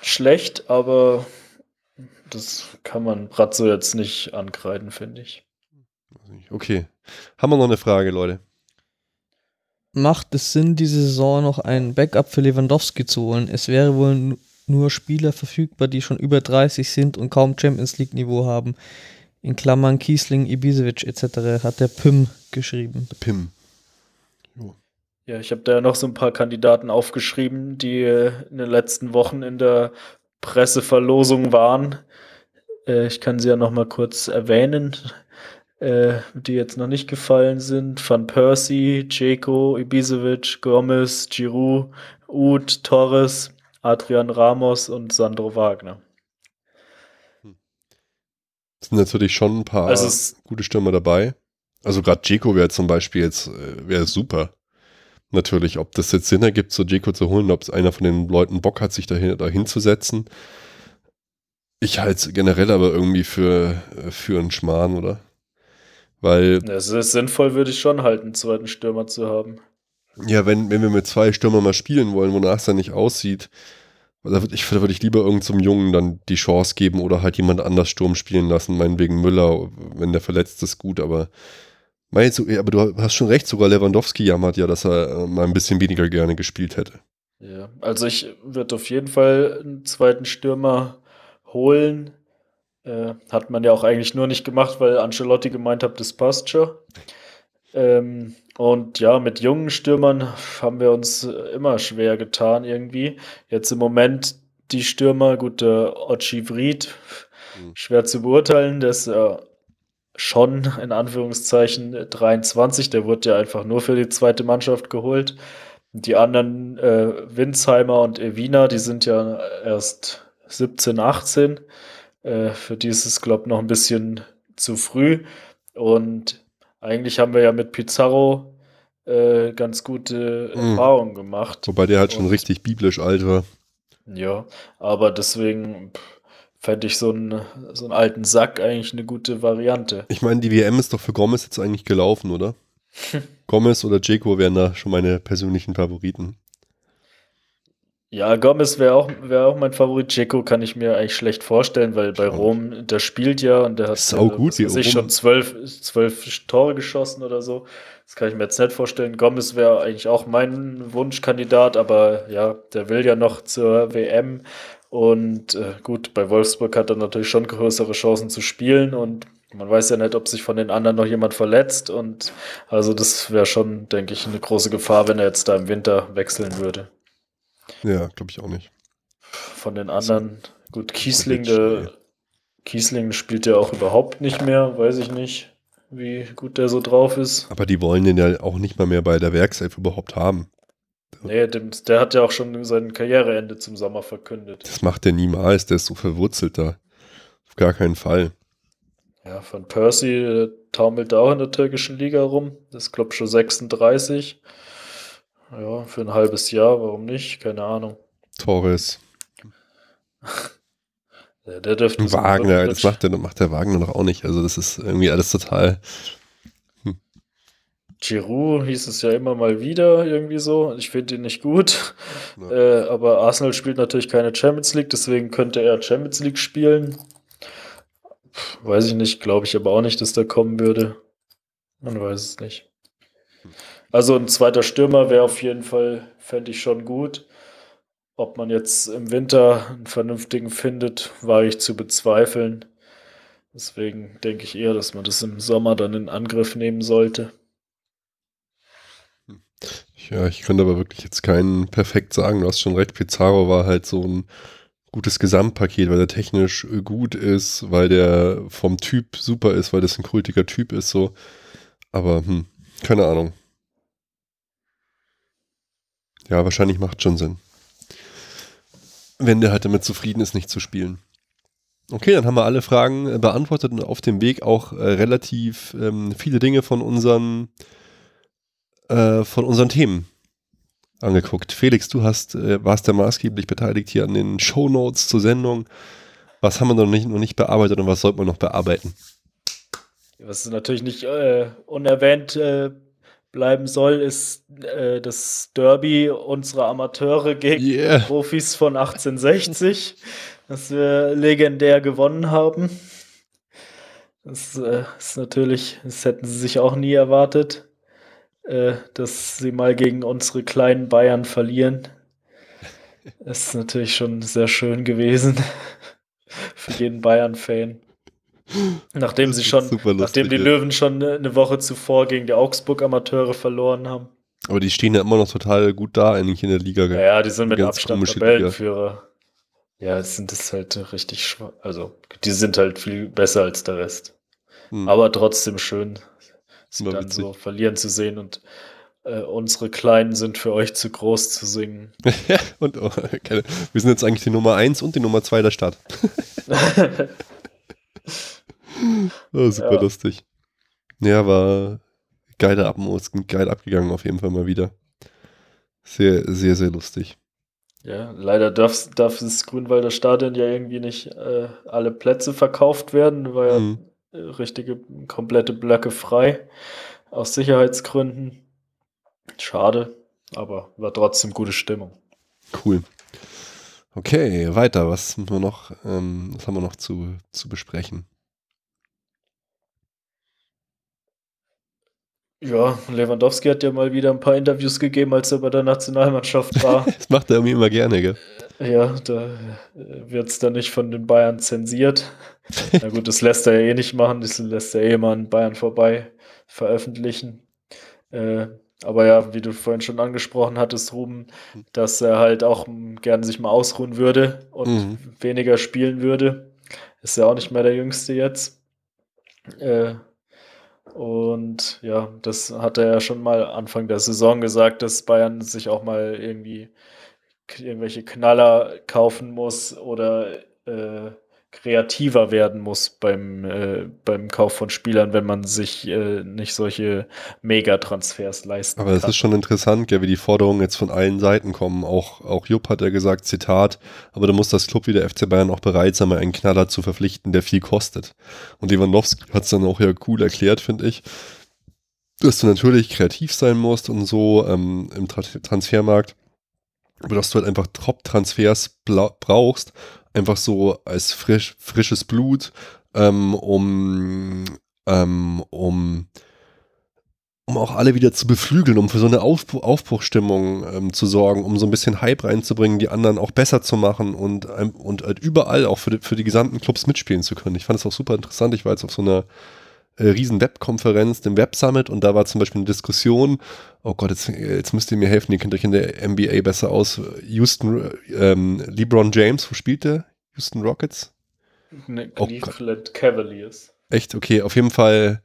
schlecht, aber das kann man Bratzo jetzt nicht ankreiden, finde ich. Okay. Haben wir noch eine Frage, Leute? Macht es Sinn, diese Saison noch einen Backup für Lewandowski zu holen. Es wäre wohl nur Spieler verfügbar, die schon über 30 sind und kaum Champions League-Niveau haben. In Klammern Kiesling, Ibisevic etc. hat der PIM geschrieben. PIM. Ja, ich habe da noch so ein paar Kandidaten aufgeschrieben, die äh, in den letzten Wochen in der Presseverlosung waren. Äh, ich kann sie ja noch mal kurz erwähnen, äh, die jetzt noch nicht gefallen sind. Van Persie, Jeko, Ibisevic, Gomez, Giroud, Uth, Torres, Adrian Ramos und Sandro Wagner. Es sind natürlich schon ein paar also gute Stürmer dabei. Also gerade Jeko wäre zum Beispiel jetzt wäre super natürlich, ob das jetzt Sinn ergibt, so Jeko zu holen, ob es einer von den Leuten Bock hat, sich dahin, dahin zu setzen. Ich halte es generell aber irgendwie für, für einen Schmarrn, oder? Weil. Es ist sinnvoll, würde ich schon halten, einen zweiten Stürmer zu haben. Ja, wenn, wenn wir mit zwei Stürmern mal spielen wollen, wonach es dann nicht aussieht, da würde ich, da würd ich lieber irgendeinem Jungen dann die Chance geben oder halt jemand anders Sturm spielen lassen, meinetwegen Müller, wenn der verletzt ist, gut, aber Meinst du, aber du hast schon recht, sogar Lewandowski jammert ja, dass er äh, mal ein bisschen weniger gerne gespielt hätte. Ja, also ich würde auf jeden Fall einen zweiten Stürmer holen. Äh, hat man ja auch eigentlich nur nicht gemacht, weil Ancelotti gemeint hat, das passt schon. Ähm, und ja, mit jungen Stürmern haben wir uns immer schwer getan irgendwie. Jetzt im Moment die Stürmer, gut, der Ochi Vried, hm. schwer zu beurteilen, der ist äh, schon in Anführungszeichen 23. Der wurde ja einfach nur für die zweite Mannschaft geholt. Die anderen, äh, Winsheimer und Evina, die sind ja erst 17, 18. Äh, für die ist es, glaube ich, noch ein bisschen zu früh. Und eigentlich haben wir ja mit Pizarro äh, ganz gute mhm. Erfahrungen gemacht. Wobei der halt schon richtig biblisch alt war. Ja, aber deswegen. Fände ich so einen, so einen alten Sack eigentlich eine gute Variante. Ich meine, die WM ist doch für Gomez jetzt eigentlich gelaufen, oder? Gomez oder Jeko wären da schon meine persönlichen Favoriten. Ja, Gomez wäre auch, wär auch mein Favorit. Jeko kann ich mir eigentlich schlecht vorstellen, weil bei Rom, der spielt ja und der hat Sau äh, gut, sich schon zwölf, zwölf Tore geschossen oder so. Das kann ich mir jetzt nicht vorstellen. Gomez wäre eigentlich auch mein Wunschkandidat, aber ja, der will ja noch zur WM und äh, gut, bei Wolfsburg hat er natürlich schon größere Chancen zu spielen und man weiß ja nicht, ob sich von den anderen noch jemand verletzt. Und also das wäre schon, denke ich, eine große Gefahr, wenn er jetzt da im Winter wechseln würde. Ja, glaube ich auch nicht. Von den anderen, gut, Kiesling, der Kiesling spielt ja auch überhaupt nicht mehr, weiß ich nicht, wie gut der so drauf ist. Aber die wollen den ja auch nicht mal mehr bei der Werkself überhaupt haben. Nee, dem, der hat ja auch schon sein Karriereende zum Sommer verkündet. Das macht er niemals, der ist so verwurzelt da. Auf gar keinen Fall. Ja, von Percy taumelt auch in der türkischen Liga rum. Das ist, glaube ich, schon 36. Ja, für ein halbes Jahr, warum nicht? Keine Ahnung. Torres. ja, der dürfte. Wagner, das macht der, macht der Wagner noch auch nicht. Also, das ist irgendwie alles total Giroud hieß es ja immer mal wieder irgendwie so. Ich finde ihn nicht gut. Ja. Äh, aber Arsenal spielt natürlich keine Champions League, deswegen könnte er Champions League spielen. Weiß ich nicht, glaube ich aber auch nicht, dass der kommen würde. Man weiß es nicht. Also ein zweiter Stürmer wäre auf jeden Fall, fände ich schon gut. Ob man jetzt im Winter einen vernünftigen findet, war ich zu bezweifeln. Deswegen denke ich eher, dass man das im Sommer dann in Angriff nehmen sollte. Ja, ich könnte aber wirklich jetzt keinen perfekt sagen. Du hast schon recht, Pizarro war halt so ein gutes Gesamtpaket, weil der technisch gut ist, weil der vom Typ super ist, weil das ein kultiger Typ ist, so. Aber, hm, keine Ahnung. Ja, wahrscheinlich macht schon Sinn. Wenn der halt damit zufrieden ist, nicht zu spielen. Okay, dann haben wir alle Fragen beantwortet und auf dem Weg auch äh, relativ ähm, viele Dinge von unseren äh, von unseren Themen angeguckt. Felix, du hast, äh, warst ja maßgeblich beteiligt hier an den Show Notes zur Sendung. Was haben wir noch nicht, noch nicht bearbeitet und was sollte man noch bearbeiten? Was natürlich nicht äh, unerwähnt äh, bleiben soll, ist äh, das Derby unserer Amateure gegen yeah. Profis von 1860, das wir legendär gewonnen haben. Das äh, ist natürlich, das hätten sie sich auch nie erwartet äh, dass sie mal gegen unsere kleinen Bayern verlieren. Das ist natürlich schon sehr schön gewesen für jeden Bayern-Fan. Nachdem sie schon, lustig, nachdem die Löwen schon eine Woche zuvor gegen die Augsburg-Amateure verloren haben. Aber die stehen ja immer noch total gut da eigentlich in der Liga. Ja, ja die sind mit Abstand Tabellenführer. Ja, es sind das halt richtig schwach. Also, die sind halt viel besser als der Rest. Hm. Aber trotzdem schön, sie dann witzig. so verlieren zu sehen und äh, unsere Kleinen sind für euch zu groß zu singen. und oh, okay. wir sind jetzt eigentlich die Nummer 1 und die Nummer 2 der Stadt. oh, super ja. lustig. Ja, war geile Abmos, geil abgegangen auf jeden Fall mal wieder. Sehr, sehr, sehr lustig. Ja, leider darf, darf das Grünwalder Stadion ja irgendwie nicht äh, alle Plätze verkauft werden, weil mhm. ja richtige, komplette Blöcke frei aus Sicherheitsgründen. Schade, aber war trotzdem gute Stimmung. Cool. Okay, weiter. Was, wir noch, ähm, was haben wir noch zu, zu besprechen? Ja, Lewandowski hat ja mal wieder ein paar Interviews gegeben, als er bei der Nationalmannschaft war. das macht er irgendwie immer gerne, gell? Ja, da äh, wird es dann nicht von den Bayern zensiert. Na gut, das lässt er ja eh nicht machen, das lässt er eh mal an Bayern vorbei veröffentlichen. Äh, aber ja, wie du vorhin schon angesprochen hattest, Ruben, dass er halt auch gerne sich mal ausruhen würde und mhm. weniger spielen würde. Ist ja auch nicht mehr der Jüngste jetzt. Äh, und ja, das hat er ja schon mal Anfang der Saison gesagt, dass Bayern sich auch mal irgendwie irgendwelche Knaller kaufen muss oder äh, kreativer werden muss beim, äh, beim Kauf von Spielern, wenn man sich äh, nicht solche Megatransfers leisten Aber es ist schon interessant, ja, wie die Forderungen jetzt von allen Seiten kommen. Auch, auch Jupp hat ja gesagt, Zitat, aber da muss das Club wie der FC Bayern auch bereit sein, mal einen Knaller zu verpflichten, der viel kostet. Und Lewandowski hat es dann auch ja cool erklärt, finde ich, dass du natürlich kreativ sein musst und so ähm, im Tra Transfermarkt, aber dass du halt einfach Top-Transfers brauchst, einfach so als frisch, frisches Blut, ähm, um, ähm, um, um auch alle wieder zu beflügeln, um für so eine Aufbruch, Aufbruchstimmung ähm, zu sorgen, um so ein bisschen Hype reinzubringen, die anderen auch besser zu machen und, und halt überall auch für die, für die gesamten Clubs mitspielen zu können. Ich fand es auch super interessant. Ich war jetzt auf so einer äh, riesen Webkonferenz, dem Web Summit und da war zum Beispiel eine Diskussion, oh Gott, jetzt, jetzt müsst ihr mir helfen, ihr kennt euch in der NBA besser aus. Houston, ähm, LeBron James, wo spielt der? Houston Rockets? Ne, Cleveland oh Cavaliers. Echt? Okay, auf jeden Fall.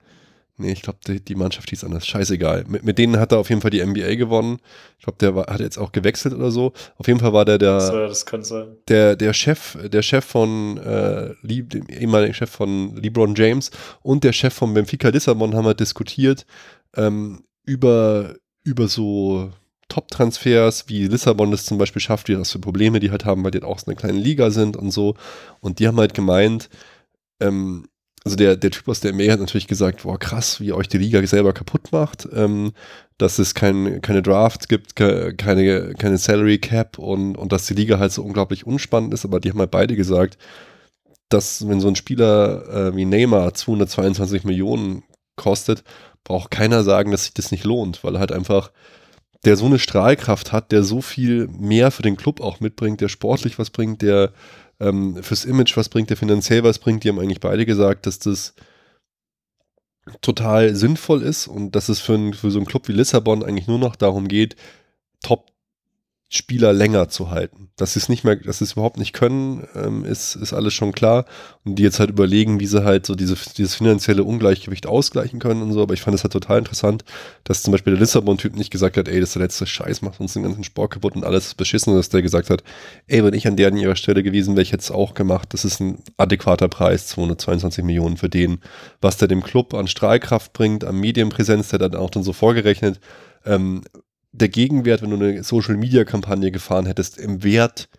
Nee, ich glaube, die, die, Mannschaft hieß anders. Scheißegal. Mit, mit denen hat er auf jeden Fall die NBA gewonnen. Ich glaube, der war, hat jetzt auch gewechselt oder so. Auf jeden Fall war der der, so, das kann sein. der, der Chef, der Chef von äh, dem ehemaligen Chef von LeBron James und der Chef von Benfica Lissabon haben halt diskutiert ähm, über, über so Top-Transfers, wie Lissabon das zum Beispiel schafft, wie das für Probleme die halt haben, weil die halt auch so eine kleine Liga sind und so. Und die haben halt gemeint, ähm, also der, der Typ aus der MA hat natürlich gesagt, boah, krass, wie euch die Liga selber kaputt macht, ähm, dass es kein, keine Drafts gibt, keine, keine Salary Cap und, und dass die Liga halt so unglaublich unspannend ist, aber die haben halt beide gesagt, dass wenn so ein Spieler äh, wie Neymar 222 Millionen kostet, braucht keiner sagen, dass sich das nicht lohnt, weil er halt einfach der so eine Strahlkraft hat, der so viel mehr für den Club auch mitbringt, der sportlich was bringt, der ähm, fürs Image was bringt, der finanziell was bringt. Die haben eigentlich beide gesagt, dass das total sinnvoll ist und dass es für, ein, für so einen Club wie Lissabon eigentlich nur noch darum geht, top Spieler länger zu halten. Dass sie es nicht mehr, dass sie es überhaupt nicht können, ähm, ist, ist alles schon klar. Und die jetzt halt überlegen, wie sie halt so diese, dieses finanzielle Ungleichgewicht ausgleichen können und so. Aber ich fand es halt total interessant, dass zum Beispiel der Lissabon-Typ nicht gesagt hat, ey, das ist der letzte Scheiß, macht uns den ganzen Sport kaputt und alles beschissen, dass der gesagt hat, ey, wenn ich an der an ihrer Stelle gewesen wäre, ich hätte es auch gemacht. Das ist ein adäquater Preis, 222 Millionen für den, was der dem Club an Strahlkraft bringt, an Medienpräsenz, der dann auch dann so vorgerechnet, ähm, der Gegenwert, wenn du eine Social-Media-Kampagne gefahren hättest, im Wert,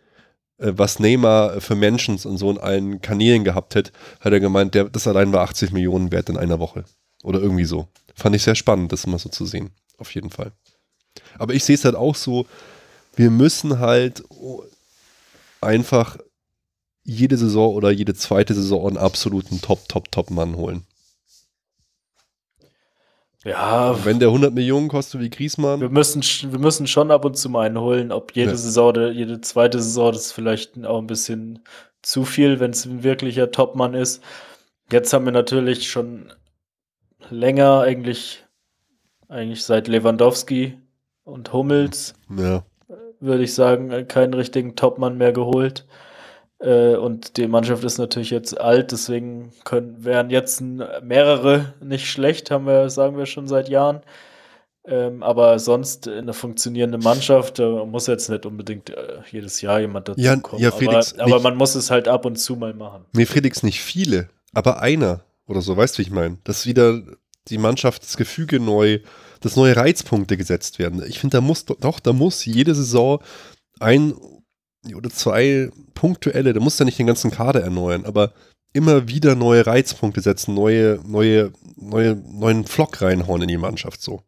äh, was Neymar für Menschen und so in allen Kanälen gehabt hätte, hat er gemeint, der, das allein war 80 Millionen wert in einer Woche. Oder irgendwie so. Fand ich sehr spannend, das mal so zu sehen. Auf jeden Fall. Aber ich sehe es halt auch so, wir müssen halt einfach jede Saison oder jede zweite Saison einen absoluten Top, Top, Top-Mann holen. Ja. wenn der 100 Millionen kostet wie Griesmann. Wir müssen, wir müssen schon ab und zu mal einen holen. Ob jede ja. Saison oder jede zweite Saison, das ist vielleicht auch ein bisschen zu viel, wenn es ein wirklicher Topmann ist. Jetzt haben wir natürlich schon länger, eigentlich, eigentlich seit Lewandowski und Hummels, ja. würde ich sagen, keinen richtigen Topmann mehr geholt. Äh, und die Mannschaft ist natürlich jetzt alt, deswegen können, wären jetzt mehrere nicht schlecht, haben wir, sagen wir schon seit Jahren. Ähm, aber sonst eine funktionierende Mannschaft, da muss jetzt nicht unbedingt äh, jedes Jahr jemand dazu ja, kommen. Ja, Felix, aber, aber man muss es halt ab und zu mal machen. Nee, Felix, nicht viele, aber einer oder so, weißt du, wie ich meine? Dass wieder die Mannschaft, das Gefüge neu, dass neue Reizpunkte gesetzt werden. Ich finde, da muss doch, da muss jede Saison ein oder zwei punktuelle, da muss ja nicht den ganzen Kader erneuern, aber immer wieder neue Reizpunkte setzen, neue, neue, neue, neuen Flock reinhauen in die Mannschaft so.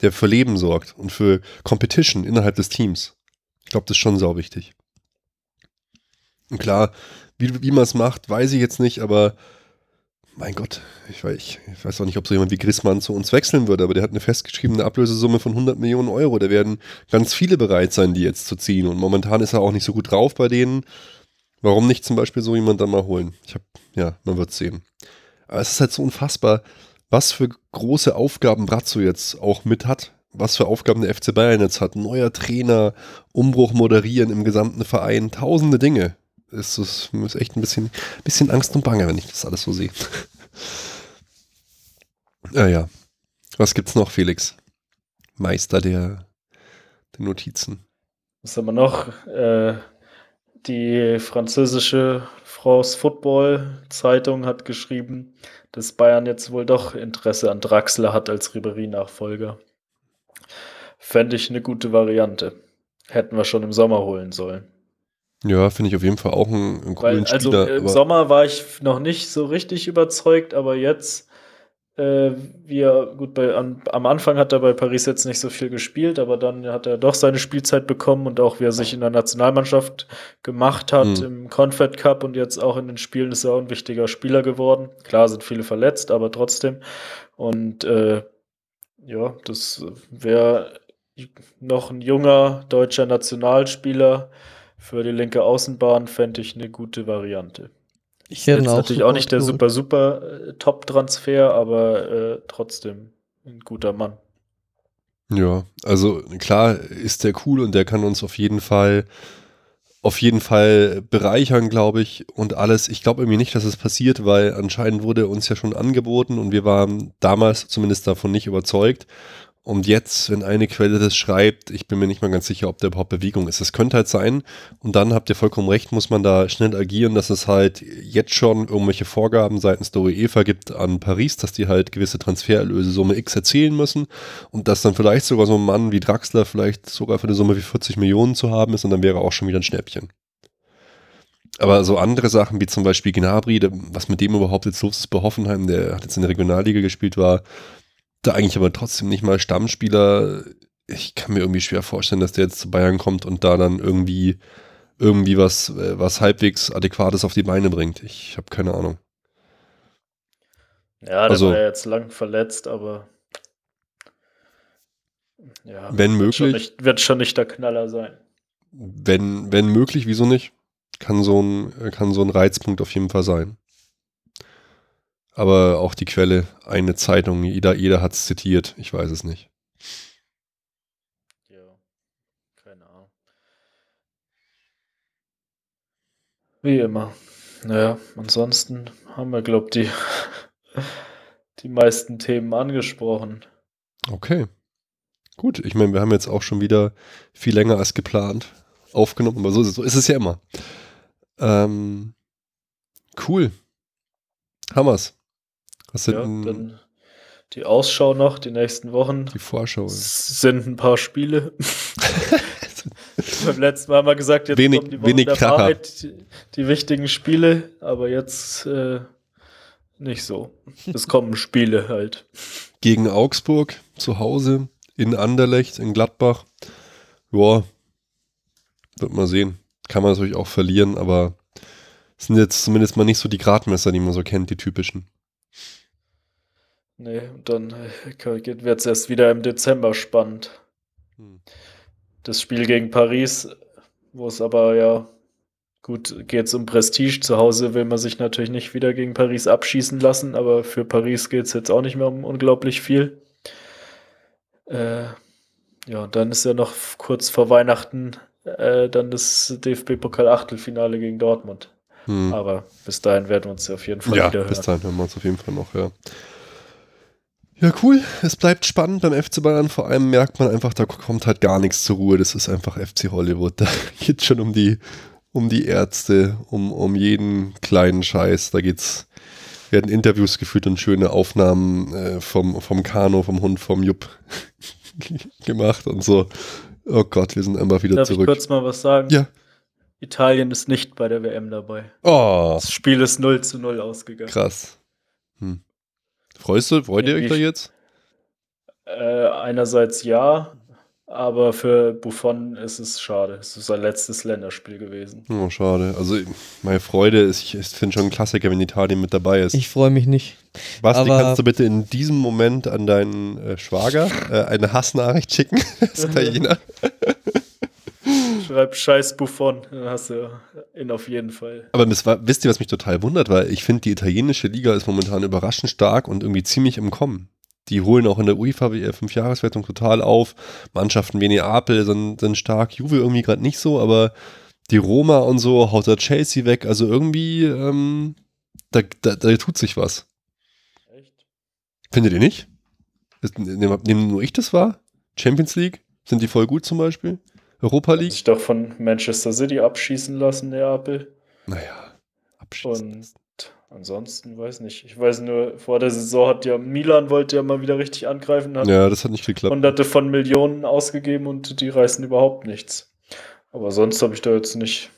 Der für Leben sorgt und für Competition innerhalb des Teams. Ich glaube, das ist schon sau wichtig. Und klar, wie, wie man es macht, weiß ich jetzt nicht, aber mein Gott, ich weiß, ich, weiß auch nicht, ob so jemand wie Grissmann zu uns wechseln würde, aber der hat eine festgeschriebene Ablösesumme von 100 Millionen Euro. Da werden ganz viele bereit sein, die jetzt zu ziehen. Und momentan ist er auch nicht so gut drauf bei denen. Warum nicht zum Beispiel so jemand dann mal holen? Ich habe, ja, man wird sehen. Aber es ist halt so unfassbar, was für große Aufgaben Brazzo jetzt auch mit hat. Was für Aufgaben der FC Bayern jetzt hat. Neuer Trainer, Umbruch moderieren im gesamten Verein, tausende Dinge ist es ist echt ein bisschen, bisschen Angst und Bange, wenn ich das alles so sehe. naja. Was gibt's noch, Felix? Meister der, der Notizen. Was haben wir noch? Äh, die französische France Football Zeitung hat geschrieben, dass Bayern jetzt wohl doch Interesse an Draxler hat als Ribery-Nachfolger. Fände ich eine gute Variante. Hätten wir schon im Sommer holen sollen. Ja, finde ich auf jeden Fall auch einen, einen coolen Weil, also Spieler. Im Sommer war ich noch nicht so richtig überzeugt, aber jetzt, äh, wir, gut, bei, an, am Anfang hat er bei Paris jetzt nicht so viel gespielt, aber dann hat er doch seine Spielzeit bekommen und auch wie er sich in der Nationalmannschaft gemacht hat hm. im Confed Cup und jetzt auch in den Spielen ist er auch ein wichtiger Spieler geworden. Klar sind viele verletzt, aber trotzdem. Und äh, ja, das wäre noch ein junger deutscher Nationalspieler für die linke Außenbahn fände ich eine gute Variante. Ich hätte natürlich auch nicht der super, super äh, Top-Transfer, aber äh, trotzdem ein guter Mann. Ja, also klar ist der cool und der kann uns auf jeden Fall auf jeden Fall bereichern, glaube ich, und alles. Ich glaube irgendwie nicht, dass es passiert, weil anscheinend wurde uns ja schon angeboten und wir waren damals zumindest davon nicht überzeugt. Und jetzt, wenn eine Quelle das schreibt, ich bin mir nicht mal ganz sicher, ob der überhaupt Bewegung ist. Das könnte halt sein. Und dann habt ihr vollkommen recht, muss man da schnell agieren, dass es halt jetzt schon irgendwelche Vorgaben seitens der UEFA gibt an Paris, dass die halt gewisse Transfererlöse Summe X erzielen müssen. Und dass dann vielleicht sogar so ein Mann wie Draxler vielleicht sogar für eine Summe wie 40 Millionen zu haben ist und dann wäre auch schon wieder ein Schnäppchen. Aber so andere Sachen wie zum Beispiel Gnabry, was mit dem überhaupt jetzt los ist bei Hoffenheim, der hat jetzt in der Regionalliga gespielt, war da eigentlich aber trotzdem nicht mal Stammspieler. Ich kann mir irgendwie schwer vorstellen, dass der jetzt zu Bayern kommt und da dann irgendwie irgendwie was, äh, was halbwegs Adäquates auf die Beine bringt. Ich habe keine Ahnung. Ja, der also, war ja jetzt lang verletzt, aber ja, wenn wird möglich. Schon nicht, wird schon nicht der Knaller sein. Wenn, wenn möglich, wieso nicht? Kann so, ein, kann so ein Reizpunkt auf jeden Fall sein aber auch die Quelle, eine Zeitung, jeder, jeder hat es zitiert, ich weiß es nicht. Ja, keine Ahnung. Wie immer. Naja, ansonsten haben wir, glaube ich, die, die meisten Themen angesprochen. Okay. Gut, ich meine, wir haben jetzt auch schon wieder viel länger als geplant aufgenommen, aber so ist es, so ist es ja immer. Ähm, cool. Hammer's. Was ja, dann die Ausschau noch, die nächsten Wochen. Die Vorschau. Sind ein paar Spiele. Beim letzten Mal haben wir gesagt, jetzt wenig, kommen die Wochen wenig der Wahrheit, die, die, wichtigen Spiele, aber jetzt äh, nicht so. Es kommen Spiele halt. Gegen Augsburg zu Hause, in Anderlecht, in Gladbach. Ja, wird man sehen. Kann man natürlich auch verlieren, aber es sind jetzt zumindest mal nicht so die Gradmesser, die man so kennt, die typischen. Nee, dann äh, wird es erst wieder im Dezember spannend. Hm. Das Spiel gegen Paris, wo es aber ja gut geht es um Prestige. Zu Hause will man sich natürlich nicht wieder gegen Paris abschießen lassen, aber für Paris geht es jetzt auch nicht mehr um unglaublich viel. Äh, ja, dann ist ja noch kurz vor Weihnachten äh, dann das DFB-Pokal-Achtelfinale gegen Dortmund. Hm. Aber bis dahin werden wir uns ja auf jeden Fall ja, wieder hören. bis dahin hören wir uns auf jeden Fall noch, ja. Ja, cool. Es bleibt spannend beim FC Bayern. Vor allem merkt man einfach, da kommt halt gar nichts zur Ruhe. Das ist einfach FC Hollywood. Da geht schon um die, um die Ärzte, um, um jeden kleinen Scheiß. Da geht's, werden Interviews geführt und schöne Aufnahmen äh, vom, vom Kano, vom Hund, vom Jupp gemacht und so. Oh Gott, wir sind einfach wieder Darf zurück. Darf ich kurz mal was sagen? Ja. Italien ist nicht bei der WM dabei. Oh. Das Spiel ist 0 zu 0 ausgegangen. Krass. Hm. Freust du, freut ihr euch da jetzt? Äh, einerseits ja, aber für Buffon ist es schade. Es ist sein letztes Länderspiel gewesen. Oh, schade. Also meine Freude ist, ich, ich finde schon ein Klassiker, wenn Italien mit dabei ist. Ich freue mich nicht. Basti, aber kannst du bitte in diesem Moment an deinen äh, Schwager äh, eine Hassnachricht schicken? als Italiener. Schreib Scheiß Buffon, dann hast du ihn auf jeden Fall. Aber war, wisst ihr, was mich total wundert? Weil ich finde, die italienische Liga ist momentan überraschend stark und irgendwie ziemlich im Kommen. Die holen auch in der UEFA Fünfjahreswertung total auf. Mannschaften wie Neapel sind, sind stark, Juve irgendwie gerade nicht so, aber die Roma und so haut der Chelsea weg. Also irgendwie, ähm, da, da, da tut sich was. Echt? Findet ihr nicht? Nehmen nur ich das wahr? Champions League? Sind die voll gut zum Beispiel? Europa League. Hat sich doch von Manchester City abschießen lassen, Neapel. Naja, abschießen. Und ansonsten weiß nicht. Ich weiß nur, vor der Saison hat ja Milan wollte ja mal wieder richtig angreifen. ja, das hat nicht geklappt. Hunderte von Millionen ausgegeben und die reißen überhaupt nichts. Aber sonst habe ich da jetzt nicht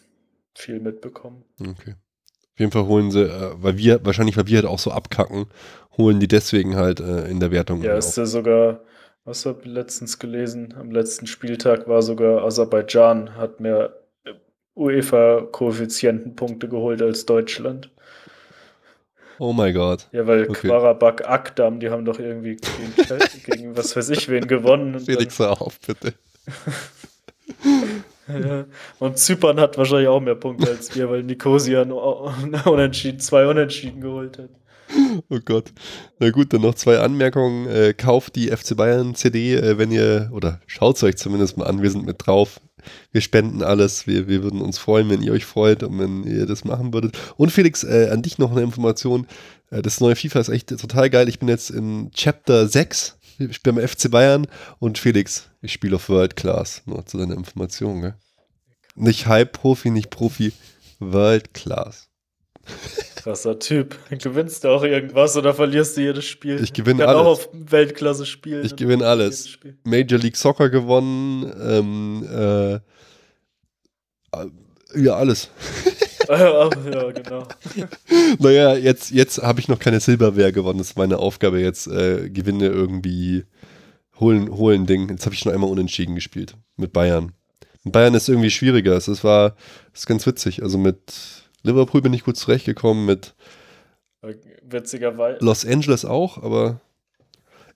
viel mitbekommen. Okay. Auf jeden Fall holen sie, äh, weil wir, wahrscheinlich, weil wir halt auch so abkacken, holen die deswegen halt äh, in der Wertung. Ja, ist ja sogar was habe ich letztens gelesen? Am letzten Spieltag war sogar Aserbaidschan, hat mehr UEFA-Koeffizientenpunkte geholt als Deutschland. Oh mein Gott. Ja, weil okay. Qarabak Akdam, die haben doch irgendwie gegen, gegen was weiß ich wen gewonnen. Und Felix, hör auf, bitte. ja. Und Zypern hat wahrscheinlich auch mehr Punkte als wir, weil Nicosia unentschieden, zwei Unentschieden geholt hat. Oh Gott. Na gut, dann noch zwei Anmerkungen. Äh, kauft die FC Bayern CD, äh, wenn ihr, oder schaut es euch zumindest mal an, wir sind mit drauf. Wir spenden alles. Wir, wir würden uns freuen, wenn ihr euch freut und wenn ihr das machen würdet. Und Felix, äh, an dich noch eine Information. Äh, das neue FIFA ist echt total geil. Ich bin jetzt in Chapter 6. Ich bin beim FC Bayern und Felix, ich spiele auf World Class. Nur zu deiner Information, gell? Nicht Hype-Profi, nicht Profi, World Class. Krasser Typ. Gewinnst du auch irgendwas oder verlierst du jedes Spiel? Ich gewinne alles. auch auf Weltklasse spielen. Ich gewinne alles. Major League Soccer gewonnen. Ähm, äh, ja, alles. ja, genau. naja, jetzt, jetzt habe ich noch keine Silberwehr gewonnen. Das ist meine Aufgabe. Jetzt äh, gewinne irgendwie, holen, holen Ding. Jetzt habe ich schon einmal unentschieden gespielt mit Bayern. Bayern ist irgendwie schwieriger. Es war, das ist ganz witzig. Also mit Liverpool bin ich gut zurechtgekommen mit Witzigerweise. Los Angeles auch, aber.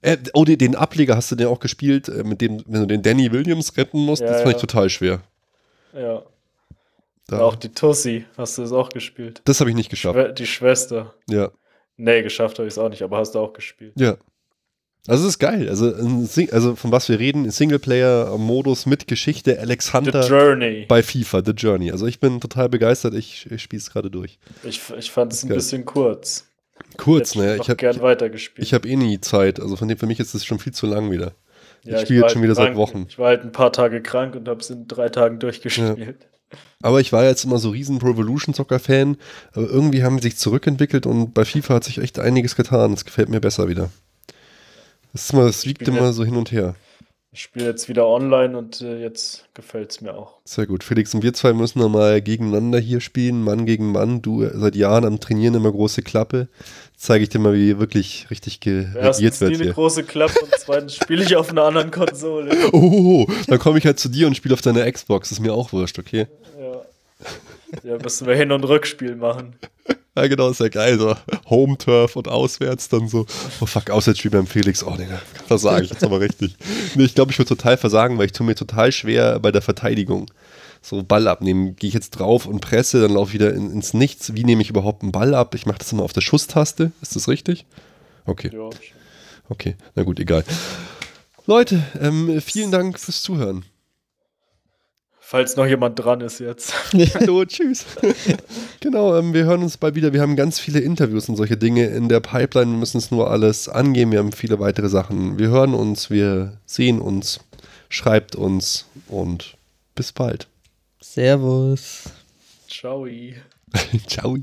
Äh, oh, den, den, Ableger hast du den auch gespielt, äh, mit dem, wenn du den Danny Williams retten musst, ja, das fand ja. ich total schwer. Ja. Da. Auch die Tussi, hast du das auch gespielt? Das habe ich nicht geschafft. Die Schwester. Ja. Nee, geschafft habe ich es auch nicht, aber hast du auch gespielt. Ja. Also es ist geil. Also, also von was wir reden, Singleplayer-Modus mit Geschichte, Alex Hunter The Journey. bei FIFA, The Journey. Also ich bin total begeistert, ich, ich spiele es gerade durch. Ich, ich fand es ein geil. bisschen kurz. Kurz, ne? Ich habe gern weitergespielt. Ich habe eh nie Zeit. Also von dem für mich ist es schon viel zu lang wieder. Ja, ich spiele jetzt schon halt wieder krank. seit Wochen. Ich war halt ein paar Tage krank und habe es in drei Tagen durchgespielt. Ja. Aber ich war jetzt immer so riesen Pro Evolution Soccer Fan. Aber irgendwie haben sie sich zurückentwickelt und bei FIFA hat sich echt einiges getan. Es gefällt mir besser wieder. Das, ist mal, das wiegt immer so hin und her. Ich spiele jetzt wieder online und äh, jetzt gefällt es mir auch. Sehr gut. Felix und wir zwei müssen nochmal gegeneinander hier spielen, Mann gegen Mann. Du äh, seit Jahren am Trainieren immer große Klappe. Zeige ich dir mal, wie wirklich richtig reagiert wird. nie eine große Klappe und zweitens spiele ich auf einer anderen Konsole. Oh, dann komme ich halt zu dir und spiele auf deiner Xbox. Ist mir auch wurscht, okay? Ja. Ja, müssen wir Hin- und Rückspiel machen. Ja, genau, ist ja geil. So Home-Turf und auswärts dann so. Oh fuck, Auswärtsspiel beim Felix. Oh, nee, versage ich jetzt aber richtig. Nee, ich glaube, ich würde total versagen, weil ich tue mir total schwer bei der Verteidigung. So Ball abnehmen. Gehe ich jetzt drauf und presse, dann laufe ich wieder in, ins Nichts. Wie nehme ich überhaupt einen Ball ab? Ich mache das immer auf der Schusstaste. Ist das richtig? Okay. Okay, na gut, egal. Leute, ähm, vielen Dank fürs Zuhören. Falls noch jemand dran ist jetzt. Hallo, tschüss. genau, ähm, wir hören uns bald wieder. Wir haben ganz viele Interviews und solche Dinge in der Pipeline. Wir müssen es nur alles angehen. Wir haben viele weitere Sachen. Wir hören uns, wir sehen uns. Schreibt uns und bis bald. Servus. Ciao. Ciao.